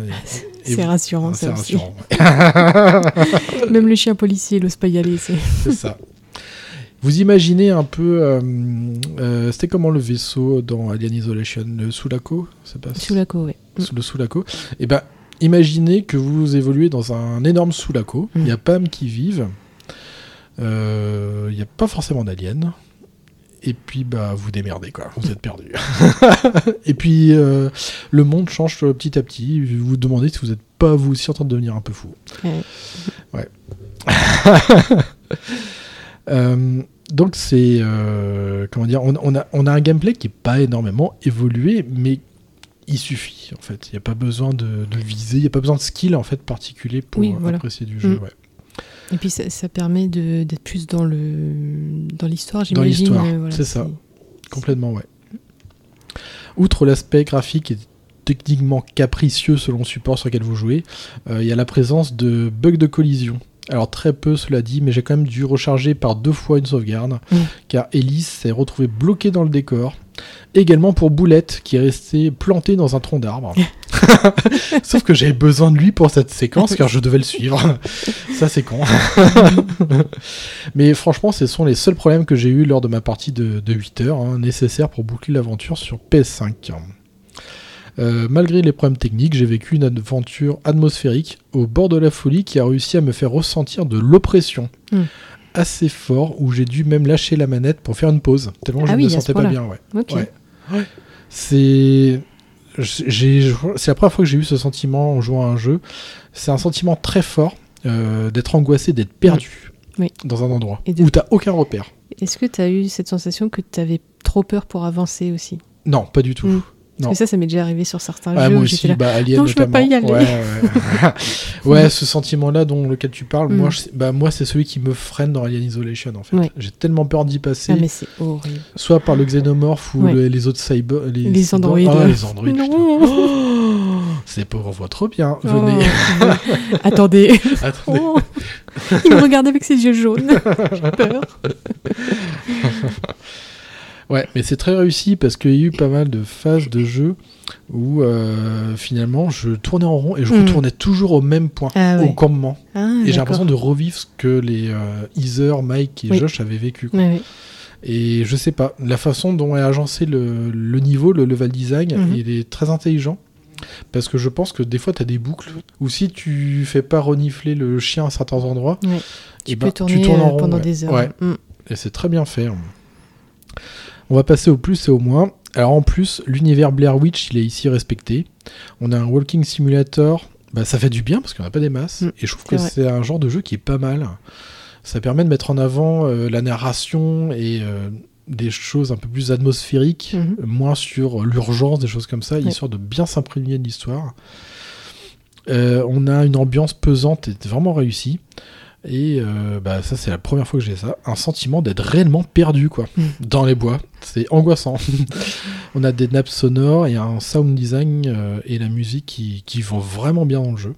et- et C'est rassurant, Ah, ça c'est aussi. rassurant. ouais. (laughs) Même le chien policier n'ose pas y aller. C'est... (laughs) C'est ça. Vous imaginez un peu. euh, euh, C'était comment le vaisseau dans Alien Isolation Le Sulaco C'est pas Sous la co, ouais. Mm. sous le Sulaco. Et ben, imaginez que vous évoluez dans un énorme Sulaco. Il Mm. y a Pam qui vivent. Euh, Il n'y a pas forcément d'aliens. Et puis, bah, vous démerdez, quoi. Vous êtes perdu. (laughs) et puis, euh, le monde change petit à petit. Vous vous demandez si vous n'êtes pas, vous aussi, en train de devenir un peu fou. Ouais. Ouais. (laughs) Euh, donc c'est euh, comment dire, on, on a, on a un gameplay qui est pas énormément évolué, mais il suffit en fait. Il n'y a pas besoin de, de viser, il n'y a pas besoin de skill en fait particulier pour Oui, voilà. apprécier du jeu. Mm. ouais. Et puis ça, ça permet d'être plus dans, le, dans l'histoire, Dans j'imagine. l'histoire, euh, voilà, c'est ça. Complètement, ouais. Outre l'aspect graphique et techniquement capricieux selon le support sur lequel vous jouez, euh, il y a la présence de bugs de collision. Alors très peu, cela dit, mais j'ai quand même dû recharger par deux fois une sauvegarde, Mm. car Elise s'est retrouvée bloquée dans le décor. Également pour Boulette, qui est restée plantée dans un tronc d'arbre. (laughs) Sauf que j'avais besoin de lui pour cette séquence, car je devais le suivre. Ça, c'est con. (laughs) Mais franchement, ce sont les seuls problèmes que j'ai eu lors de ma partie de, de 8 heures, hein, nécessaires pour boucler l'aventure sur PS5. Euh, malgré les problèmes techniques, j'ai vécu une aventure atmosphérique au bord de la folie qui a réussi à me faire ressentir de l'oppression. Hmm. Assez fort, où j'ai dû même lâcher la manette pour faire une pause, tellement je Ah ne oui, me sentais pas bien. Ouais. Ok. Ouais. Ouais. C'est. C'est la première fois que j'ai eu ce sentiment en jouant à un jeu. C'est un sentiment très fort euh, d'être angoissé, d'être perdu Oui. dans un endroit Et de- où t'as aucun repère. Est-ce que tu as eu cette sensation que tu avais trop peur pour avancer aussi? Non, pas du tout. Mm. Non. Parce que ça, ça m'est déjà arrivé sur certains Ah, jeux moi aussi, là. bah, Alien Non, je veux pas y notamment. aller. Ouais, ouais. Ouais, (laughs) ce sentiment-là dont lequel tu parles, Mm. moi, je- bah, moi c'est celui qui me freine dans Alien Isolation en fait. Ouais. J'ai tellement peur d'y passer, Ah, mais c'est horrible. soit par le xénomorphe ou le- les autres cyber, les, Les androïdes. Ah, les androïdes. Oh, ces pauvres voient trop bien. Venez. Oh. (laughs) Attendez. Attendez. Oh. Il me regarde avec ses yeux jaunes. (laughs) J'ai peur. Ouais, mais c'est très réussi parce qu'il y a eu pas mal de phases de jeu où euh, finalement je tournais en rond et je Mm. retournais toujours au même point, Ah au ouais. campement. Ah, et j'ai l'impression de revivre ce que les euh, Heather, Mike et Oui. Josh avaient vécu. quoi. Et je sais pas, la façon dont est agencé le, le niveau, le level design, Mhm. il est très intelligent. Parce que je pense que des fois, tu as des boucles où si tu fais pas renifler le chien à certains endroits, eh Tu ben, peux tourner tournes en euh, rond, pendant ouais. des heures. Ouais, Mm. et c'est très bien fait. hein. On va passer au plus et au moins. Alors en plus, l'univers Blair Witch, il est ici respecté. On a un walking simulator, bah, ça fait du bien parce qu'on n'a pas des masses. Mm, et je trouve que c'est un genre de jeu qui est pas mal. Ça permet de mettre en avant euh, la narration et euh, des choses un peu plus atmosphériques, Mhm. euh, moins sur l'urgence, des choses comme ça, Ouais. histoire de bien s'imprégner de l'histoire. Euh, on a une ambiance pesante et vraiment réussie. Et euh, bah, ça, c'est la première fois que j'ai ça. Un sentiment d'être réellement perdu, quoi, Mm. dans les bois. C'est angoissant. (laughs) on a des nappes sonores et un sound design euh, et la musique qui, qui vont vraiment bien dans le jeu.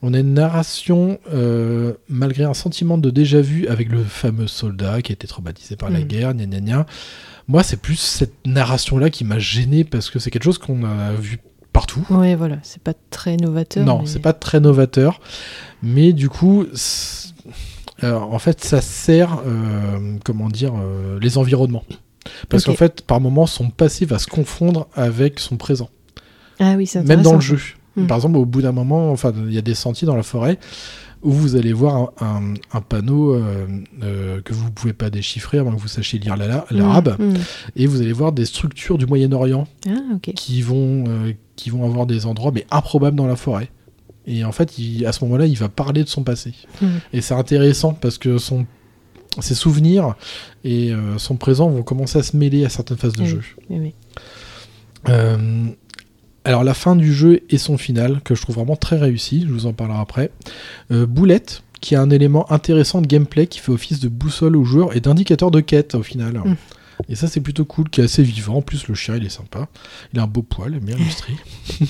On a une narration, euh, malgré un sentiment de déjà-vu avec le fameux soldat qui a été traumatisé par la Mm. guerre, gna gna gna. Moi, c'est plus cette narration-là qui m'a gêné parce que c'est quelque chose qu'on a vu partout. Ouais, voilà. C'est pas très novateur. Non, mais- c'est pas très novateur, mais du coup, alors, en fait, ça sert, euh, comment dire, euh, les environnements. Parce qu'en fait, par moments, son passé va se confondre avec son présent, Ah oui, c'est même dans le jeu. Mm. Par exemple, au bout d'un moment, enfin, il y a des sentiers dans la forêt où vous allez voir un, un- un panneau euh, euh, que vous pouvez pas déchiffrer avant que vous sachiez lire la- l'arabe, Mm, mm. et vous allez voir des structures du Moyen-Orient Ah, qui vont, euh, qui vont avoir des endroits mais improbables dans la forêt. Et en fait, il- à ce moment-là, il va parler de son passé. Mhm. Et c'est intéressant parce que son, ses souvenirs et son présent vont commencer à se mêler à certaines phases de Oui. jeu. Oui, oui. Euh, alors la fin du jeu et son final, que je trouve vraiment très réussi, je vous en parlerai après. Euh, Boulette, qui a un élément intéressant de gameplay qui fait office de boussole aux joueurs et d'indicateur de quête au final. Mm. Et ça c'est plutôt cool, qui est assez vivant. En plus le chien il est sympa. Il a un beau poil, bien illustré. (laughs)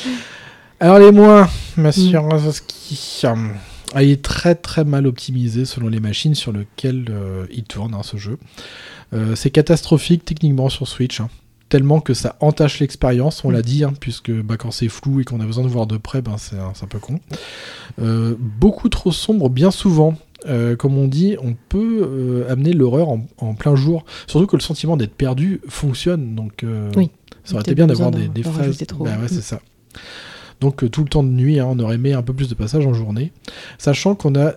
(laughs) alors les moins, monsieur Razowski. hum, ah, il est très très mal optimisé selon les machines sur lesquelles euh, il tourne hein, ce jeu. Euh, c'est catastrophique techniquement sur Switch. hein tellement que ça entache l'expérience, on l'a dit, hein, puisque bah, quand c'est flou et qu'on a besoin de voir de près, ben, c'est un, peu con. Euh, beaucoup trop sombre, bien souvent. Euh, comme on dit, on peut euh, amener l'horreur en, en plein jour. Surtout que le sentiment d'être perdu fonctionne. Donc, Oui. ça aurait été bien d'avoir des, des trop. Bah ouais, Mm. c'est ça. Donc, tout le temps de nuit, hein, on aurait aimé un peu plus de passages en journée. Sachant qu'on a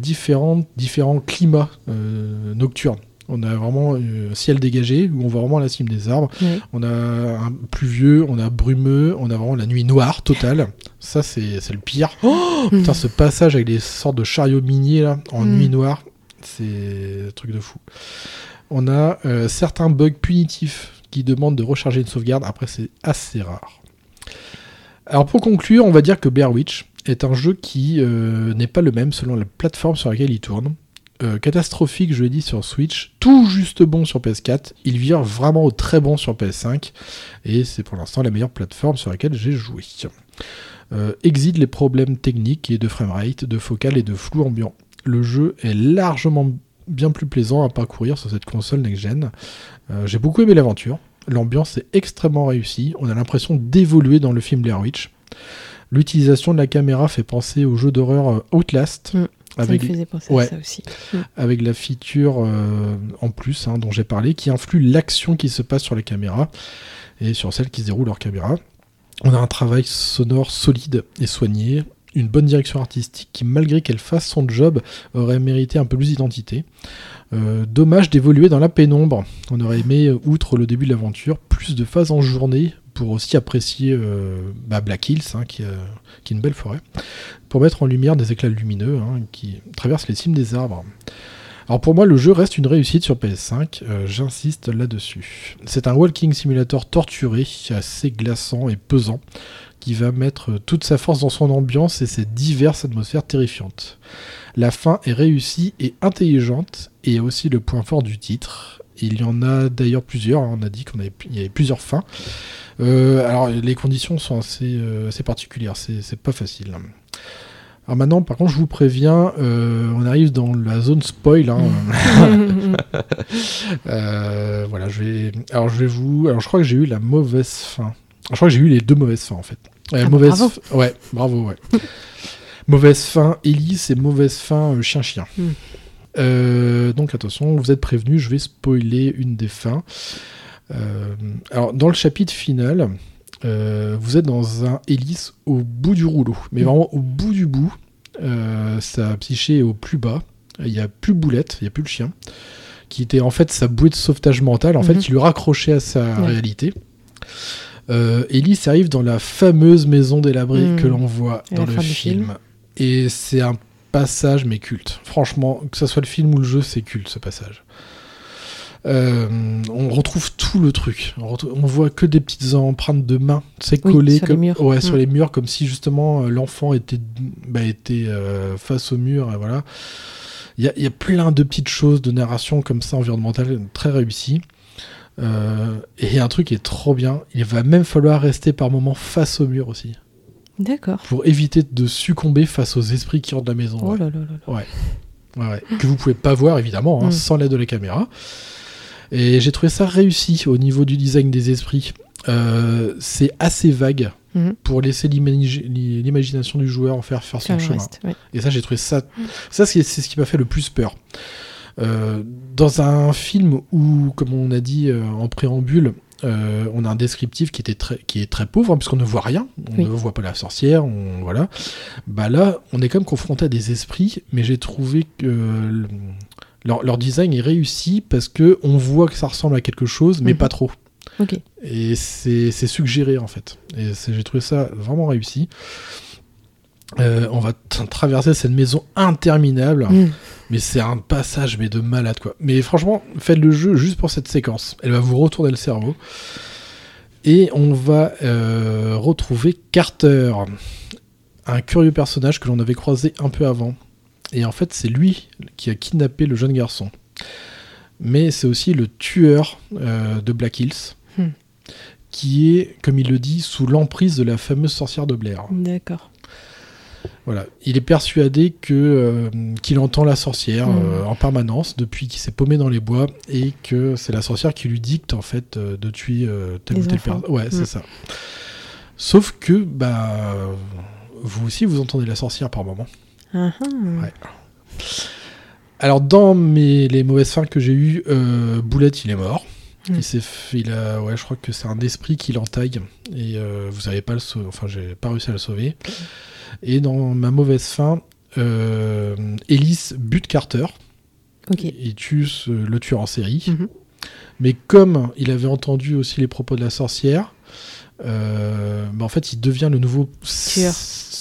différents, climats nocturnes. On a vraiment euh, ciel dégagé, où on voit vraiment la cime des arbres. Ouais. On a un pluvieux, on a brumeux, on a vraiment la nuit noire totale. Ça, c'est le pire. Oh Putain, ce passage avec des sortes de chariots miniers là, en Mm. nuit noire, c'est un truc de fou. On a euh, certains bugs punitifs qui demandent de recharger une sauvegarde. Après, c'est assez rare. Alors, pour conclure, on va dire que Blair Witch est un jeu qui euh, n'est pas le même selon la plateforme sur laquelle il tourne. Euh, catastrophique, je l'ai dit, sur Switch, tout juste bon sur PS4. Il vire vraiment au très bon sur PS5. Et c'est pour l'instant la meilleure plateforme sur laquelle j'ai joué. Euh, exit les problèmes techniques et de framerate, de focal et de flou ambiant. Le jeu est largement bien plus plaisant à parcourir sur cette console next-gen. Euh, j'ai beaucoup aimé l'aventure. L'ambiance est extrêmement réussie. On a l'impression d'évoluer dans le film Blair Witch. L'utilisation de la caméra fait penser au jeu d'horreur euh, Outlast. Mm. Avec, Ça me faisait penser ouais. à ça aussi. avec la feature euh, en plus hein, dont j'ai parlé, qui influe l'action qui se passe sur la caméra et sur celle qui se déroule hors caméra. On a un travail sonore solide et soigné, une bonne direction artistique qui, malgré qu'elle fasse son job, aurait mérité un peu plus d'identité. Euh, dommage d'évoluer dans la pénombre. On aurait aimé, outre le début de l'aventure, plus de phases en journée pour aussi apprécier euh, bah, Black Hills, hein, qui, euh, qui est une belle forêt, pour mettre en lumière des éclats lumineux hein, qui traversent les cimes des arbres. Alors pour moi, le jeu reste une réussite sur PS5, euh, j'insiste là-dessus. C'est un walking simulator torturé, assez glaçant et pesant, qui va mettre toute sa force dans son ambiance et ses diverses atmosphères terrifiantes. La fin est réussie et intelligente, et aussi le point fort du titre. Il y en a d'ailleurs plusieurs, hein, on a dit qu'il y avait plusieurs fins. Euh, alors les conditions sont assez, euh, assez particulières, c'est pas facile. Alors maintenant, par contre, je vous préviens, euh, on arrive dans la zone spoil. hein. (laughs) Euh, voilà, je vais. Alors je vais vous. Alors je crois que j'ai eu la mauvaise fin. Je crois que j'ai eu les deux mauvaises fins en fait. Euh, Ah, mauvaise. bravo. f- Ouais, bravo, ouais. (laughs) mauvaise fin Elise et mauvaise fin euh, chien-chien. Euh, donc attention, vous êtes prévenus, je vais spoiler une des fins. Euh, alors dans le chapitre final, euh, vous êtes dans un hélice au bout du rouleau, mais Mm. vraiment au bout du bout. Sa psyché est au plus bas. Il n'y a plus Boulette, il n'y a plus le chien, qui était en fait sa bouée de sauvetage mentale, en fait, qui le raccrochait à sa Ouais. réalité. Elise arrive dans la fameuse maison délabrée Mhm. que l'on voit dans le film. film. Et c'est un passage, mais culte. Franchement, que ce soit le film ou le jeu, c'est culte ce passage. Euh, on retrouve tout le truc. On, voit que des petites empreintes de mains, c'est Oui, collé sur les comme, murs. ouais, sur Mm. les murs, comme si justement euh, l'enfant était, bah, était euh, face au mur. Et voilà. Il y, a, il y a plein de petites choses de narration comme ça environnementale très réussies. Euh, et il y a un truc qui est trop bien. Il va même falloir rester par moments face au mur aussi, D'accord. pour éviter de succomber face aux esprits qui rentrent de la maison. Oh ouais. là là là là. Ouais, ouais. que vous pouvez pas voir évidemment, hein, Mm. sans l'aide de la caméra. Et j'ai trouvé ça réussi au niveau du design des esprits. Euh, c'est assez vague Mhm. pour laisser l'imagi- l'imagination du joueur en faire faire son chemin. reste, ouais. Et ça, j'ai trouvé ça. Ça, c'est c'est ce qui m'a fait le plus peur. Euh, dans un film où, comme on a dit euh, en préambule, euh, on a un descriptif qui, était très, qui est très pauvre, hein, puisqu'on ne voit rien, on Oui. ne voit pas la sorcière, on, voilà. Bah là, on est quand même confronté à des esprits, mais j'ai trouvé que le- leur, leur design est réussi parce que on voit que ça ressemble à quelque chose, mais Mhm. pas trop. Et c'est suggéré en fait. Et j'ai trouvé ça vraiment réussi. Euh, on va traverser cette maison interminable, Mm. mais c'est un passage mais de malade quoi. Mais franchement, faites le jeu juste pour cette séquence. Elle va vous retourner le cerveau. Et on va euh, retrouver Carter, un curieux personnage que l'on avait croisé un peu avant. Et en fait, c'est lui qui a kidnappé le jeune garçon. Mais c'est aussi le tueur euh, de Black Hills, Hmm. qui est, comme il le dit, sous l'emprise de la fameuse sorcière de Blair. D'accord. Voilà, il est persuadé que euh, qu'il entend la sorcière Mhm. euh, en permanence depuis qu'il s'est paumé dans les bois et que c'est la sorcière qui lui dicte en fait euh, de tuer tel Les ou tel personne. Ouais, c'est Mhm. ça. Sauf que bah vous aussi vous entendez la sorcière par moment. Ouais. Alors dans mes les mauvaises fins que j'ai eues, Boulette il est mort. Mm. Il s'est fait- il a ouais je crois que c'est un esprit qui l'entaille et vous avez pas le enfin j'ai pas réussi à le sauver. Et dans ma mauvaise fin, euh, Ellis bute Carter. Ok. Il tue ce- le tueur en série. Mhm. Mais comme il avait entendu aussi les propos de la sorcière, euh, bah, en fait il devient le nouveau Tueur.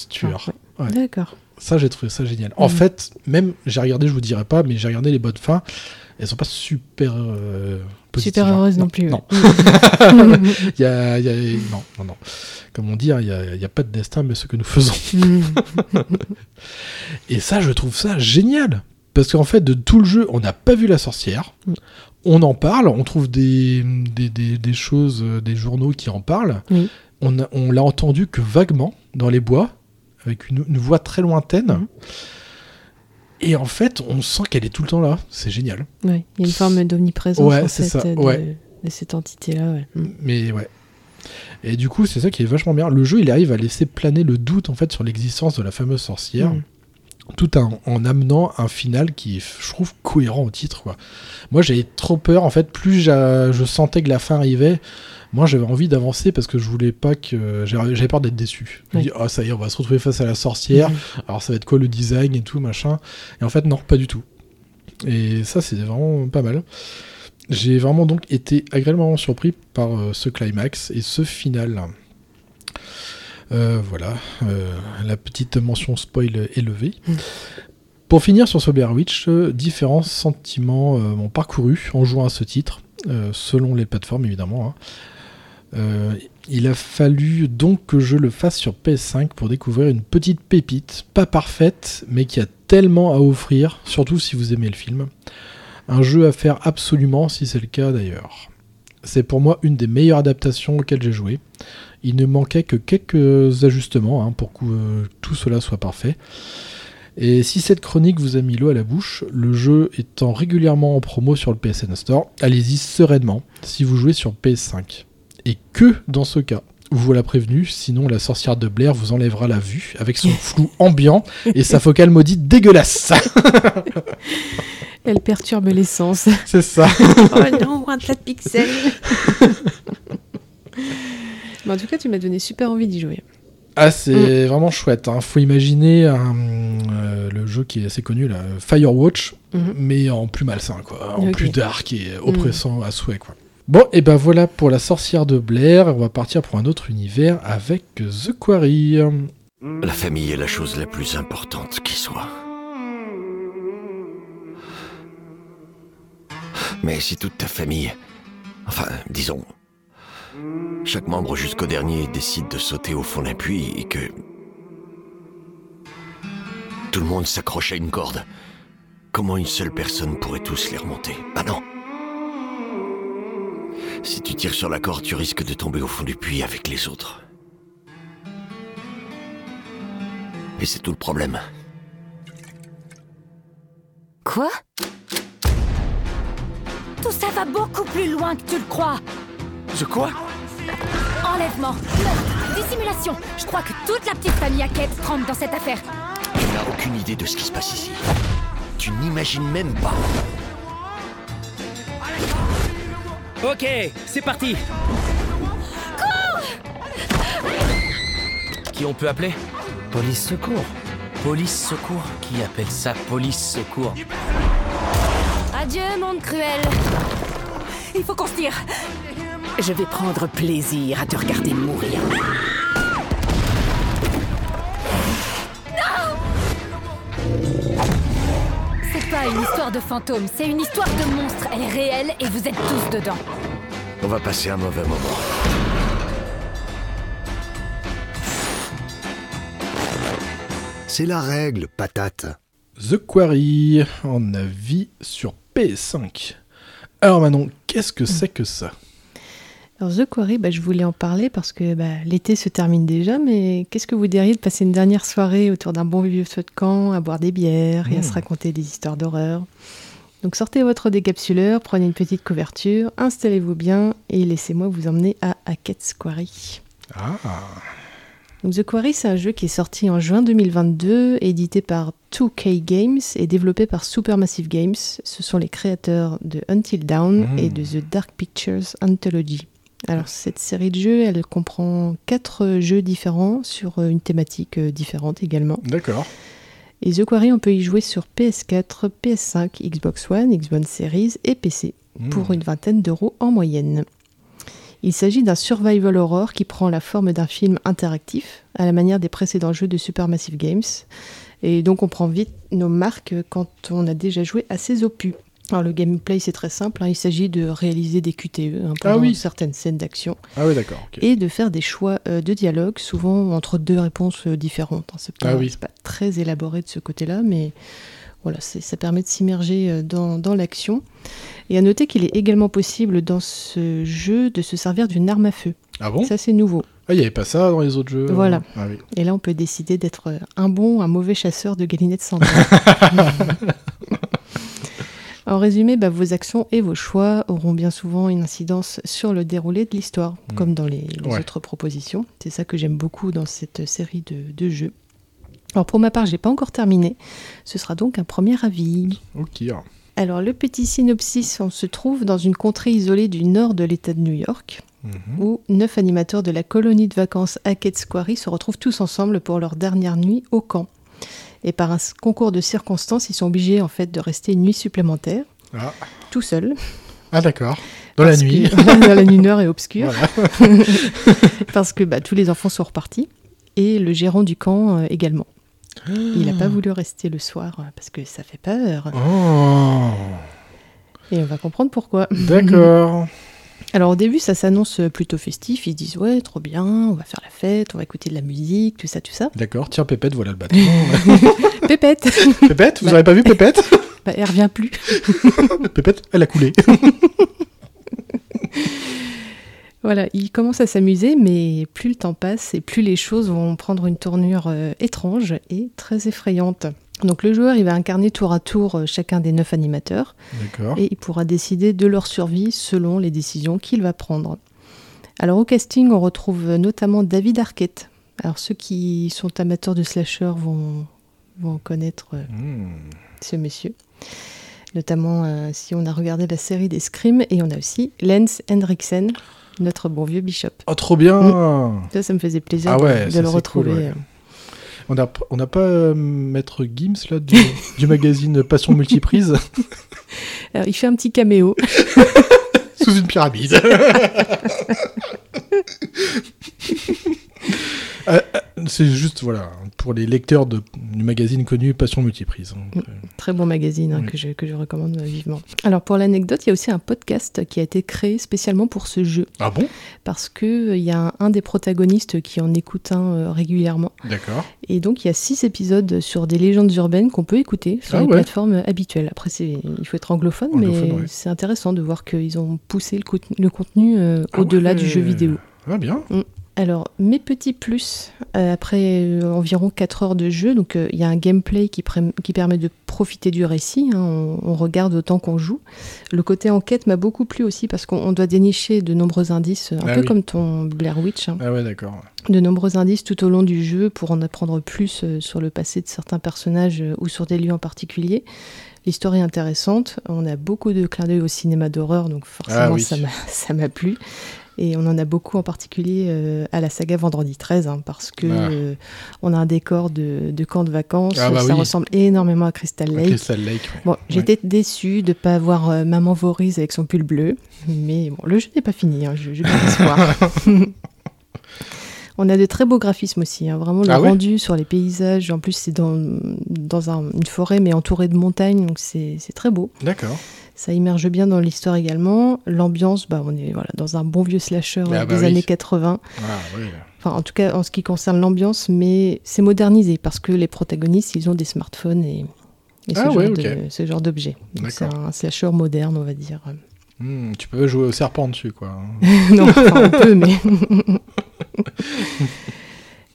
tueur. Ah, ouais. Ouais. D'accord. Ça, j'ai trouvé ça génial. En Mhm. fait, même, j'ai regardé, je vous dirai pas, mais j'ai regardé les bonnes fins. Elles sont pas super euh. Super hein. heureuse non, plus. Non. (laughs) (laughs) Il y a, il y a- non, non, non. Comme on dit, hein, il n'y a, pas de destin, mais ce que nous faisons. Mm. Et ça, je trouve ça génial. Parce qu'en fait, de tout le jeu, on n'a pas vu la sorcière. Mm. On en parle, on trouve des, des, des- des choses, euh, des journaux qui en parlent. On, l'a entendu que vaguement dans les bois, avec une, une voix très lointaine. Mhm. Et en fait, on sent qu'elle est tout le temps là. C'est génial. Ouais, il y a une forme d'omniprésence Ouais, en c'est fait, ça, de, ouais. de cette entité-là. Mm. Mais ouais. Et du coup, c'est ça qui est vachement bien. Le jeu, il arrive à laisser planer le doute en fait sur l'existence de la fameuse sorcière, Mm. tout en, en amenant un final qui est, je trouve, cohérent au titre. Quoi. Moi, j'avais trop peur. En fait, plus je sentais que la fin arrivait, moi, j'avais envie d'avancer parce que je voulais pas que. J'avais peur d'être déçu. Je me dis, oh, ça y est, on va se retrouver face à la sorcière. Mhm. Alors, ça va être quoi le design et tout, machin. Et en fait, non, pas du tout. Et ça, c'est vraiment pas mal. J'ai vraiment donc été agréablement surpris par euh, ce climax et ce final. Euh, voilà, euh, la petite mention spoil élevée. Mm. Pour finir sur Blair Witch, différents sentiments m'ont parcouru en jouant à ce titre, selon les plateformes évidemment. hein. Euh, il a fallu donc que je le fasse sur PS5 pour découvrir une petite pépite, pas parfaite, mais qui a tellement à offrir, surtout si vous aimez le film. Un jeu à faire absolument si c'est le cas d'ailleurs. C'est pour moi une des meilleures adaptations auxquelles j'ai joué. Il ne manquait que quelques ajustements hein, pour que euh, tout cela soit parfait. Et si cette chronique vous a mis l'eau à la bouche, le jeu étant régulièrement en promo sur le PSN Store, allez-y sereinement si vous jouez sur PS5. Et que dans ce cas. Vous voilà prévenu, sinon la sorcière de Blair vous enlèvera la vue avec son (laughs) flou ambiant et sa focale maudite dégueulasse. Elle perturbe l'essence. C'est ça. oh non, un tas de pixels. Mais en tout cas, tu m'as donné super envie d'y jouer. Ah, c'est vraiment chouette. Hein. Faut imaginer un, euh, le jeu qui est assez connu, là, Firewatch, Mhm. mais en plus malsain, quoi. En plus dark et oppressant à souhait, quoi. Bon, et ben voilà pour la sorcière de Blair. On va partir pour un autre univers avec The Quarry. La famille est la chose la plus importante qui soit. Mais si toute ta famille, enfin, disons, chaque membre jusqu'au dernier décide de sauter au fond d'un puits et que tout le monde s'accroche à une corde, comment une seule personne pourrait tous les remonter? Ah non Si tu tires sur la corde, tu risques de tomber au fond du puits avec les autres. Et c'est tout le problème. Quoi? Tout ça va beaucoup plus loin que tu le crois. Je quoi? Enlèvement, meurtre, dissimulation. Je crois que toute la petite famille Hackett trempe dans cette affaire. Tu n'as aucune idée de ce qui se passe ici. Tu n'imagines même pas. Ok, c'est parti Qui on peut appeler Police secours. Police secours Qui appelle ça police secours Adieu, monde cruel. Il faut qu'on se tire. Je vais prendre plaisir à te regarder mourir. Pas une histoire de fantôme, c'est une histoire de monstre. Elle est réelle et vous êtes tous dedans. On va passer un mauvais moment. C'est la règle, patate. The Quarry en avis sur PS5. Alors Manon, qu'est-ce que c'est que ça? Alors The Quarry, bah, je voulais en parler parce que bah, l'été se termine déjà, mais qu'est-ce que vous diriez de passer une dernière soirée autour d'un bon vieux feu de camp, à boire des bières et à Mmh. se raconter des histoires d'horreur? Donc sortez votre décapsuleur, prenez une petite couverture, installez-vous bien et laissez-moi vous emmener à Hackett's Quarry. Ah, Donc The Quarry, c'est un jeu qui est sorti en juin 2022, édité par 2K Games et développé par Supermassive Games. Ce sont les créateurs de Until Dawn Mhm. et de The Dark Pictures Anthology. Alors cette série de jeux, elle comprend quatre jeux différents sur euh, une thématique euh, différente également. d'accord. Et The Quarry, on peut y jouer sur PS4, PS5, Xbox One, Xbox Series et PC pour Hmm. une vingtaine d'euros en moyenne. Il s'agit d'un survival horror qui prend la forme d'un film interactif, à la manière des précédents jeux de Supermassive Games. Et donc on prend vite nos marques quand on a déjà joué à ces opus. Alors le gameplay c'est très simple, hein, il s'agit de réaliser des QTE hein, pendant Ah oui. certaines scènes d'action Ah oui, d'accord. et de faire des choix euh, de dialogue, souvent entre deux réponses euh, différentes. hein. C'est pas, Ah oui. pas très élaboré de ce côté-là, mais voilà, ça permet de s'immerger euh, dans, dans l'action. Et à noter qu'il est également possible dans ce jeu de se servir d'une arme à feu. Ah bon? Ça, c'est nouveau. Ah, il n'y avait pas ça dans les autres jeux Voilà. Ah oui. Et là, on peut décider d'être un bon ou un mauvais chasseur de galinettes (laughs) sans. En résumé, bah, vos actions et vos choix auront bien souvent une incidence sur le déroulé de l'histoire, comme dans les, les Ouais. autres propositions. C'est ça que j'aime beaucoup dans cette série de, de jeux. Alors pour ma part, j'ai pas encore terminé. Ce sera donc un premier avis. Ok. Alors le petit synopsis, on se trouve dans une contrée isolée du nord de l'État de New York, Mhm. où neuf animateurs de la colonie de vacances Hackett Quarry se retrouvent tous ensemble pour leur dernière nuit au camp. Et par un concours de circonstances, ils sont obligés en fait de rester une nuit supplémentaire, Ah, tout seuls. Ah, d'accord. Dans la nuit. que- (laughs) dans la nuit noire et obscure. Voilà. (laughs) parce que bah, tous les enfants sont repartis. Et le gérant du camp euh, également. Il n'a pas voulu rester le soir euh, parce que ça fait peur. Oh. Et on va comprendre pourquoi. D'accord. (laughs) Alors au début, ça s'annonce plutôt festif. Ils se disent ouais, trop bien, on va faire la fête, on va écouter de la musique, tout ça, tout ça. D'accord. Tiens, Pépette, voilà le bâton. (laughs) Pépette (laughs) Pépette, vous Bah. n'avez pas vu Pépette? Bah, elle revient plus. (laughs) Pépette, elle a coulé. Voilà, ils commencent à s'amuser, mais plus le temps passe et plus les choses vont prendre une tournure euh, étrange et très effrayante. Donc le joueur, il va incarner tour à tour euh, chacun des neuf animateurs D'accord. et il pourra décider de leur survie selon les décisions qu'il va prendre. Alors au casting, on retrouve notamment David Arquette. Alors ceux qui sont amateurs de slasher vont, vont connaître euh, Hmm. ce monsieur. Notamment euh, si on a regardé la série des Scream et on a aussi Lance Henriksen, notre bon vieux Bishop. Oh, trop bien Ça, ça me faisait plaisir Ah de- ouais, de, ça, le retrouver. cool, ouais. On n'a on n'a pas euh, Maître Gims, là, du, (laughs) du magazine Passion Multiprise, Alors, il fait un petit caméo. (laughs) sous une pyramide. (laughs) Euh, euh, C'est juste, voilà, pour les lecteurs de, du magazine connu Passion Multiprise. hein. Très bon magazine hein, Oui. que, je, que je recommande euh, vivement. Alors pour l'anecdote, il y a aussi un podcast qui a été créé spécialement pour ce jeu. Ah bon? Parce qu'il y a un, un des protagonistes qui en écoute un euh, régulièrement. D'accord. Et donc il y a six épisodes sur des légendes urbaines qu'on peut écouter sur Ah les ouais. plateformes euh, habituelles. Après, il faut être anglophone, Anglophone, mais ouais. c'est intéressant de voir qu'ils ont poussé le, contenu- le contenu euh, au-delà ouais. du jeu vidéo. Ah bien. Mm. Alors, mes petits plus, euh, après euh, environ 4 heures de jeu, donc euh, il y a un gameplay qui, permet de profiter du récit, hein, on, on regarde autant qu'on joue. Le côté enquête m'a beaucoup plu aussi parce qu'on on doit dénicher de nombreux indices, un Ah peu oui. comme ton Blair Witch, hein, Ah ouais, d'accord. de nombreux indices tout au long du jeu pour en apprendre plus sur le passé de certains personnages ou sur des lieux en particulier. L'histoire est intéressante, on a beaucoup de clins d'œil au cinéma d'horreur, donc forcément Ah oui. ça m'a plu. Et on en a beaucoup en particulier euh, à la saga Vendredi 13, hein, parce que Ah. euh, on a un décor de, de camp de vacances, Ah bah ça oui. ressemble énormément à Crystal À Lake. Crystal Lake, ouais. Bon, Ouais. j'étais déçue de ne pas avoir euh, Maman Vorise avec son pull bleu, mais bon, le jeu n'est pas fini, hein, je, je. (laughs) (laughs) On a de très beaux graphismes aussi, hein, vraiment le Ah ouais rendu sur les paysages. En plus, c'est dans, dans un- une forêt, mais entourée de montagnes, donc c'est très beau. D'accord. Ça immerge bien dans l'histoire également. L'ambiance, bah, on est voilà, dans un bon vieux slasher Ah euh, bah des oui. années 80. Ah. Enfin, en tout cas, en ce qui concerne l'ambiance, mais c'est modernisé parce que les protagonistes, ils ont des smartphones et, et ce, Ah genre de- ce genre d'objet. Donc, C'est un slasher moderne, on va dire. Hmm, tu peux jouer au serpent dessus, quoi. (laughs) non, enfin, on peut, mais. (laughs)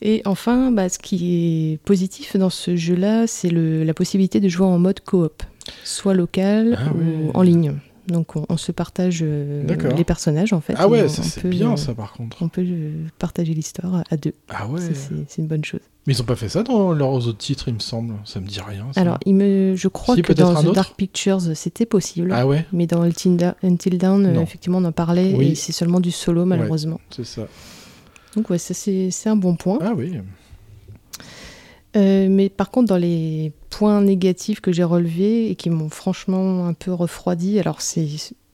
Et enfin, bah, ce qui est positif dans ce jeu-là, c'est la possibilité de jouer en mode coop, soit local Ah ou en ligne. Donc on, on se partage euh, les personnages en fait. Ah ouais, on- ça on c'est bien euh, ça par contre. On peut euh, partager l'histoire à deux. Ah ouais. C'est- une bonne chose. Mais ils ont pas fait ça dans leurs autres titres, il me semble. Ça me dit rien. ça. Alors, il me, je crois Si, que dans The Dark Pictures, c'était possible. Ah ouais Mais dans Until Non. effectivement, on en parlait Oui. et c'est seulement du solo, malheureusement. c'est ça. Donc, ouais, ça, c'est un bon point. Ah oui. Euh, mais par contre, dans les points négatifs que j'ai relevés et qui m'ont franchement un peu refroidi, alors c'est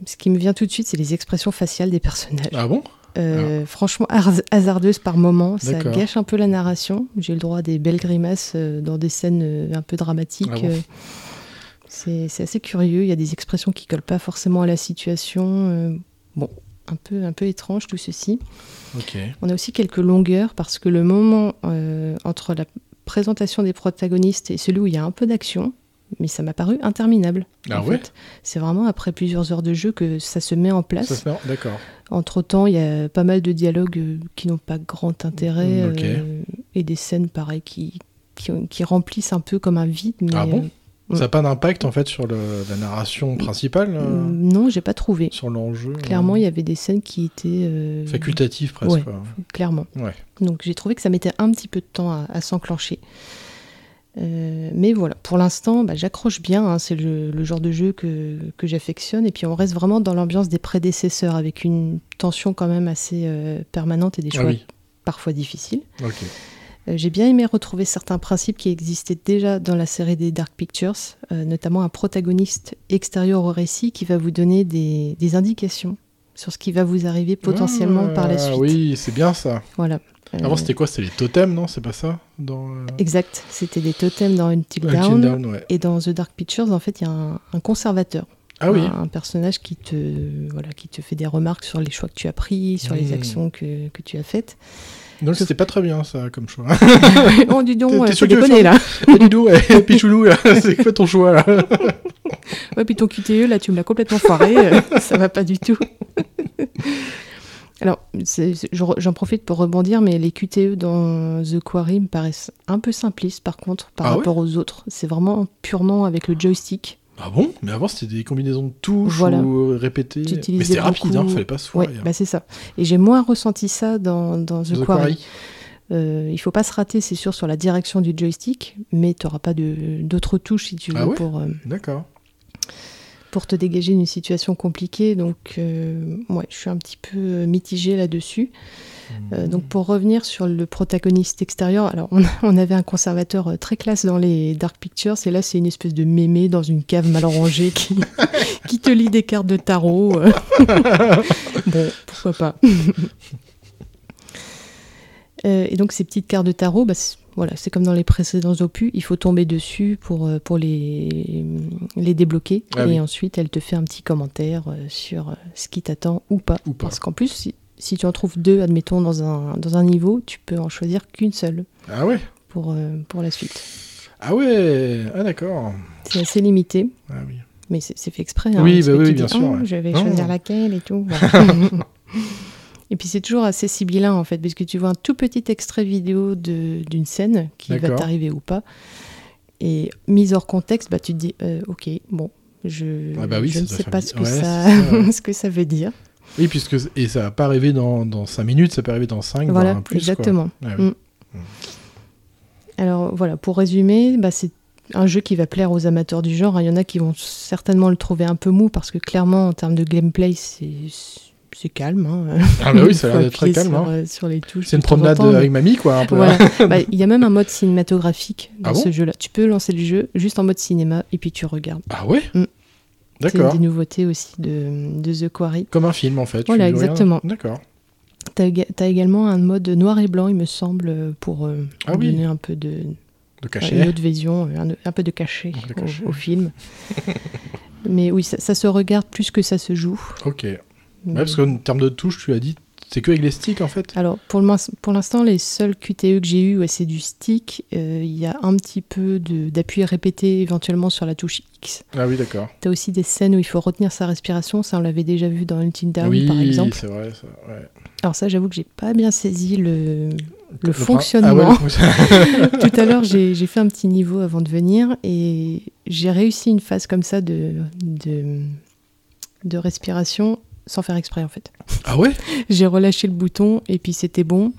ce qui me vient tout de suite, c'est les expressions faciales des personnages. Ah bon? Euh, Franchement, har- hasardeuses par moment, ça gâche un peu la narration. J'ai le droit à des belles grimaces euh, dans des scènes un peu dramatiques. Ah bon? c'est assez curieux. Il y a des expressions qui collent pas forcément à la situation. bon, un peu, un peu étrange tout ceci. On a aussi quelques longueurs parce que le moment euh, entre la présentation des protagonistes et celui où il y a un peu d'action, mais ça m'a paru interminable. Ah en ouais fait. C'est vraiment après plusieurs heures de jeu que ça se met en place. En- D'accord. Entre-temps, il y a pas mal de dialogues euh, qui n'ont pas grand intérêt Mm, euh, et des scènes, pareil, qui, qui, qui remplissent un peu comme un vide. Mais, Ah bon euh, Ça n'a pas d'impact en fait sur le- la narration principale euh, Non, j'ai pas trouvé. Sur l'enjeu Clairement, euh, il y avait des scènes qui étaient... euh, Facultatif presque. ouais, quoi. clairement. Ouais. Donc j'ai trouvé que ça mettait un petit peu de temps à, à s'enclencher. Euh, mais voilà, pour l'instant, bah, j'accroche bien. hein, c'est le, le genre de jeu que, que j'affectionne. Et puis on reste vraiment dans l'ambiance des prédécesseurs, avec une tension quand même assez permanente et des Ah choix oui. parfois difficiles. Ok. Euh, J'ai bien aimé retrouver certains principes qui existaient déjà dans la série des Dark Pictures, euh, notamment un protagoniste extérieur au récit qui va vous donner des, des indications sur ce qui va vous arriver potentiellement par la Ah, suite. Oui, c'est bien ça. Voilà. Avant, Euh, c'était quoi? C'était les totems, non? C'est pas ça? Dans, euh, Exact, c'était des totems dans Until Until ouais. Et dans The Dark Pictures, en fait, il y a un, un conservateur. Ah oui. Un, un personnage qui te, voilà, qui te fait des remarques sur les choix que tu as pris, sur les Hmm. actions que, que tu as faites. Donc c'était pas très bien ça comme choix. (laughs) oh, dis donc, tu là. Eh, dis donc, eh, Pichoulou, là, (laughs) c'est quoi ton choix là? (laughs) Ouais, puis ton QTE, là, tu me l'as complètement foiré. euh, ça va pas du tout. Alors, j'en profite pour rebondir, mais les QTE dans The Quarry me paraissent un peu simplistes, par contre, par Ah ouais? rapport aux autres. C'est vraiment purement avec le joystick. Ah bon? Mais avant c'était des combinaisons de touches Voilà. ou répétées. Mais c'était rapide, hein, fallait pas se foirer. Ouais, bah c'est ça. Et j'ai moins ressenti ça dans, dans The, The Quarry. Quarry. Euh, il faut pas se rater, c'est sûr, sur la direction du joystick, mais tu n'auras pas d'autres touches si tu veux Ah ouais? pour, euh, pour te dégager d'une situation compliquée. Donc, euh, ouais, je suis un petit peu mitigée là-dessus. Euh, donc, pour revenir sur le protagoniste extérieur, alors on, (laughs) on avait un conservateur euh, très classe dans les Dark Pictures, et là, c'est une espèce de mémé dans une cave mal rangée qui, (laughs) qui te lit des cartes de tarot. euh. (laughs) bon, pourquoi pas. Euh, et donc ces petites cartes de tarot, bah, c'est- voilà, c'est comme dans les précédents opus, il faut tomber dessus pour, pour les, les débloquer. Ah et oui. ensuite, elle te fait un petit commentaire sur ce qui t'attend ou pas. Parce qu'en plus, si, tu en trouves deux, admettons, dans un, dans un niveau, tu peux en choisir qu'une seule Ah ouais pour, euh, pour la suite. Ah ouais Ah d'accord. C'est assez limité. Ah oui. Mais c'est fait exprès. hein, Oui, bah oui, bien dis, sûr, Oh, ouais. Je vais Non. choisir laquelle et tout. (laughs) et puis c'est toujours assez sibyllin en fait, parce que tu vois un tout petit extrait vidéo d'une scène qui va t'arriver ou pas. Et mise hors contexte, bah, tu te dis, euh, ok, bon, je, Ah bah oui, je ne sais pas ce que, ouais, ça, (laughs) ce que ça veut dire. Oui, puisque et ça va pas arriver dans, dans 5 minutes, ça peut arriver dans 5, Voilà, voire un plus. quoi. exactement. Ah oui. Mm. Alors voilà, pour résumer, bah, c'est un jeu qui va plaire aux amateurs du genre. Il y en a qui vont certainement le trouver un peu mou parce que clairement, en termes de gameplay, c'est c'est calme. hein. Ah bah oui, ça a l'air d'être très calme, Sur, hein. euh, sur les touches. C'est une temps promenade temps, mais- avec mamie, quoi, un peu, Voilà. hein. Bah, Il y a même un mode cinématographique dans Ah bon? ce jeu-là. Tu peux lancer le jeu juste en mode cinéma et puis tu regardes. Ah ouais? Mm. D'accord. C'est des nouveautés aussi de, de The Quarry. Comme un film en fait. tu Voilà, exactement. D'accord. T'as éga- t'as également un mode noir et blanc, il me semble, pour euh, Ah oui. donner un peu de, De cachet. une autre vision, un, un peu de cachet, De au- cachet. Au, film. (laughs) Mais oui, ça, ça se regarde plus que ça se joue. Ok. Ouais, Mais- parce qu'en termes de touches, tu l'as dit, c'est que avec les sticks en fait. Alors, pour le min- pour l'instant, les seuls QTE que j'ai eu, ouais, c'est du stick. Euh, Il y a un petit peu d'appui répété éventuellement sur la touche X. Ah oui, d'accord. T'as aussi des scènes où il faut retenir sa respiration. Ça, on l'avait déjà vu dans Until oui, par exemple. c'est vrai. Ça, ouais. Alors ça, j'avoue que j'ai pas bien saisi le, le, fonctionnement. Ah ouais, (laughs) (laughs) Tout à l'heure, j'ai j'ai fait un petit niveau avant de venir et j'ai réussi une phase comme ça de, de, de respiration sans faire exprès en fait. Ah ouais? J'ai relâché le bouton et puis c'était bon.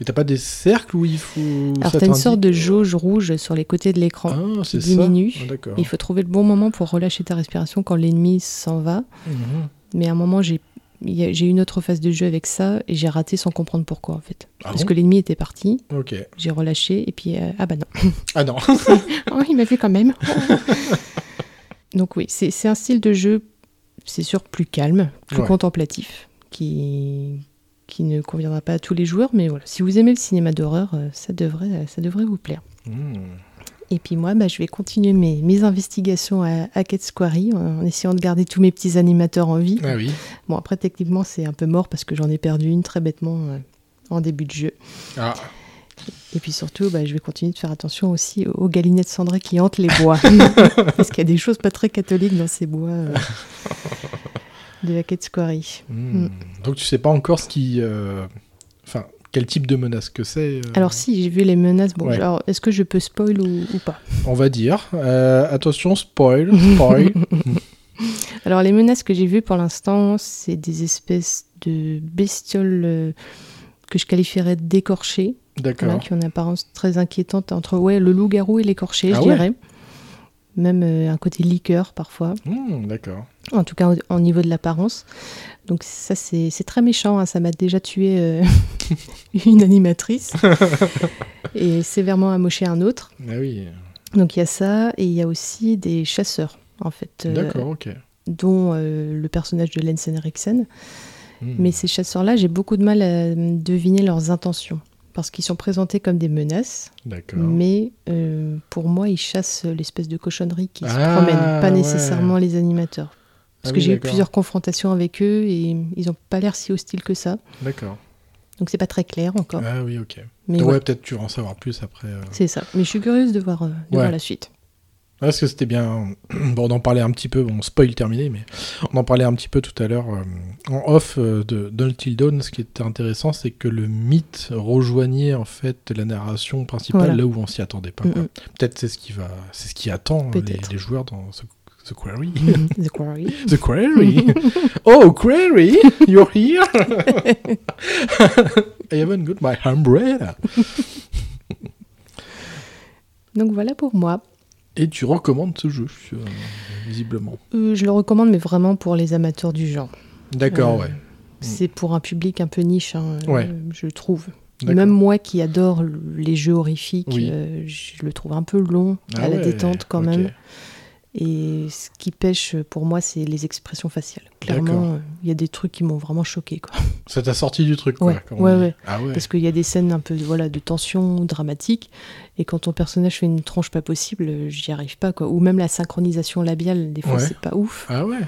Et t'as pas des cercles où il faut. Alors t'as une sorte de jauge rouge sur les côtés de l'écran Ah, qui c'est ça diminue. Ah. Il faut trouver le bon moment pour relâcher ta respiration quand l'ennemi s'en va. Mhm. Mais à un moment, j'ai j'ai eu une autre phase de jeu avec ça et j'ai raté sans comprendre pourquoi en fait. Ah Parce bon? que l'ennemi était parti. Ok. J'ai relâché et puis euh, ah bah non. (laughs) Ah non. (laughs) oh, il m'a vu quand même. (laughs) Donc oui, c'est un style de jeu, c'est sûr, plus calme, plus Ouais. contemplatif, qui, qui ne conviendra pas à tous les joueurs, mais voilà, si vous aimez le cinéma d'horreur, euh, ça devrait, ça devrait vous plaire. Hmm. Et puis moi, bah, je vais continuer mes, mes investigations à, à Quarry en, en essayant de garder tous mes petits animateurs en vie. Ah oui. Bon, après, techniquement, c'est un peu mort parce que j'en ai perdu une très bêtement euh, en début de jeu. Ah. Et puis surtout, bah, je vais continuer de faire attention aussi aux galinettes cendrées qui hantent les bois. (laughs) Parce qu'il y a des choses pas très catholiques dans ces bois euh, (laughs) de la quête Squarry. Hmm. Mm. Donc tu sais pas encore ce qui. euh, Enfin, quel type de menace que c'est euh, Alors si, j'ai vu les menaces. Bon, Ouais. alors, est-ce que je peux spoil ou, ou pas? On va dire. Euh, attention, spoil. (laughs) Spoil. Alors les menaces que j'ai vues pour l'instant, c'est des espèces de bestioles que je qualifierais d'écorchées. D'accord. Voilà, qui ont une apparence très inquiétante entre ouais, le loup-garou et l'écorché, Ah je ouais dirais. Même euh, un côté liqueur parfois, Hmm, D'accord. en tout cas au, au niveau de l'apparence. Donc ça c'est très méchant, hein, ça m'a déjà tué euh, (laughs) une animatrice (laughs) et sévèrement amoché un autre. Ah oui. Donc il y a ça et il y a aussi des chasseurs en fait. euh, D'accord, ok. dont le personnage de Lance Henriksen. Hmm. Mais ces chasseurs-là, j'ai beaucoup de mal à deviner leurs intentions. Parce qu'ils sont présentés comme des menaces, D'accord. mais euh, pour moi, ils chassent l'espèce de cochonnerie qui se Ah, promène, pas ouais. nécessairement les animateurs. Parce Ah que oui, j'ai eu plusieurs confrontations avec eux et ils n'ont pas l'air si hostiles que ça. D'accord. Donc c'est pas très clair encore. Ah oui, ok. Mais ouais, ouais. peut-être tu vas en savoir plus après. euh. C'est ça. Mais je suis curieuse de voir, euh, de Ouais. voir la suite. Parce que c'était bien. (clears throat) Bon, on en parlait un petit peu, bon, spoil terminé, mais on en parlait un petit peu tout à l'heure euh, en off euh, de d'Until Dawn. Ce qui était intéressant, c'est que le mythe rejoignait en fait la narration principale Voilà. là où on s'y attendait pas. Mm. Peut-être c'est ce qui va, c'est ce qui attend les, Peut-être. les joueurs dans ce, (laughs) The Quarry. (laughs) The Quarry. The (laughs) Quarry. oh, Quarry, you're here. I haven't got my umbrella. Donc voilà pour moi. Et tu recommandes ce jeu, euh, visiblement. Euh, je le recommande, mais vraiment pour les amateurs du genre. D'accord, Euh, ouais. C'est pour un public un peu niche, hein, Ouais. je trouve. Même moi qui adore les jeux horrifiques, Oui. euh, je le trouve un peu long Ah à la détente quand même. Et ce qui pêche pour moi, c'est les expressions faciales. Clairement, euh, il y a des trucs qui m'ont vraiment choqué. Quoi. (laughs) Ça t'a sorti du truc, quoi. Ouais. Ah ouais. Parce qu'il y a des scènes un peu voilà, de tension dramatique, et quand ton personnage fait une tronche pas possible, j'y arrive pas. Quoi. Ou même la synchronisation labiale, des fois, Ouais. c'est pas ouf. Ah ouais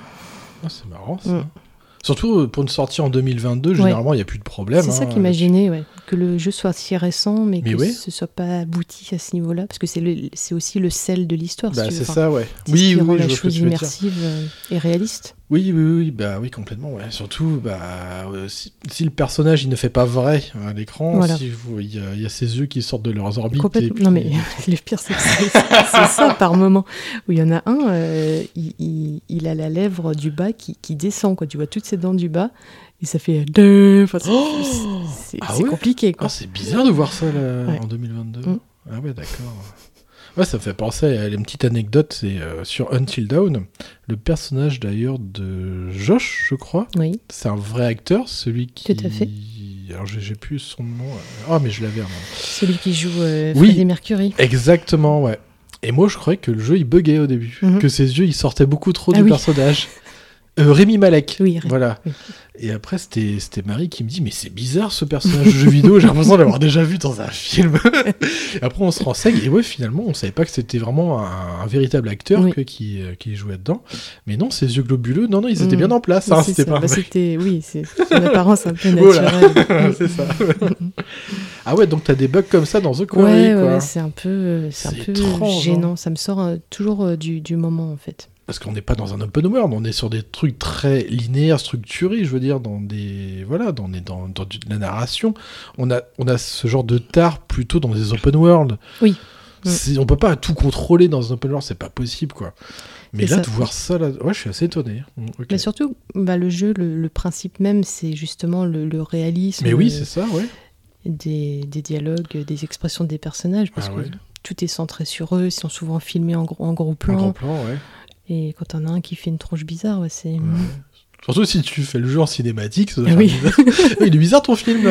Ah, C'est marrant, ça. Mm. Surtout euh, pour une sortie en 2022, Ouais. généralement, il n'y a plus de problème. C'est ça hein, qui m'a gêné, ouais. que le jeu soit si récent, mais, Mais que oui. ce soit pas abouti à ce niveau-là, parce que c'est aussi le sel de l'histoire. Bah, si c'est ça, ouais. Oui, oui, je chose immersive euh, et réaliste. Oui, oui, oui, bah oui, complètement. Ouais. Surtout, bah, euh, si, si le personnage il ne fait pas vrai à l'écran, Voilà. si il y, a- il y a ses yeux qui sortent de leurs orbites. et Complètement. puis- Non mais (laughs) le pire c'est que c'est c'est ça par moment où il y en a un, euh, il, il- il a la lèvre du bas qui, qui descend quoi. Tu vois toutes ses dents du bas et ça fait deux. Enfin, c'est Ah ouais? compliqué quoi. Ah, c'est bizarre de voir ça là, Ouais. en 2022. Mm. Ah ouais, d'accord. Ouais, ça me fait penser à une petite anecdote, c'est euh, sur Until Dawn, le personnage d'ailleurs de Josh, je crois. Oui. C'est un vrai acteur, celui qui. Tout à fait. Alors j'ai plus son nom. euh, Ah mais je l'avais. avant. Celui qui joue euh, Oui. Freddie Mercury. Exactement, ouais. Et moi je croyais que le jeu il buguait au début, Mhm. que ses yeux ils sortaient beaucoup trop Ah du oui. personnage. (laughs) Euh, Rémi Malek. Oui, Voilà. oui. Et après, c'était Marie qui me dit Mais c'est bizarre ce personnage de jeu vidéo, j'ai l'impression de l'avoir déjà vu dans un film. et (laughs) après, on se renseigne, et ouais, finalement, on savait pas que c'était vraiment un, un véritable acteur Oui. que- qui, euh, qui jouait dedans. Mais non, ses yeux globuleux, non, non, ils étaient Mm. bien en place. Oui, hein, c'était pas Bah, c'était- oui, c'est (laughs) une apparence un peu Voilà. naturelle. (laughs) c'est ça. ah ouais, donc t'as des bugs comme ça dans The Quarry, Ouais, c'est un peu, euh, c'est un peu étrange, hein. gênant. Ça me sort toujours du, du moment en fait. Parce qu'on n'est pas dans un open world, on est sur des trucs très linéaires, structurés, je veux dire, dans des voilà, dans, des- dans, dans du- de la narration. On a, on a ce genre de tard plutôt dans des open world. Oui. C'est- On peut pas tout contrôler dans un open world, c'est pas possible, quoi. Mais là, ça. de voir ça, là, ouais, je suis assez étonné. Mm. Mais surtout, bah, le jeu, le, le principe même, c'est justement le, le réalisme. Mais oui, euh, c'est ça, ouais. des, des dialogues, des expressions des personnages, parce Ah que ouais. tout est centré sur eux, ils sont souvent filmés en gros, en gros En plan. grand plan, ouais. Et quand on a un qui fait une tronche bizarre, ouais, c'est. Surtout si tu fais le jeu en cinématique, ça doit Ah oui. bizarre. il est bizarre ton film. (laughs) (laughs) (laughs)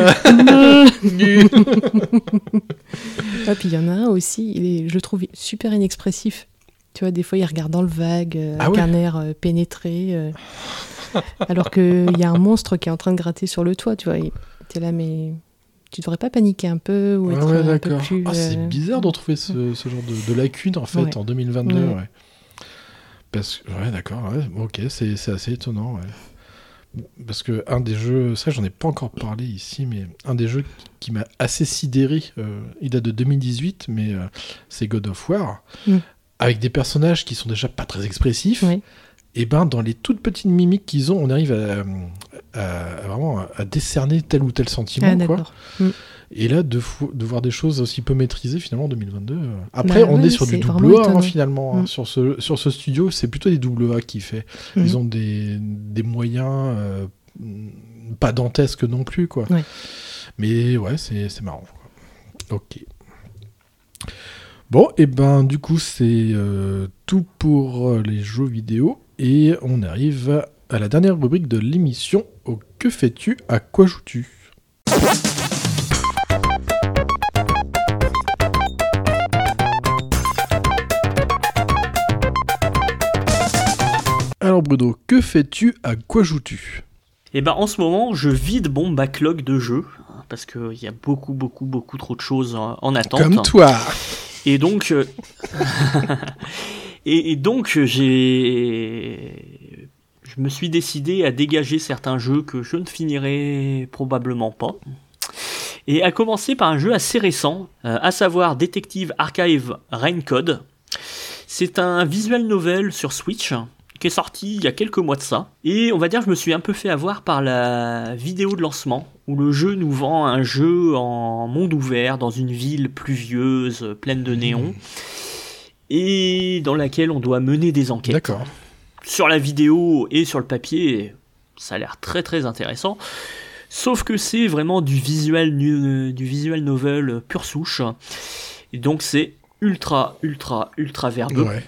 Ah, puis il y en a un aussi, il est, je le trouve super inexpressif. Tu vois, des fois, il regarde dans le vague, euh, Ah avec ouais un air euh, pénétré. euh, alors qu'il y a un monstre qui est en train de gratter sur le toit, tu vois. T'es là, mais tu devrais pas paniquer un peu ou être ouais, un peu d'accord. plus. Ah, c'est euh, bizarre de retrouver ce, ce genre de, de lacune en fait Ouais. en 2022. Ouais. Parce que, ouais, d'accord. ouais, ok, c'est assez étonnant. ouais. parce que un des jeux, ça j'en ai pas encore parlé ici, mais un des jeux qui m'a assez sidéré, euh, il date de 2018, mais euh, c'est God of War, Mm. avec des personnages qui sont déjà pas très expressifs. Oui. Et ben dans les toutes petites mimiques qu'ils ont, on arrive à, à- à vraiment à décerner tel ou tel sentiment. Ah, quoi. Mm. Et là, de, fou- de voir des choses aussi peu maîtrisées finalement en 2022. euh. Après, Bah on ouais, est sur c'est du double A hein, finalement. hein. Mm. Sur, ce, sur ce studio, c'est plutôt des double A qui fait. Mm. Ils ont des, des moyens euh, pas dantesques non plus. quoi. Ouais. Mais ouais, c'est c'est marrant. quoi. Ok. Bon, et ben du coup, c'est euh, tout pour les jeux vidéo. Et on arrive à la dernière rubrique de l'émission. Au Que fais-tu? À quoi joues-tu? Alors Bruno, que fais-tu À quoi joues-tu Et ben en ce moment, je vide mon backlog de jeux hein, parce qu'il y a beaucoup, beaucoup, beaucoup trop de choses en, en attente. Comme toi Et donc, euh, (laughs) et, et donc j'ai, je me suis décidé à dégager certains jeux que je ne finirai probablement pas. Et à commencer par un jeu assez récent, euh, à savoir Detective Archive Raincode. C'est un visual novel sur Switch qui est sorti il y a quelques mois de ça. Et on va dire que je me suis un peu fait avoir par la vidéo de lancement, où le jeu nous vend un jeu en monde ouvert, dans une ville pluvieuse, pleine de néons, et dans laquelle on doit mener des enquêtes. D'accord. Sur la vidéo et sur le papier, ça a l'air très très intéressant. Sauf que c'est vraiment du visual, du visual novel pure souche. Et donc c'est ultra, ultra, ultra verbeux. Ouais.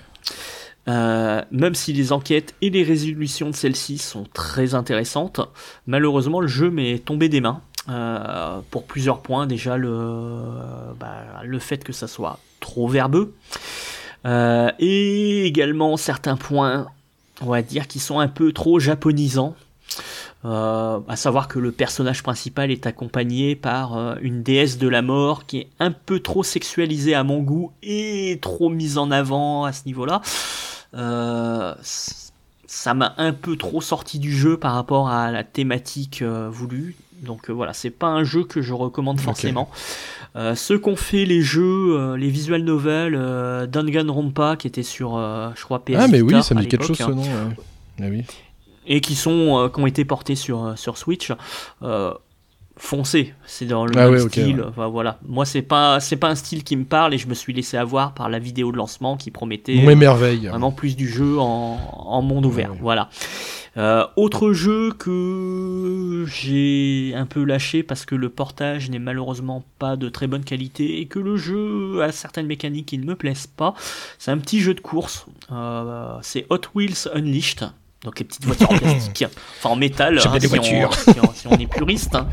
Euh, même si les enquêtes et les résolutions de celles-ci sont très intéressantes, malheureusement le jeu m'est tombé des mains. euh, pour plusieurs points, déjà le, bah, le fait que ça soit trop verbeux, euh, et également certains points, on va dire, qui sont un peu trop japonisants. Euh, à savoir que le personnage principal est accompagné par euh, une déesse de la mort qui est un peu trop sexualisée à mon goût et trop mise en avant à ce niveau-là. Euh, ça m'a un peu trop sorti du jeu par rapport à la thématique voulue. Donc voilà, c'est pas un jeu que je recommande forcément. Ceux qu'ont fait les jeux, les visual novels, Danganronpa qui était sur, je crois, PS Ah, mais oui, ça me dit quelque chose ce hein nom. Ah oui. Et qui sont euh, qui ont été portés sur euh, sur Switch euh, foncez c'est dans le Ah même style ouais. Enfin, voilà moi c'est pas c'est pas un style qui me parle et je me suis laissé avoir par la vidéo de lancement qui promettait On m'émerveille. vraiment plus du jeu en, en monde ouvert voilà Euh, autre jeu que j'ai un peu lâché parce que le portage n'est malheureusement pas de très bonne qualité et que le jeu a certaines mécaniques qui ne me plaisent pas. C'est un petit jeu de course. Euh, c'est Hot Wheels Unleashed. Donc les petites voitures en (laughs) plastique, enfin en métal, hein, si, on, si on- si on est puriste. hein.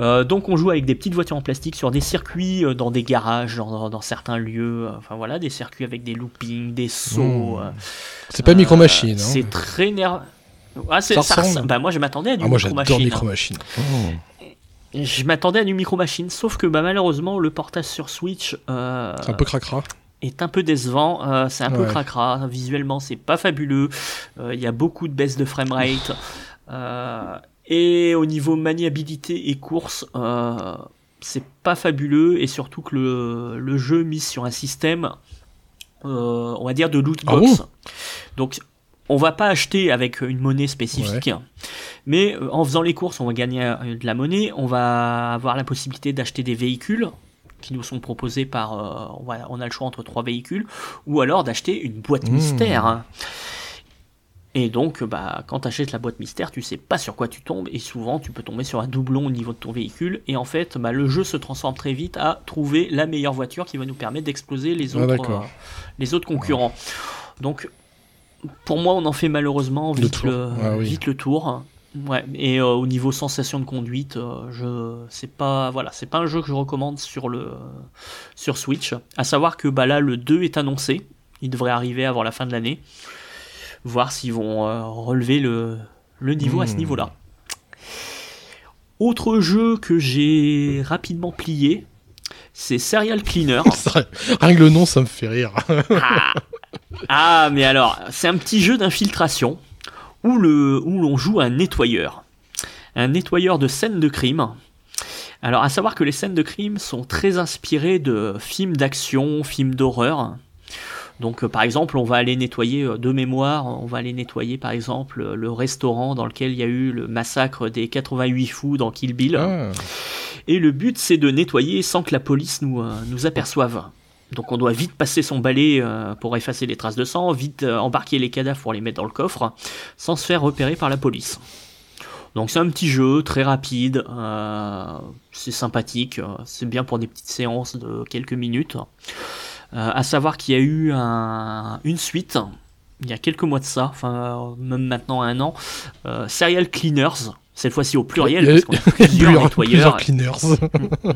Euh, donc on joue avec des petites voitures en plastique sur des circuits, euh, dans des garages, dans, dans- certains lieux. euh, Enfin voilà, des circuits avec des loopings, des sauts. Mmh. C'est pas Micro Machine, hein. C'est très nerveux. Ah, c'est- Ça ressemble. Bah, moi je m'attendais à du Ah, moi Micro j'adore Machine. Micro Machine. Je m'attendais à du Micro Machine, sauf que bah, malheureusement le portage sur Switch C'est un peu cracra. Est un peu décevant. euh, c'est un peu cracra. Visuellement, c'est pas fabuleux. Euh, Il y a beaucoup de baisse de framerate. (laughs) Euh, et au niveau maniabilité et course, euh, c'est pas fabuleux. Et surtout que le, le jeu mise sur un système, on va dire, de loot Ah box. bon? Donc, on va pas acheter avec une monnaie spécifique, mais en faisant les courses, on va gagner de la monnaie. On va avoir la possibilité d'acheter des véhicules qui nous sont proposés par. euh, on, a le choix entre trois véhicules, ou alors d'acheter une boîte Mmh. mystère. hein. Et donc, bah, quand tu achètes la boîte mystère, tu sais pas sur quoi tu tombes, et souvent tu peux tomber sur un doublon au niveau de ton véhicule, et en fait, bah, le jeu se transforme très vite à trouver la meilleure voiture qui va nous permettre d'exploser les Ah, autres, euh, les autres concurrents. Donc, pour moi, on en fait malheureusement vite le, Ah oui. vite le tour. Ouais, et euh, au niveau sensation de conduite, euh, je c'est pas voilà, c'est pas un jeu que je recommande sur le sur Switch. À savoir que bah là le 2 est annoncé, il devrait arriver avant la fin de l'année. Voir s'ils vont euh, relever le le niveau à ce Hmm. niveau-là. Autre jeu que j'ai rapidement plié, c'est Serial Cleaner. (laughs) Rien que le nom, ça me fait rire. Ah, mais alors, c'est un petit jeu d'infiltration où, le, où l'on joue un nettoyeur. Un nettoyeur de scènes de crime. Alors, à savoir que les scènes de crime sont très inspirées de films d'action, films d'horreur. Donc, euh, par exemple, on va aller nettoyer euh, de mémoire, on va aller nettoyer, par exemple, euh, le restaurant dans lequel il y a eu le massacre des 88 fous dans Kill Bill. Ah. Et le but, c'est de nettoyer sans que la police nous, nous aperçoive. Donc, on doit vite passer son balai euh, pour effacer les traces de sang, vite euh, embarquer les cadavres pour les mettre dans le coffre, sans se faire repérer par la police. Donc c'est un petit jeu très rapide, euh, c'est sympathique, c'est bien pour des petites séances de quelques minutes. Euh, à savoir qu'il y a eu un- une suite, il y a quelques mois de ça, même maintenant un an, Serial Cleaners, cette fois-ci au pluriel, a- parce qu'on a (laughs) plusieurs nettoyeurs. plusieurs cleaners.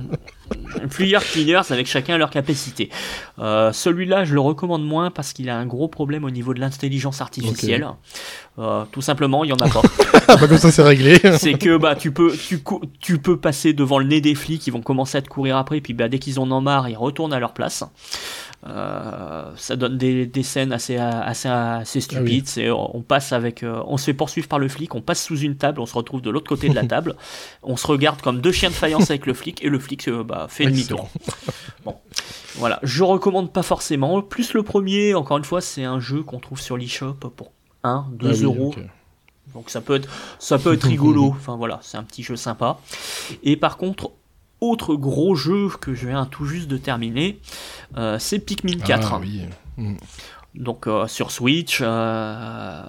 (laughs) plusieurs cleaners avec chacun leur capacité. Euh, Celui-là, je le recommande moins parce qu'il a un gros problème au niveau de l'intelligence artificielle. Euh, tout simplement, il y en a pas. (laughs) Ah, bah, comme ça, c'est réglé. c'est que bah tu peux tu, tu peux passer devant le nez des flics, ils vont commencer à te courir après, puis bah dès qu'ils en ont marre, ils retournent à leur place. Euh, ça donne des, des scènes assez assez assez stupides. C'est on passe avec, euh, on se fait poursuivre par le flic, on passe sous une table, on se retrouve de l'autre côté de la (laughs) table, on se regarde comme deux chiens de faïence avec le flic et le flic euh, bah, fait demi-tour. (laughs) Bon, voilà, je recommande pas forcément. Plus le premier, encore une fois, c'est un jeu qu'on trouve sur l'eShop pour 1, 2 Ah oui, euros. Donc ça peut être, ça peut être rigolo. (laughs) Enfin voilà, c'est un petit jeu sympa. Et par contre, autre gros jeu que je viens tout juste de terminer, euh, c'est Pikmin 4. Ah, oui. Mm. Donc euh, sur Switch, euh,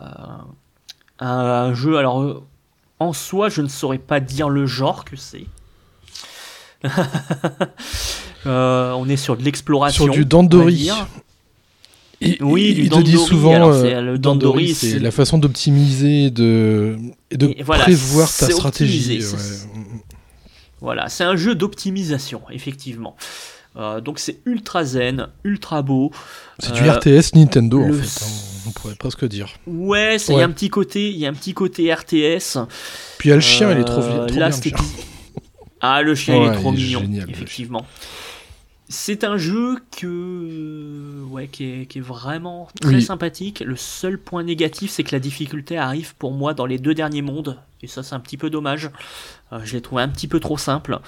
un, jeu. Alors en soi, je ne saurais pas dire le genre que c'est. (laughs) On est sur de l'exploration. Sur du Dandori. Et- Oui, et- du te dit souvent, alors le Dandori, c'est la façon d'optimiser et de, et de Et voilà, prévoir ta stratégie. ouais. Voilà, c'est un jeu d'optimisation, effectivement. Euh, donc c'est ultra zen, ultra beau. C'est du Euh, RTS Nintendo, en fait. hein, on pourrait presque dire. Ouais, il y a un petit côté, il y a un petit côté RTS. Puis il y a le chien, il est trop, Euh, trop là, bien. le chien. Ah, le chien il est trop il est mignon, génial, le effectivement. C'est un jeu que, ouais, qui est, qui est vraiment très Oui. sympathique. Le seul point négatif, c'est que la difficulté arrive pour moi dans les deux derniers mondes, et ça, c'est un petit peu dommage. Euh, je l'ai trouvé un petit peu trop simple.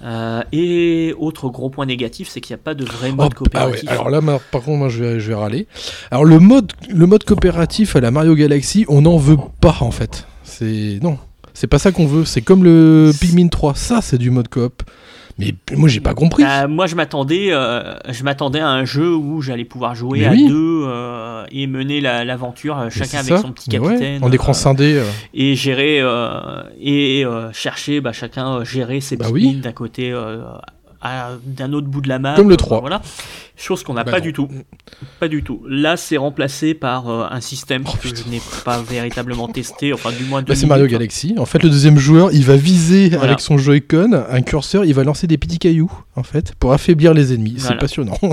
Euh, et autre gros point négatif, c'est qu'il n'y a pas de vrai mode Oh, ah ouais, coopératif. alors là, ma- par contre, moi, je vais, je vais râler. Alors, le mode, le mode coopératif à la Mario Galaxy, on n'en veut pas, en fait. C'est. Non. C'est pas ça qu'on veut. C'est comme le Pikmin 3. Ça, c'est du mode coop. Mais moi, j'ai pas compris. Euh, moi, je m'attendais, euh, je m'attendais à un jeu où j'allais pouvoir jouer Mais à oui. deux euh, et mener la- l'aventure, euh, chacun avec ça. son petit Mais ouais, capitaine. en écran euh, scindé. euh. et gérer euh, et euh, chercher, bah, chacun gérer ses Bah petites oui. mines d'un côté, euh, à- d'un autre bout de la map. Comme le euh, 3. Voilà. Chose qu'on n'a Bah pas non. du tout. Pas du tout. Là, c'est remplacé par euh, un système Oh, que je n'ai pas véritablement testé, enfin du moins Bah, c'est Mario. Galaxy. En fait, le deuxième joueur, il va viser Voilà. avec son Joy-Con un curseur, il va lancer des petits cailloux, en fait, pour affaiblir les ennemis. C'est passionnant. (laughs)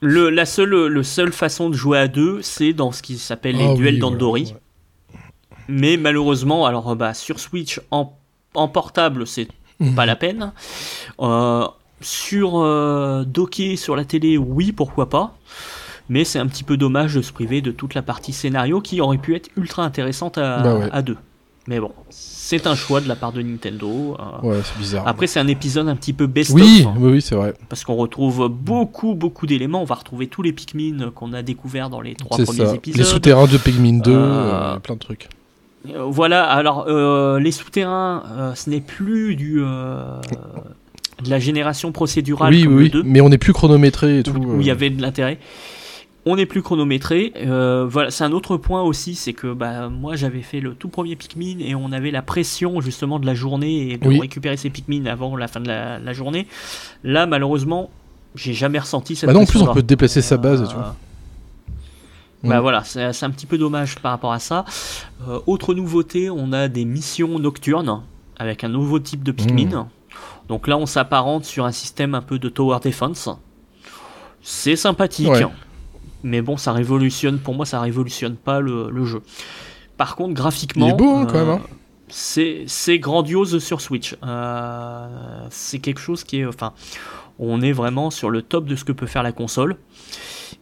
Le, la seule, le seule façon de jouer à deux, c'est dans ce qui s'appelle les Ah duels oui, d'Andori. Mais malheureusement, alors euh, bah, sur Switch en, en portable, c'est Mhm. pas la peine. Euh, sur euh, docké sur la télé, oui, pourquoi pas. Mais c'est un petit peu dommage de se priver de toute la partie scénario qui aurait pu être ultra intéressante à, Bah ouais. à deux. Mais bon, c'est un choix de la part de Nintendo. euh. Ouais, c'est bizarre. Après, c'est un épisode un petit peu best-of. oui, oui, oui, c'est vrai. Parce qu'on retrouve beaucoup, beaucoup d'éléments. On va retrouver tous les Pikmin qu'on a découverts dans les trois premiers ça. épisodes. Les souterrains de Pikmin 2, Euh, euh, plein de trucs. Euh, Voilà, alors euh, les souterrains, euh, ce n'est plus du euh, de la génération procédurale Oui, comme oui, le oui. 2, Mais on est plus chronométré et tout. où, il y avait de l'intérêt. On n'est plus chronométré. Voilà, c'est un autre point aussi, c'est que bah, moi j'avais fait le tout premier Pikmin et on avait la pression justement de la journée et de Oui. récupérer ses Pikmin avant la fin de la, la journée. Là, malheureusement, j'ai jamais ressenti cette Bah non, en plus, on peut déplacer sa base et tout. Bah voilà, c'est un petit peu dommage par rapport à ça. Euh, autre nouveauté, on a des missions nocturnes avec un nouveau type de Pikmin. Mm. Donc là, on s'apparente sur un système un peu de tower defense. C'est sympathique, Ouais. mais bon, ça révolutionne. Pour moi, ça révolutionne pas le, le jeu. Par contre, graphiquement, Il est beau, hein, quand euh, même, hein. c'est c'est grandiose sur Switch. Euh, c'est quelque chose qui est, enfin, on est vraiment sur le top de ce que peut faire la console.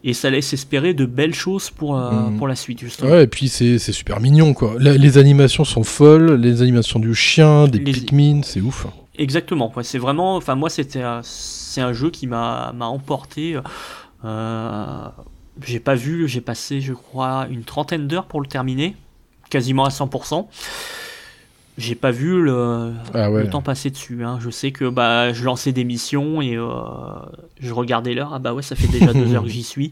Et ça laisse espérer de belles choses pour, Mhm. pour la suite, justement. Ouais, et puis c'est super mignon, quoi. La- les animations sont folles, les animations du chien, des Les- Pikmin, c'est ouf. Exactement. ouais, c'est vraiment. Enfin, moi, c'était. C'est un jeu qui m'a m'a emporté. Euh, j'ai pas vu. J'ai passé, je crois, une trentaine d'heures pour le terminer, quasiment à 100%. J'ai pas vu le, Ah ouais. le temps passer dessus. hein. Je sais que bah, je lançais des missions et euh, je regardais l'heure. Ah bah ouais, ça fait déjà deux heures que j'y suis.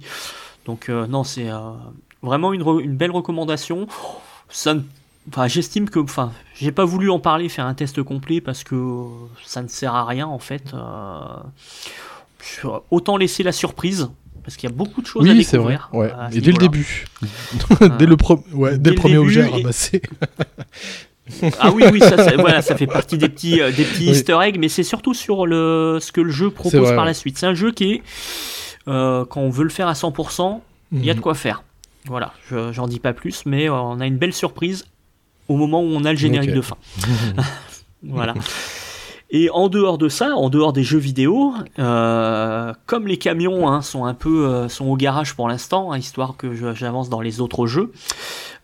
Donc euh, non, c'est euh, vraiment une, belle recommandation. Ça ne- Enfin, j'estime que, enfin, j'ai pas voulu en parler, faire un test complet parce que ça ne sert à rien en fait. Autant laisser la surprise parce qu'il y a beaucoup de choses à Oui, c'est vrai. découvrir. Ouais. à ce Et dès le début. (laughs) dès le, pro- ouais, dès Dès le le premier début, objet à et- ramasser. (laughs) Ah oui, oui, ça, ça- voilà, ça fait partie des petits, euh, des petits Oui. Easter eggs, mais c'est surtout sur le, ce que le jeu propose vrai, par la suite. C'est un jeu qui est, euh, quand on veut le faire à 100%, il y a de Mhm. quoi faire. Voilà, je- j'en dis pas plus, mais euh, on a une belle surprise au moment où on a le générique de fin. (laughs) voilà. Et en dehors de ça, en dehors des jeux vidéo, euh, comme les camions hein, sont un peu euh, sont au garage pour l'instant, hein, histoire que j'avance dans les autres jeux.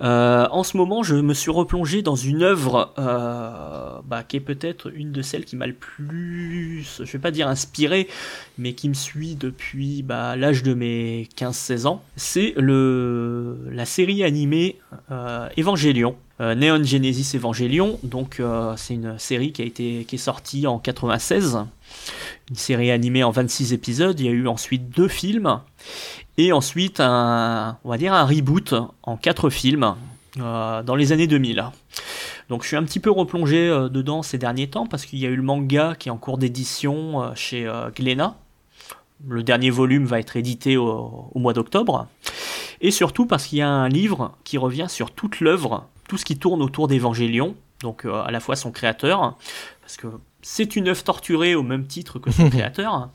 euh, en ce moment, je me suis replongé dans une œuvre bah, qui est peut-être une de celles qui m'a le plus, je vais pas dire inspiré, mais qui me suit depuis bah, l'âge de mes 15-16 ans. C'est le la série animée Evangelion. Euh, Neon Genesis Evangelion, donc euh, c'est une série qui a été qui est sortie en 96, une série animée en 26 épisodes. Il y a eu ensuite deux films et ensuite un reboot en quatre films euh, dans les années 2000. Donc je suis un petit peu replongé dedans ces derniers temps parce qu'il y a eu le manga qui est en cours d'édition chez Glénat. Le dernier volume va être édité au, au mois d'octobre. Et surtout parce qu'il y a un livre qui revient sur toute l'œuvre, tout ce qui tourne autour d'Evangélion, donc euh, à la fois son créateur, parce que c'est une œuvre torturée au même titre que son (laughs) créateur.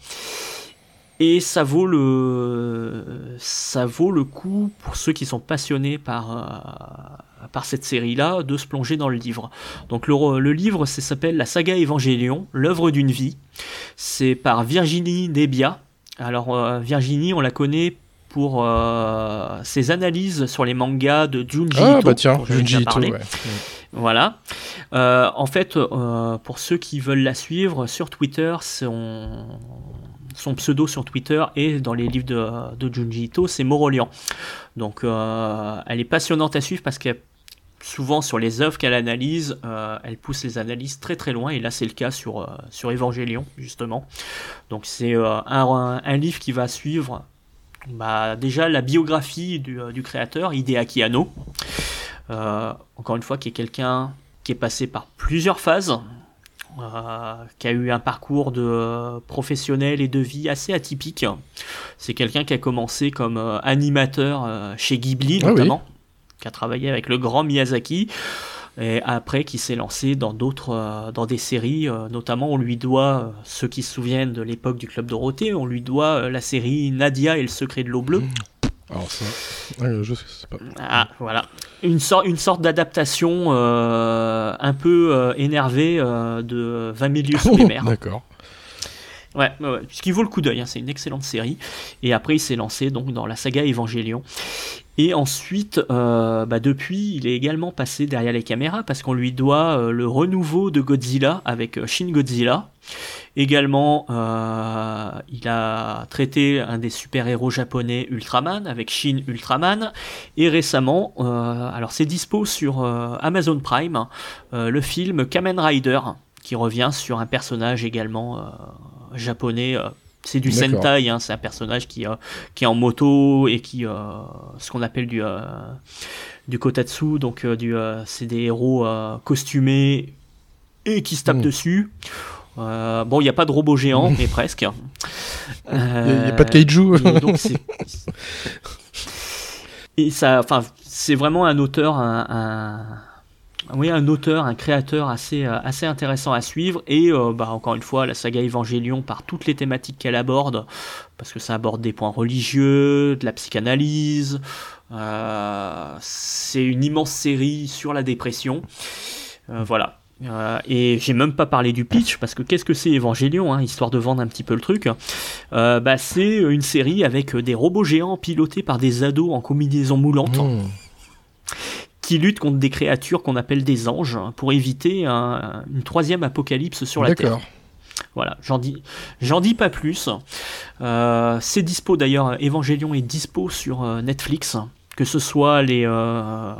Et ça vaut le ça vaut le coup pour ceux qui sont passionnés par euh, par cette série-là de se plonger dans le livre. Donc le, le livre s'appelle La saga Évangélion, l'œuvre d'une vie. C'est par Virginie Debia. Alors euh, Virginie, on la connaît pour euh, ses analyses sur les mangas de Junji Ah, Ito, bah tiens, Junji Ito, ouais. Voilà. Euh, en fait, euh, pour ceux qui veulent la suivre sur Twitter, son, son pseudo sur Twitter et dans les livres de, de Junji Ito, c'est Morolian. Donc, elle est passionnante à suivre parce que souvent sur les œuvres qu'elle analyse, euh, elle pousse les analyses très très loin. Et là, c'est le cas sur, euh, sur Evangelion, justement. Donc, c'est euh, un livre qui va suivre bah, déjà la biographie du, euh, du créateur, Hideaki Anno. Euh, encore une fois, qui est quelqu'un qui est passé par plusieurs phases, euh, qui a eu un parcours de euh, professionnel et de vie assez atypique. C'est quelqu'un qui a commencé comme animateur chez Ghibli Ah oui. notamment, qui a travaillé avec le grand Miyazaki. Et après, qui s'est lancé dans d'autres, euh, dans des séries, euh, notamment on lui doit, euh, ceux qui se souviennent de l'époque du Club Dorothée, on lui doit la série Nadia et le secret de l'eau bleue. Alors ça, je sais pas. Ah, voilà. Une, sorte une sorte d'adaptation euh, un peu euh, énervée euh, de 20 milieux sous les mers. D'accord. Ouais, ouais, ouais, puisqu'il vaut le coup d'œil, hein, c'est une excellente série. Et après, il s'est lancé donc dans la saga Evangelion. Et ensuite, euh, bah, depuis, il est également passé derrière les caméras parce qu'on lui doit euh, le renouveau de Godzilla avec euh, Shin Godzilla. Également, il a traité un des super-héros japonais Ultraman avec Shin Ultraman. Et récemment, alors c'est dispo sur Amazon Prime, euh, le film Kamen Rider qui revient sur un personnage également japonais. C'est du. Sentai, hein, c'est un personnage qui, euh, qui est en moto et qui, euh, ce qu'on appelle du, euh, du kotatsu, donc euh, du, euh, c'est des héros euh, costumés et qui se tapent Mm. dessus. Euh, bon, il n'y a pas de robot géant, (laughs) mais presque. y a- y a pas de kaiju. donc c'est- (laughs) et ça, enfin, c'est vraiment un auteur, un, un- oui, un auteur, un créateur assez, euh, intéressant à suivre. Et euh, bah, encore une fois, la saga Evangelion, par toutes les thématiques qu'elle aborde, parce que ça aborde des points religieux, de la psychanalyse. euh, c'est une immense série sur la dépression. Voilà. Et j'ai même pas parlé du pitch parce que qu'est-ce que c'est Evangelion, hein, histoire de vendre un petit peu le truc. Bah, c'est une série avec des robots géants pilotés par des ados en combinaison moulante. Mmh. Qui luttent contre des créatures qu'on appelle des anges pour éviter un- une troisième apocalypse sur la Terre. D'accord. Voilà, j'en dis, j'en dis pas plus. Euh, c'est dispo d'ailleurs, Evangelion est dispo sur euh, Netflix, que ce soit les, euh,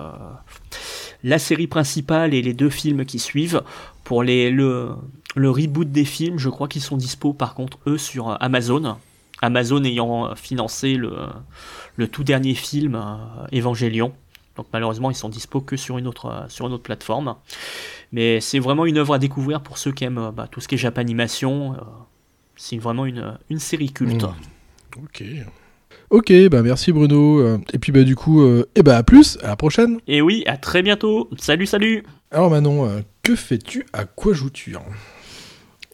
la série principale et les deux films qui suivent. Pour les, le, le reboot des films, je crois qu'ils sont dispo par contre eux sur Amazon. Amazon ayant financé le, le tout dernier film Evangelion. Donc malheureusement ils sont dispo que sur une autre, euh, sur une autre plateforme. Mais c'est vraiment une œuvre à découvrir pour ceux qui aiment euh, bah, tout ce qui est Japanimation. euh, c'est vraiment une, une série culte. Mmh. Ok. Ok, bah merci Bruno. Et puis bah du coup, euh, eh bah à plus, à la prochaine. Et oui, à très bientôt. Salut, salut. Alors Manon, euh, que fais-tu? À quoi joues-tu?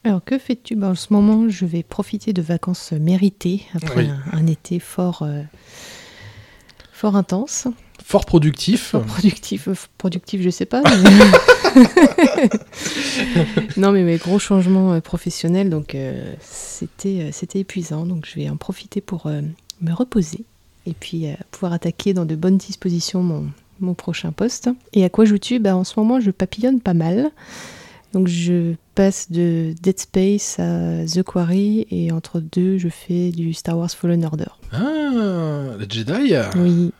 Alors, que fais-tu? Ben, En ce moment, je vais profiter de vacances méritées après Oui. un, un été fort, euh, fort intense. Fort productif. Fort productif, euh, productif, je sais pas. mais- (laughs) non, mais mes gros changements euh, professionnels, donc euh, c'était c'était épuisant. Donc, je vais en profiter pour euh, me reposer et puis euh, pouvoir attaquer dans de bonnes dispositions mon, mon prochain poste. Et à quoi joues-tu? Ben, En ce moment, je papillonne pas mal. Donc, je passe de Dead Space à The Quarry et entre deux, je fais du Star Wars Fallen Order. Ah, la Jedi Oui.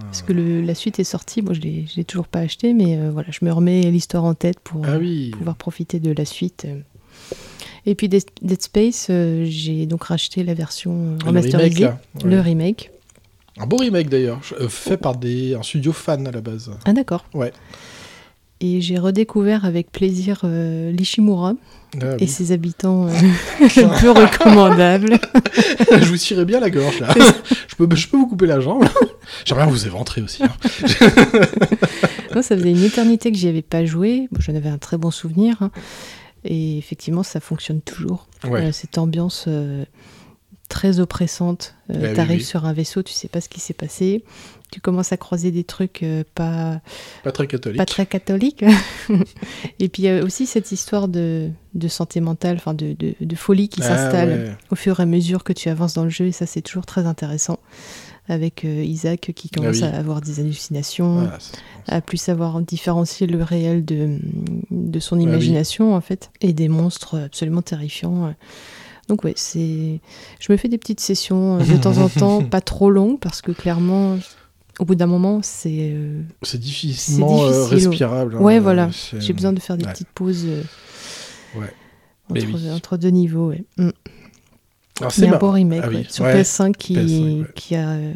Parce que le- la suite est sortie, moi je je l'ai toujours pas acheté, mais euh, voilà, je me remets l'histoire en tête pour Ah euh, oui. pouvoir profiter de la suite. Et puis Dead Dead Space, euh, j'ai donc racheté la version Le remasterisée, le ouais. remake. Un beau remake d'ailleurs, fait par des, un studio fan à la base. Ah d'accord. Ouais. Et j'ai redécouvert avec plaisir euh, l'Ishimura Ah et oui. ses habitants euh, (laughs) peu recommandables. (laughs) je vous tirais bien la gorge là. je, peux, je peux vous couper la jambe. J'aimerais bien vous éventrer aussi. hein. (laughs) Ça faisait une éternité que j'y avais pas joué. Bon, J'en avais un très bon souvenir. hein. Et effectivement, ça fonctionne toujours. Ouais. Euh, cette ambiance euh, très oppressante. Euh, Ah oui, T'arrives oui. sur un vaisseau, tu sais pas ce qui s'est passé. Tu commences à croiser des trucs euh, pas, Pas très catholique. pas très catholiques. (laughs) Et puis il y a aussi cette histoire de, de santé mentale, enfin de, de, de folie qui Ah, s'installe ouais. au fur et à mesure que tu avances dans le jeu. Et ça, c'est toujours très intéressant. Avec euh, Isaac qui commence Ah oui. à avoir des hallucinations Ah, à plus savoir différencier le réel de, de son imagination en fait et des monstres absolument terrifiants donc ouais c'est je me fais des petites sessions euh, de temps en (laughs) temps pas trop longues parce que clairement au bout d'un moment c'est euh, C'est difficilement euh, difficile. respirable. hein, ouais voilà c'est- j'ai besoin de faire des ouais. petites pauses euh, Ouais. Entre, oui. entre deux niveaux ouais. Mm. Alors, c'est un beau remake Ah oui, ouais, sur ouais. PS5 qui, PS5, ouais. qui a euh,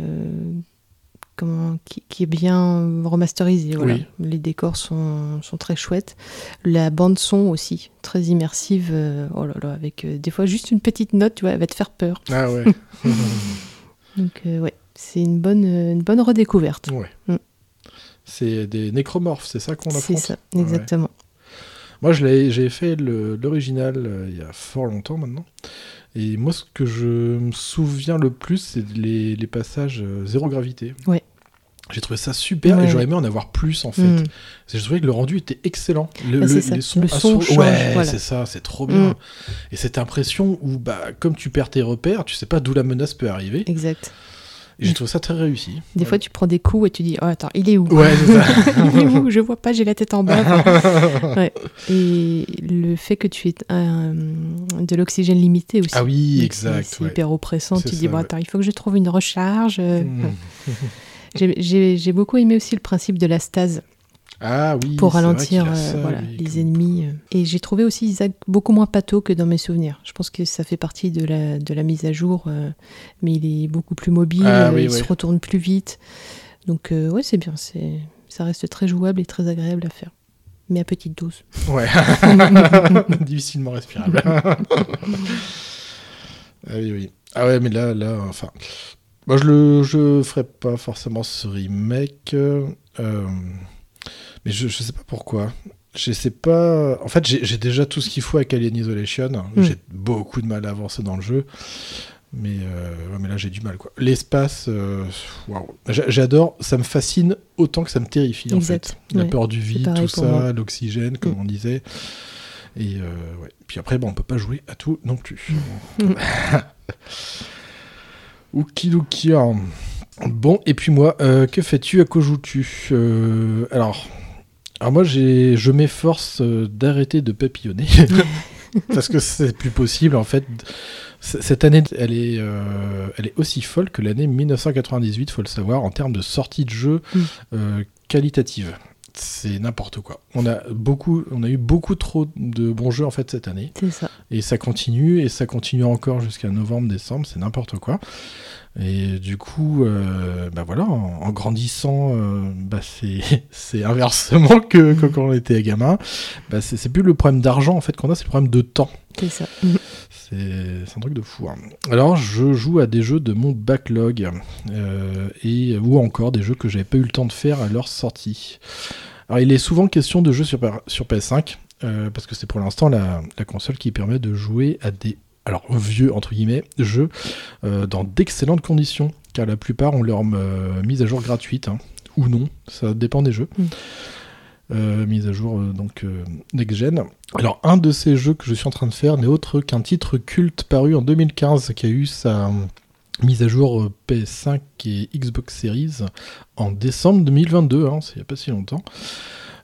comment qui, qui est bien remasterisé voilà. Oui. les décors sont, sont très chouettes la bande son aussi très immersive euh, oh là là avec euh, des fois juste une petite note tu vois elle va te faire peur Ah ouais. (laughs) donc euh, ouais c'est une bonne une bonne redécouverte ouais. Mm. C'est des nécromorphes, c'est ça qu'on affronte c'est ça Ouais. exactement Moi, je l'ai- j'ai fait l'original il y a fort longtemps maintenant. Et moi, ce que je me souviens le plus, c'est les, les passages euh, zéro gravité. Ouais. J'ai trouvé ça super et j'aurais aimé en avoir plus en fait. Mm. J'ai trouvé que le rendu était excellent. Le, le- les sons, Le son change, ouais, voilà. c'est ça, c'est trop bien. Mm. Et cette impression où, bah, comme tu perds tes repères, tu sais pas d'où la menace peut arriver. exact j'ai trouvé ça très réussi. des fois tu prends des coups et tu dis oh attends il est où? Ouais, c'est ça. (laughs) il est où? Je vois pas j'ai la tête en bas (laughs) Ouais. Et le fait que tu aies de l'oxygène limité aussi. Ah oui, exact, C'est ouais. hyper oppressant. Tu ça, dis, bon, attends, il faut que je trouve une recharge. euh. Mm. (laughs) J'ai- J'ai j'ai beaucoup aimé aussi le principe de la stase Ah oui. pour ralentir euh, ça, voilà, lui, les comme- ennemis. euh. Et j'ai trouvé aussi Isaac beaucoup moins pâteau que dans mes souvenirs. Je pense que ça fait partie de la, de la mise à jour, euh, mais il est beaucoup plus mobile, Ah oui, il se retourne plus vite. Donc ouais, c'est bien, c'est ça reste très jouable et très agréable à faire. Mais à petite dose. Ouais. (laughs) (laughs) Difficilement respirable. (laughs) ah oui, oui. Ah ouais, mais là, là, enfin. Moi, je le, je ferais pas forcément ce remake. euh, mais je, je sais pas pourquoi. Je sais pas. En fait, j'ai déjà tout ce qu'il faut avec Alien Isolation. Mm. J'ai beaucoup de mal à avancer dans le jeu. Mais, euh, ouais, mais là, j'ai du mal. quoi. L'espace, euh. J'a- j'adore, ça me fascine autant que ça me terrifie, en fait. La ouais. peur du vide, tout ça, l'oxygène, comme Mm. on disait. Et euh, ouais. Puis après, bon, on peut pas jouer à tout non plus. (laughs) Mm. Okidoki. hein. Bon, et puis moi, euh, que fais-tu? À quoi joues-tu? Euh, Alors, alors moi, je m'efforce euh, d'arrêter de papillonner. (laughs) parce que c'est plus possible, en fait. Cette année, elle est, euh, elle est aussi folle que l'année 1998, faut le savoir, en termes de sortie de jeux Mm. euh, qualitative. C'est n'importe quoi. On a beaucoup, on a eu beaucoup trop de bons jeux en fait cette année. C'est ça. Et ça continue, et ça continue encore jusqu'à novembre-décembre, c'est n'importe quoi. Et du coup, euh, bah voilà, en, en grandissant, euh, bah c'est, (laughs) inversement que, que quand on était gamin. Bah c'est, plus le problème d'argent en fait qu'on a, c'est le problème de temps. C'est ça. C'est, un truc de fou. hein. Alors, je joue à des jeux de mon backlog, euh, et, ou encore des jeux que j'avais pas eu le temps de faire à leur sortie. Alors, il est souvent question de jeux sur, sur PS5, euh, parce que c'est pour l'instant la, la console qui permet de jouer à des alors vieux entre guillemets jeux euh, dans d'excellentes conditions, car la plupart ont leur euh, mise à jour gratuite hein, ou non, ça dépend des jeux. Mm. Euh, mise à jour donc euh, next gen. Alors un de ces jeux que je suis en train de faire n'est autre qu'un titre culte paru en 2015 qui a eu sa mise à jour euh, PS5 et Xbox Series en décembre 2022, hein, c'est il n'y a pas si longtemps.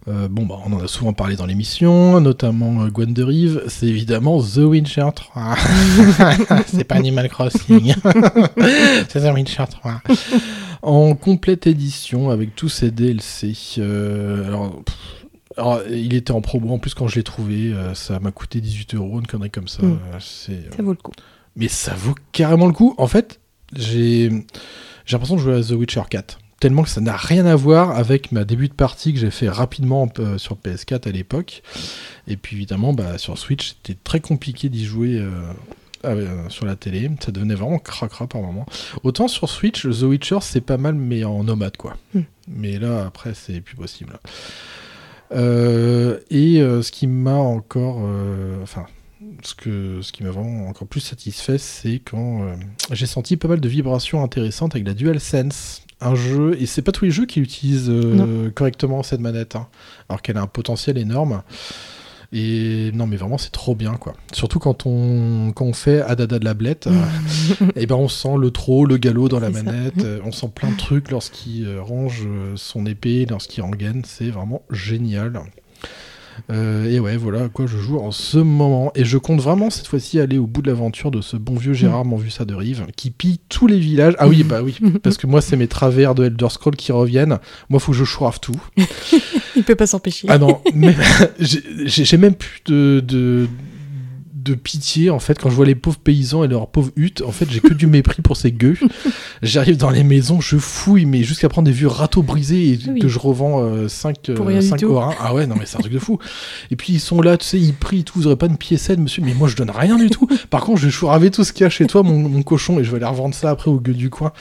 Euh, bon, bah, on en a souvent parlé dans l'émission, notamment euh, Gwen de Rive. C'est évidemment The Witcher 3. (laughs) c'est pas Animal Crossing. (laughs) c'est The Witcher 3. En complète édition avec tous ses DLC. Euh, alors, pff, alors, il était en promo en plus quand je l'ai trouvé. euh, ça m'a coûté 18 euros, une connerie comme ça. Mm. Euh, c'est, Ça vaut le coup. mais ça vaut carrément le coup. En fait, j'ai j'ai l'impression de jouer à The Witcher 4. Tellement que ça n'a rien à voir avec ma début de partie que j'ai fait rapidement euh, sur PS4 à l'époque. Et puis évidemment, bah, sur Switch, c'était très compliqué d'y jouer euh, euh, sur la télé. Ça devenait vraiment cracra par moment. Autant sur Switch, The Witcher, c'est pas mal, mais en nomade, quoi. Mm. Mais là, après, c'est plus possible. Euh, et ce qui m'a encore... Enfin, ce, que, ce qui m'a vraiment encore plus satisfait, c'est quand euh, j'ai senti pas mal de vibrations intéressantes avec la DualSense. Un jeu, et c'est pas tous les jeux qui utilisent euh, correctement cette manette, hein, alors qu'elle a un potentiel énorme. Et non, mais vraiment, c'est trop bien, quoi. Surtout quand on, quand on fait Adada de la blette, et (laughs) ben on sent le trot, le galop dans la manette, euh, on sent plein de trucs lorsqu'il euh, range euh, son épée, lorsqu'il rengaine, c'est vraiment génial. Euh, et ouais, voilà à quoi je joue en ce moment. Et je compte vraiment cette fois-ci aller au bout de l'aventure de ce bon vieux Gérard m'en vu ça de rive, qui pille tous les villages. Ah oui, (laughs) bah oui, parce que moi c'est mes travers de Elder Scrolls qui reviennent. Moi faut que je chourave tout. (laughs) Il peut pas s'empêcher. Ah non, mais (laughs) j'ai j'ai même plus de, de, de pitié en fait quand je vois les pauvres paysans et leurs pauvres huttes. En fait, j'ai que du mépris pour ces gueux. (laughs) J'arrive dans les maisons, je fouille, mais jusqu'à prendre des vieux râteaux brisés et Oui. que je revends 5 Pour rien du tout. orins. Ah ouais, non mais c'est un truc de fou. Et puis ils sont là, tu sais, ils prient et tout, vous aurez pas une piécette, monsieur, mais moi je donne rien du tout. Par contre, je vais chouraver tout ce qu'il y a chez toi, mon, mon cochon, et je vais aller revendre ça après au gueux du coin.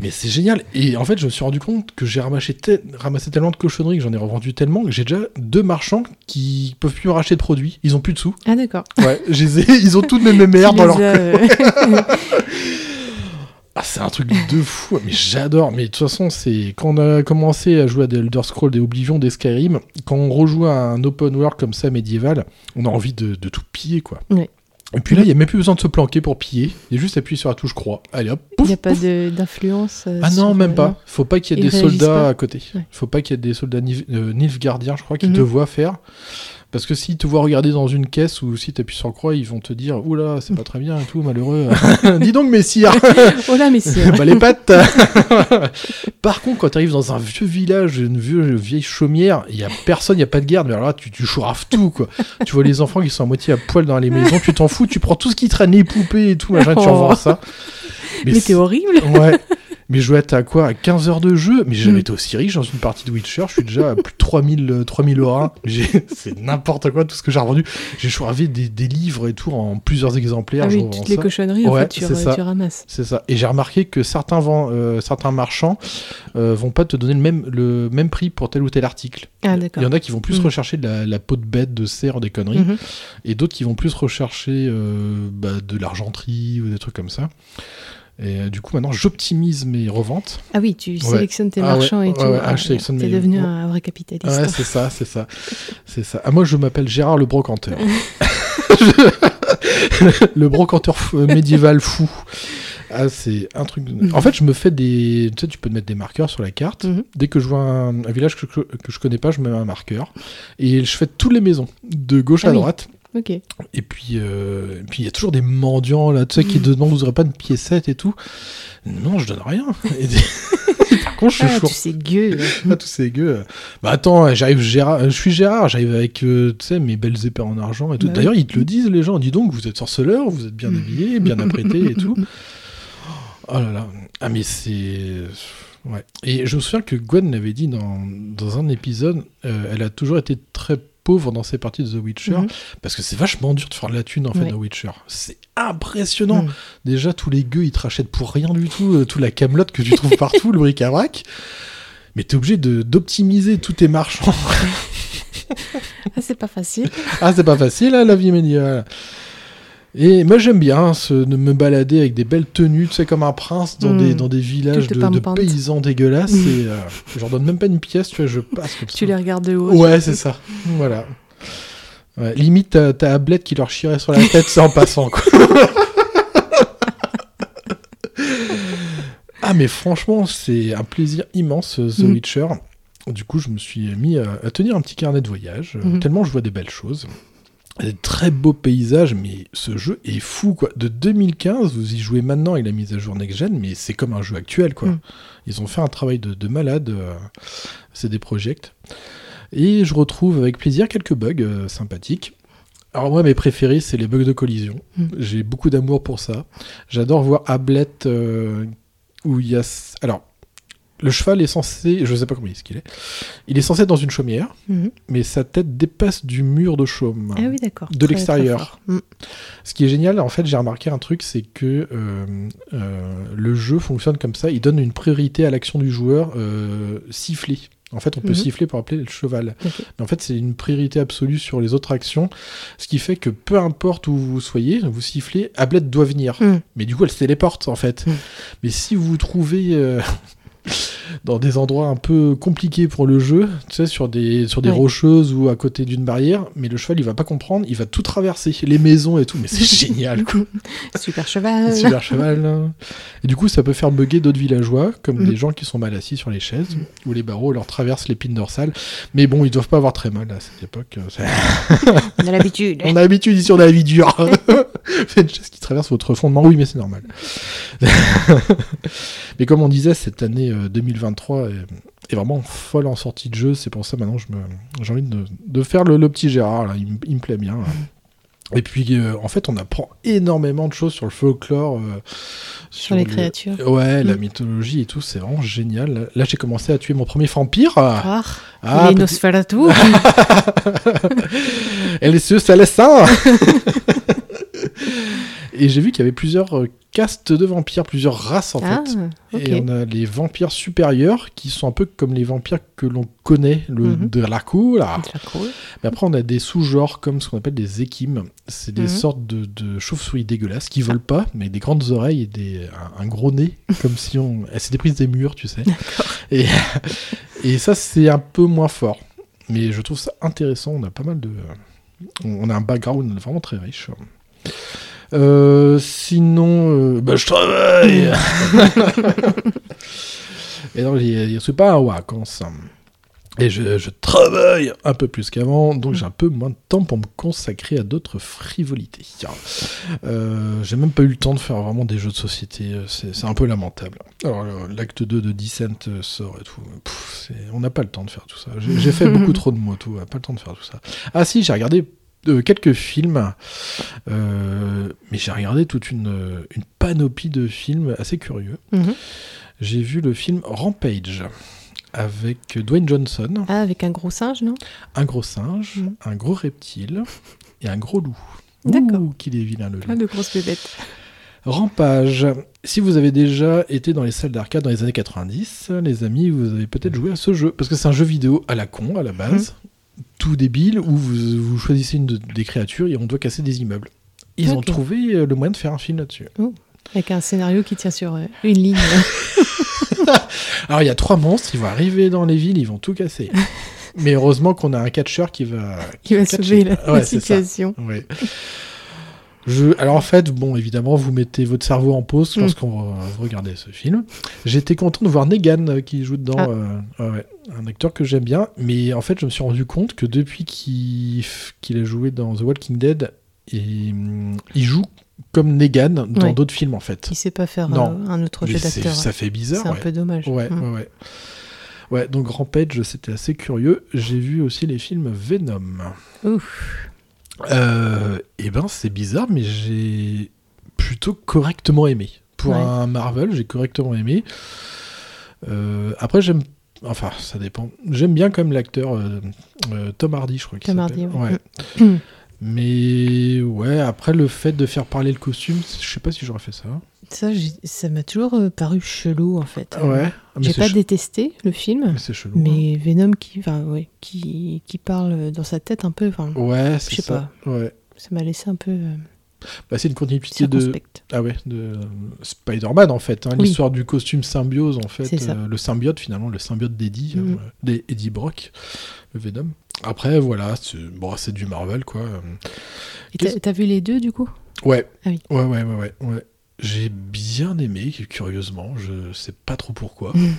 Mais c'est génial. Et en fait, je me suis rendu compte que j'ai ramassé, tel- ramassé tellement de cochonneries, que j'en ai revendu tellement, que j'ai déjà deux marchands qui peuvent plus me racheter de produits. Ils ont plus de sous. Ah d'accord. Ouais, ai- ils ont toutes mes mémères Tu dans leur (laughs) Ah, c'est un truc de fou, mais j'adore. Mais de toute façon, c'est quand on a commencé à jouer à des Elder Scrolls, des Oblivion, des Skyrim, quand on rejoue à un open world comme ça médiéval, on a envie de, de tout piller, quoi. Et puis là, il n'y a même plus besoin de se planquer pour piller. Il y a juste à appuyer sur la touche croix. Allez hop, Il n'y a pas pouf. d'influence. euh, Ah non, même euh, pas. Faut pas qu'il y ait des soldats pas à côté. Ouais. Faut pas qu'il y ait des soldats euh, Nilfgaardiens, je crois, qui Mhm. te voient faire. Parce que s'ils te voient regarder dans une caisse ou si tu appuies sur croix, ils vont te dire Oula, c'est pas très bien et tout, malheureux. (laughs) Dis donc, messire Oh là, messire. (laughs) Bah les pattes (laughs) Par contre, quand tu arrives dans un vieux village, une vieux, vieille chaumière, il y a personne, il y a pas de garde, mais alors là, tu, tu chouraves tout, quoi. tu vois les enfants qui sont à moitié à poil dans les maisons, tu t'en fous, tu prends tout ce qui traîne, les poupées et tout, machin, tu Oh. revends ça. Mais c'est- t'es horrible. Ouais. Mais je dois être à quoi À 15 heures de jeu? Mais j'ai jamais Mm. été aussi riche dans une partie de Witcher. Je suis déjà à plus de 3000, euh, 3000 aura. J'ai- (laughs) C'est n'importe quoi tout ce que j'ai revendu. J'ai choisi des, des livres et tout en plusieurs exemplaires. Ah oui, toutes les ça. cochonneries, en Ouais, fait, tu, c'est ça. tu ramasses. C'est ça. Et j'ai remarqué que certains, vend- euh, certains marchands euh, vont pas te donner le même, le même prix pour tel ou tel article. Ah, Il y en a qui vont plus Mm. rechercher de la, la peau de bête, de cerf, des conneries, Mhm. et d'autres qui vont plus rechercher euh, bah, de l'argenterie ou des trucs comme ça. Et euh, du coup, maintenant, j'optimise mes reventes. Ah oui, tu Ouais. sélectionnes tes Ah ouais, marchands et tout. ouais, Ah, je T'es mes- devenu un vrai capitaliste. Ouais, c'est ça, c'est ça. C'est ça. Ah, moi, je m'appelle Gérard le brocanteur. (laughs) (laughs) le brocanteur euh, médiéval fou. Ah, c'est un truc. de- En fait, je me fais des. Tu sais, tu peux te mettre des marqueurs sur la carte. Mhm. Dès que je vois un, un village que, je- que je connais pas, je mets un marqueur. Et je fais toutes les maisons, de gauche Ah à oui. Ok. Et puis, euh, et puis il y a toujours des mendiants là, tu sais, qui (laughs) demandent vous aurez pas de piécette et tout. Non, je donne rien. (laughs) Et Par contre, je suis Ah, tu sais gueux. Ah, tous ces gueux. Bah attends, j'arrive Gérard, je suis Gérard, j'arrive avec euh, tu sais mes belles épées en argent et tout. Bah D'ailleurs, ils te le disent les gens, dis donc vous êtes sorceleur, vous êtes bien habillé, (laughs) bien apprêté et tout. Oh là là. Ah mais c'est ouais. Et je me souviens que Gwen l'avait dit dans, dans un épisode, euh, elle a toujours été très pauvre dans ses parties de The Witcher Mhm. parce que c'est vachement dur de faire de la thune en fait Ouais. The Witcher. C'est impressionnant. Mhm. Déjà tous les gueux ils te rachètent pour rien du tout, euh, toute la camelote que tu trouves partout, (laughs) le bric-à-brac. Mais t'es obligé de d'optimiser tous tes marchands. (laughs) Ah, c'est pas facile. ah c'est pas facile hein, la vie médiévale. Et moi j'aime bien ce, de me balader avec des belles tenues, tu sais comme un prince dans Mm. des dans des villages de, paysans dégueulasses. Mm. Et euh, je leur donne même pas une pièce, tu vois, je passe comme ça. Tu les regardes de haut. Ouais, c'est ça. Voilà. Ouais, limite, t'as Ablette qui leur chierait sur la tête, c'est en passant, quoi. (laughs) ah, mais franchement, c'est un plaisir immense, euh, The Mhm. Witcher. Du coup, je me suis mis à, tenir un petit carnet de voyage, euh, Mhm. tellement je vois des belles choses. Des très beaux paysages, mais ce jeu est fou, quoi. De 2015, vous y jouez maintenant avec la mise à jour next-gen, mais c'est comme un jeu actuel, quoi. Mhm. Ils ont fait un travail de, de malade. euh, c'est des projects. Et je retrouve avec plaisir quelques bugs euh, sympathiques. Alors moi, mes préférés, c'est les bugs de collision. Mm. J'ai beaucoup d'amour pour ça. J'adore voir Ablette euh, où il y a... Alors, le cheval est censé... Je sais pas comment il est, ce qu'il est. Il est censé être dans une chaumière, Mhm. mais sa tête dépasse du mur de chaume. Ah oui, d'accord. De l'extérieur. Mm. Ce qui est génial, en fait, j'ai remarqué un truc, c'est que euh, euh, le jeu fonctionne comme ça. Il donne une priorité à l'action du joueur euh, siffler. En fait, on peut Mhm. siffler pour appeler le cheval. Mais en fait, c'est une priorité absolue sur les autres actions. Ce qui fait que peu importe où vous soyez, vous sifflez, Ablette doit venir. Mais du coup, elle se téléporte, en fait. Mais si vous vous trouvez euh, (laughs) dans des endroits un peu compliqués pour le jeu, tu sais, sur des, sur des Ouais. rocheuses ou à côté d'une barrière, mais le cheval, il va pas comprendre, il va tout traverser, les maisons et tout, mais c'est (laughs) génial, quoi. Super cheval. (laughs) Super cheval. Et du coup, ça peut faire bugger d'autres villageois, comme Mhm. des gens qui sont mal assis sur les chaises, ou les barreaux leur traversent l'épine dorsale. Mais bon, ils doivent pas avoir très mal à cette époque. C'est- On a l'habitude. on a l'habitude ici, on a la vie dure. (laughs) Chaise qui traverse votre fondement, oui, mais c'est normal. (laughs) mais comme on disait, cette année euh, 2023 est, est vraiment folle en sortie de jeu. C'est pour ça maintenant, j'ai envie de, de faire le, le petit Gérard. Là. Il, me- il me plaît bien. là. Et puis, euh, en fait, on apprend énormément de choses sur le folklore. euh, Sur les le- créatures. Ouais, la Mm. mythologie et tout, c'est vraiment génial. Là, j'ai commencé à tuer mon premier vampire. Ah, Ah, les petit- Nosferatu. Et les cieux Célestins Et j'ai vu qu'il y avait plusieurs euh, castes de vampires, plusieurs races en Ah, fait. Et on a les vampires supérieurs qui sont un peu comme les vampires que l'on connaît, le Mhm. Dracula. Draco. Mais après, on a des sous-genres comme ce qu'on appelle des équimes. C'est des Mhm. sortes de, de chauves-souris dégueulasses qui volent pas, mais des grandes oreilles et des, un, un gros nez, (laughs) comme si on. Elles s'étaient prises des murs, tu sais. Et, (laughs) et ça, c'est un peu moins fort. Mais je trouve ça intéressant. On a pas mal de. On a un background vraiment très riche. Euh, sinon, euh, bah, je travaille. (laughs) et donc, je suis pas en vacances. Et je, je travaille un peu plus qu'avant, donc j'ai un peu moins de temps pour me consacrer à d'autres frivolités. Euh, j'ai même pas eu le temps de faire vraiment des jeux de société, c'est un peu lamentable. Alors l'acte 2 de Descent sort et tout, Pff, on n'a pas le temps de faire tout ça. J'ai j'ai fait (laughs) beaucoup trop de motos, on n'a pas le temps de faire tout ça. Ah si, j'ai regardé euh, quelques films, euh, mais j'ai regardé toute une, une panoplie de films assez curieux. Mhm. J'ai vu le film Rampage avec Dwayne Johnson, Ah, avec un gros singe, non? Un gros singe, Mhm. un gros reptile et un gros loup. D'accord. Qu'il est vilain le loup. Pas de grosses bébêtes. Rampage. Si vous avez déjà été dans les salles d'arcade dans les années 90, les amis, vous avez peut-être joué à ce jeu. Parce que c'est un jeu vidéo à la con, à la base, tout débile, où vous, vous choisissez une de- des créatures et on doit casser des immeubles. Ils ont trouvé euh, le moyen de faire un film là-dessus. Avec un scénario qui tient sur euh, une ligne. (laughs) Alors il y a trois monstres, ils vont arriver dans les villes, ils vont tout casser. (laughs) Mais heureusement qu'on a un catcheur qui va... Qui va sauver la- Ouais, situation. Ouais. Je, alors en fait, bon, évidemment, vous mettez votre cerveau en pause Mm. lorsqu'on re- vous regardez ce film. J'étais content de voir Negan euh, qui joue dedans, Ah. euh, ouais, un acteur que j'aime bien. Mais en fait, je me suis rendu compte que depuis qu'il a joué dans The Walking Dead, et, hum, il joue comme Negan dans Ouais. d'autres films en fait. Il sait pas faire Non. euh, un autre jeu d'acteur. Ça fait bizarre. C'est un ouais. peu dommage. Ouais, Mm. ouais, ouais. Ouais, donc Rampage, c'était assez curieux. J'ai vu aussi les films Venom. Ouf. Euh, et ben, c'est bizarre, mais j'ai plutôt correctement aimé. Pour Ouais. un Marvel, j'ai correctement aimé. Euh, après, j'aime. Enfin, ça dépend. J'aime bien comme l'acteur euh, Tom Hardy, je crois qu'il Tom. Hardy, ouais. Ouais. Mais ouais, après le fait de faire parler le costume, je sais pas si j'aurais fait ça. Ça, ça m'a toujours euh, paru chelou en fait. Ouais. mais J'ai pas détesté le film, Mais c'est chelou. hein. mais Venom qui, ouais, qui, qui parle dans sa tête un peu. Ouais, je sais pas. Ouais. Ça m'a laissé un peu. euh, Bah, c'est une continuité de ah ouais de euh, Spider-Man en fait hein, Oui. l'histoire du costume symbiose en fait euh, le symbiote finalement le symbiote d'Eddie euh, d'Eddie Brock le Venom après voilà c'est bon du Marvel quoi. Et t'as- vu les deux du coup? Ouais Ah oui. ouais ouais ouais ouais, ouais. j'ai bien aimé curieusement je sais pas trop pourquoi Mhm.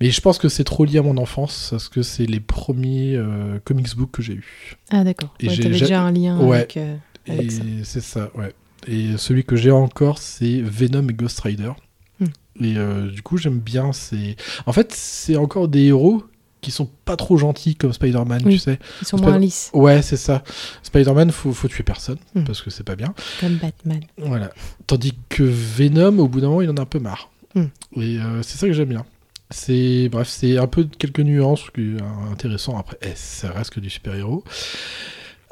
mais je pense que c'est trop lié à mon enfance parce que c'est les premiers euh, comics books que j'ai eu Ah d'accord. Et Ouais, j'ai T'avais déjà un lien Ouais. avec, euh, avec c'est ça, ouais. Et celui que j'ai encore, c'est Venom et Ghost Rider. Hmm. Et euh, du coup, j'aime bien. C'est en fait, c'est encore des héros qui sont pas trop gentils comme Spider-Man, Oui, tu sais. ils sont moins lisses. Ouais, c'est ça. Spider-Man, faut, faut tuer personne Hmm. parce que c'est pas bien. Comme Batman. Voilà. Tandis que Venom, au bout d'un moment, il en a un peu marre. Hmm. Et euh, c'est ça que j'aime bien. C'est bref, c'est un peu quelques nuances euh, intéressant. Après, eh, ça reste que du super-héros.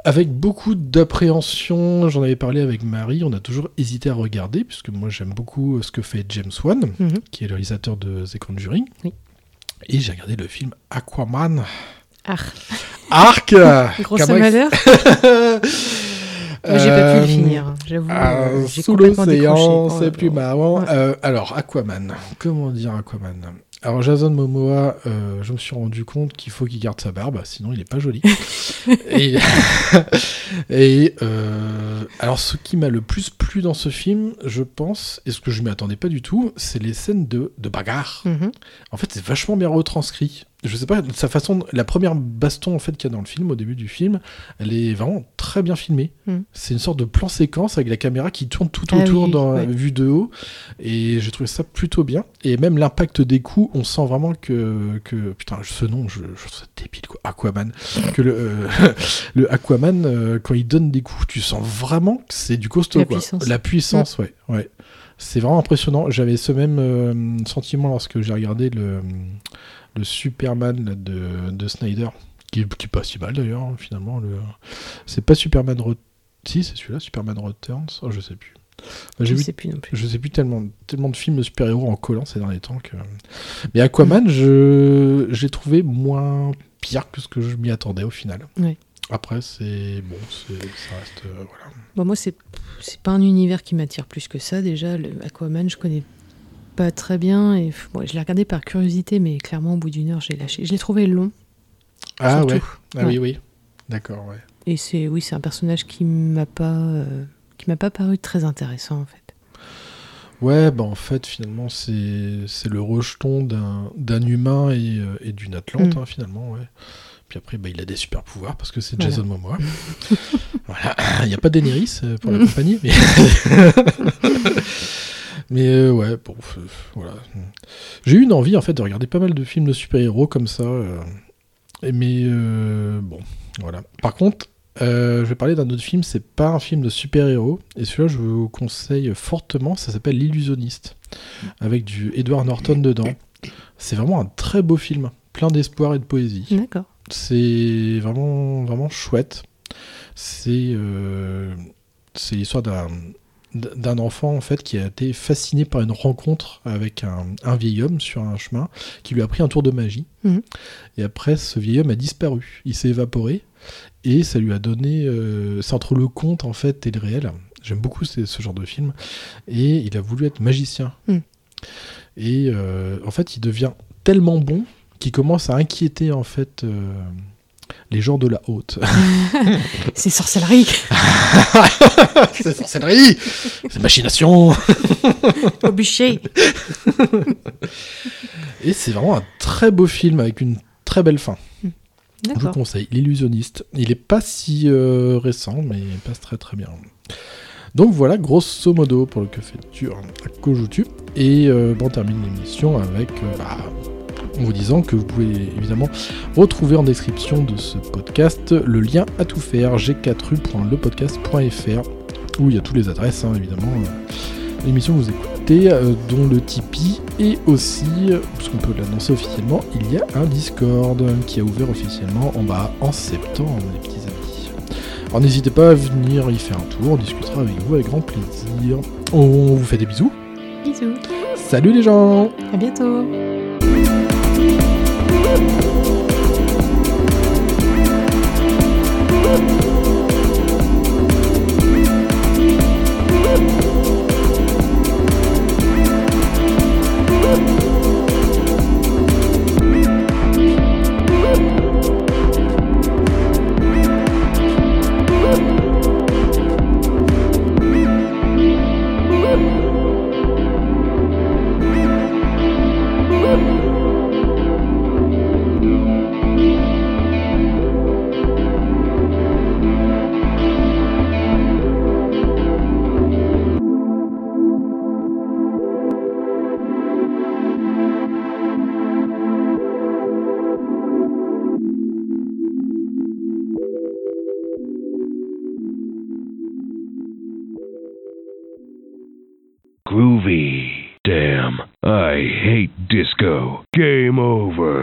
Avec beaucoup d'appréhension, j'en avais parlé avec Marie, on a toujours hésité à regarder, puisque moi j'aime beaucoup euh, ce que fait James Wan, Mhm. qui est le réalisateur de The Conjuring. Oui. Et j'ai regardé le film Aquaman. Arc (laughs) Gros Comment ex- malheur. (laughs) J'ai pas pu le Euh, finir, j'avoue, ah, euh, sous l'océan. Oh c'est plus marrant. Ouais. Euh, alors, Aquaman. Comment dire Aquaman? Alors, Jason Momoa, euh, je me suis rendu compte qu'il faut qu'il garde sa barbe, sinon il est pas joli. (laughs) et (laughs) et euh, alors, ce qui m'a le plus plu dans ce film, je pense, et ce que je m'y attendais pas du tout, c'est les scènes de, de bagarre. Mhm. En fait, c'est vachement bien retranscrit. Je sais pas, sa façon, la première baston en fait qu'il y a dans le film, au début du film, elle est vraiment très bien filmée. Mm. C'est une sorte de plan séquence avec la caméra qui tourne tout Ah autour oui, dans ouais. vue de haut, et j'ai trouvé ça plutôt bien. Et même l'impact des coups, on sent vraiment que, que putain, ce nom, je, je trouve ça débile quoi, Aquaman, que le, euh, (laughs) le Aquaman euh, quand il donne des coups, tu sens vraiment que c'est du costaud La quoi. puissance. La puissance, ouais, ouais. C'est vraiment impressionnant. J'avais ce même euh, sentiment lorsque j'ai regardé le, le Superman là, de, de Snyder, qui, qui est pas si mal d'ailleurs, hein, finalement. Le... C'est pas Superman Re- Si, c'est celui-là, Superman Returns. Oh, je sais plus. Bah, Je vu- sais plus non plus. Je sais plus tellement, tellement de films de super-héros en collant ces derniers temps que. Mais Aquaman, je j'ai trouvé moins pire que ce que je m'y attendais au final. Ouais. Après, c'est bon, c'est- ça reste euh, voilà. Bon, moi, c'est c'est pas un univers qui m'attire plus que ça. Déjà, le Aquaman, je connais pas très bien. Et bon, je l'ai regardé par curiosité, mais clairement, au bout d'une heure, j'ai lâché. Je l'ai trouvé long. Ah surtout. ouais. Ah oui Ouais. oui. D'accord ouais. Et c'est oui, c'est un personnage qui m'a pas euh, qui m'a pas paru très intéressant en fait. Ouais, bah en fait, finalement, c'est c'est le rejeton d'un d'un humain et, euh, et d'une Atlante, Mm. hein, finalement, ouais. Puis après, bah, il a des super pouvoirs parce que c'est Voilà. Jason Momoa. (laughs) voilà. Il n'y a pas Daenerys euh, pour l'accompagner, mais. (laughs) (laughs) mais euh, ouais, bon, voilà. J'ai eu une envie, en fait, de regarder pas mal de films de super-héros comme ça. euh, mais euh, bon, voilà. Par contre, Euh, je vais parler d'un autre film, c'est pas un film de super-héros, et celui-là je vous conseille fortement, ça s'appelle L'illusionniste, avec du Edward Norton dedans. C'est vraiment un très beau film, plein d'espoir et de poésie. D'accord. C'est vraiment, vraiment chouette. C'est euh, c'est l'histoire d'un d'un enfant en fait qui a été fasciné par une rencontre avec un, un vieil homme sur un chemin qui lui a pris un tour de magie Mhm. et après ce vieil homme a disparu il s'est évaporé et ça lui a donné euh, c'est entre le conte en fait et le réel j'aime beaucoup ce, ce genre de film et il a voulu être magicien Mhm. et euh, en fait il devient tellement bon qu'il commence à inquiéter en fait euh, les gens de la haute (laughs) C'est sorcellerie. (laughs) c'est sorcellerie c'est machination (laughs) Au bûcher. Et c'est vraiment un très beau film avec une très belle fin. Je vous conseille, L'illusionniste. Il est pas si euh, récent, mais il passe très très bien. Donc voilà, grosso modo pour le que fais-tu à Kojutu. Et euh, bon, on termine l'émission avec euh, bah, en vous disant que vous pouvez évidemment retrouver en description de ce podcast le lien à tout faire g4u.lepodcast.fr où il y a toutes les adresses, hein, évidemment. euh, l'émission que vous écoutez, euh, dont le Tipeee, et aussi, euh, puisqu'on peut l'annoncer officiellement, il y a un Discord qui a ouvert officiellement en bas en septembre, les petits amis. Alors n'hésitez pas à venir y faire un tour, on discutera avec vous avec grand plaisir. On vous fait des bisous. Bisous. Salut les gens À bientôt. Woo! Damn, I hate disco. Game over.